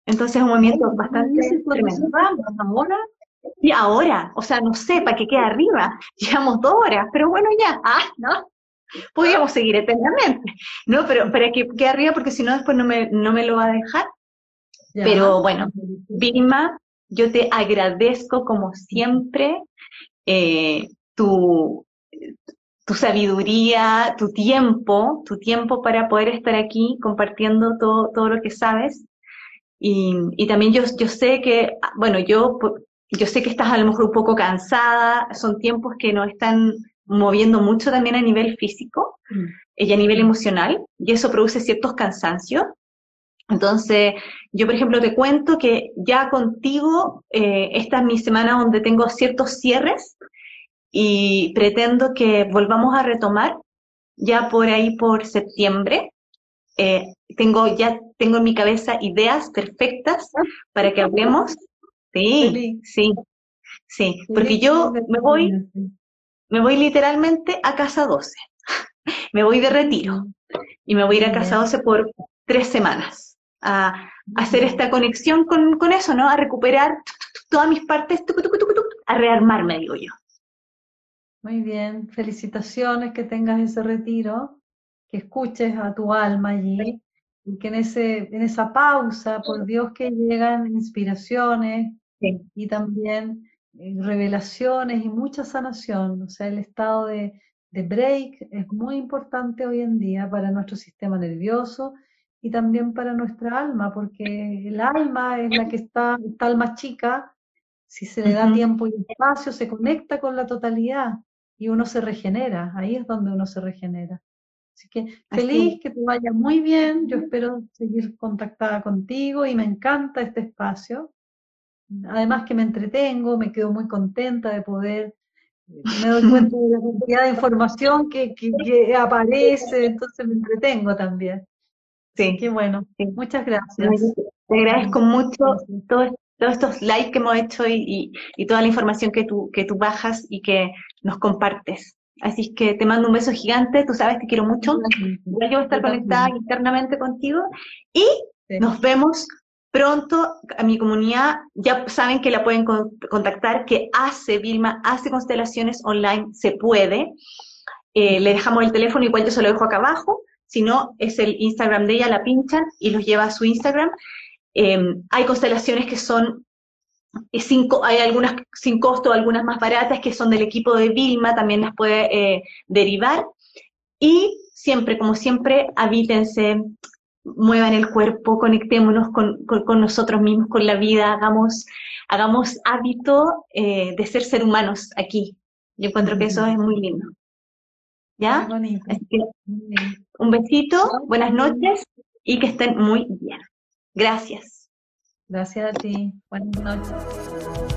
Entonces es un movimiento bastante tremendo. ¿Ahora? Y ahora, o sea, no sé, para que quede arriba. Llevamos dos horas, pero bueno, ya, ah, ¿no? Podríamos seguir eternamente, ¿no? Pero para que quede arriba, porque si no, después no me, no me lo va a dejar. Pero bueno, Vilma, yo te agradezco como siempre eh, tu, tu sabiduría, tu tiempo, tu tiempo para poder estar aquí compartiendo todo, todo lo que sabes. Y, y también yo, yo sé que, bueno, yo, yo sé que estás a lo mejor un poco cansada, son tiempos que nos están moviendo mucho también a nivel físico mm. y a nivel emocional, y eso produce ciertos cansancios. Entonces, yo, por ejemplo, te cuento que ya contigo, eh, esta es mi semana donde tengo ciertos cierres y pretendo que volvamos a retomar ya por ahí por septiembre. Eh, tengo ya tengo en mi cabeza ideas perfectas para que hablemos. Sí, sí, sí, porque yo me voy, me voy literalmente a casa 12. Me voy de retiro y me voy a ir a casa 12 por tres semanas a, hacer esta conexión con, con, eso, ¿no? A recuperar todas mis partes, a rearmarme, digo yo. Muy bien, felicitaciones que tengas ese retiro, que escuches a tu alma allí y que en, ese, en esa pausa, por Dios que llegan inspiraciones y también eh, revelaciones y mucha sanación, o sea, el estado de, de break es muy importante hoy en día para nuestro sistema nervioso y también para nuestra alma, porque el alma es la que está, esta alma chica, Si se le da tiempo y espacio, se conecta con la totalidad y uno se regenera. Ahí es donde uno se regenera. Así que feliz, que te vaya muy bien. Yo espero seguir contactada contigo y me encanta este espacio. Además que me entretengo, me quedo muy contenta de poder, me doy cuenta de la cantidad de información que, aparece, entonces me entretengo también. Sí. Qué bueno. Muchas gracias. Te agradezco mucho todos, estos likes que hemos hecho y, toda la información que tú, que tú bajas y que nos compartes. Así que te mando un beso gigante, tú sabes, te quiero mucho. Yo voy a estar conectada internamente contigo y nos vemos pronto a mi comunidad. Ya saben que la pueden contactar, que hace, Vilma, hace constelaciones online, se puede. Eh, le dejamos el teléfono, igual yo se lo dejo acá abajo. Si no, es el Instagram de ella, la pinchan y los lleva a su Instagram. Em, hay constelaciones que son hay algunas sin costo, algunas más baratas que son del equipo de Vilma, también las puede eh, derivar. Y siempre, como siempre, habítense, muevan el cuerpo, conectémonos con, nosotros mismos, con la vida, hagamos, hagamos hábito eh, de ser ser humanos aquí. Yo encuentro que eso es muy lindo. ¿Ya? un besito, buenas noches y que estén muy bien. Gracias. Gracias a ti. Buenas noches.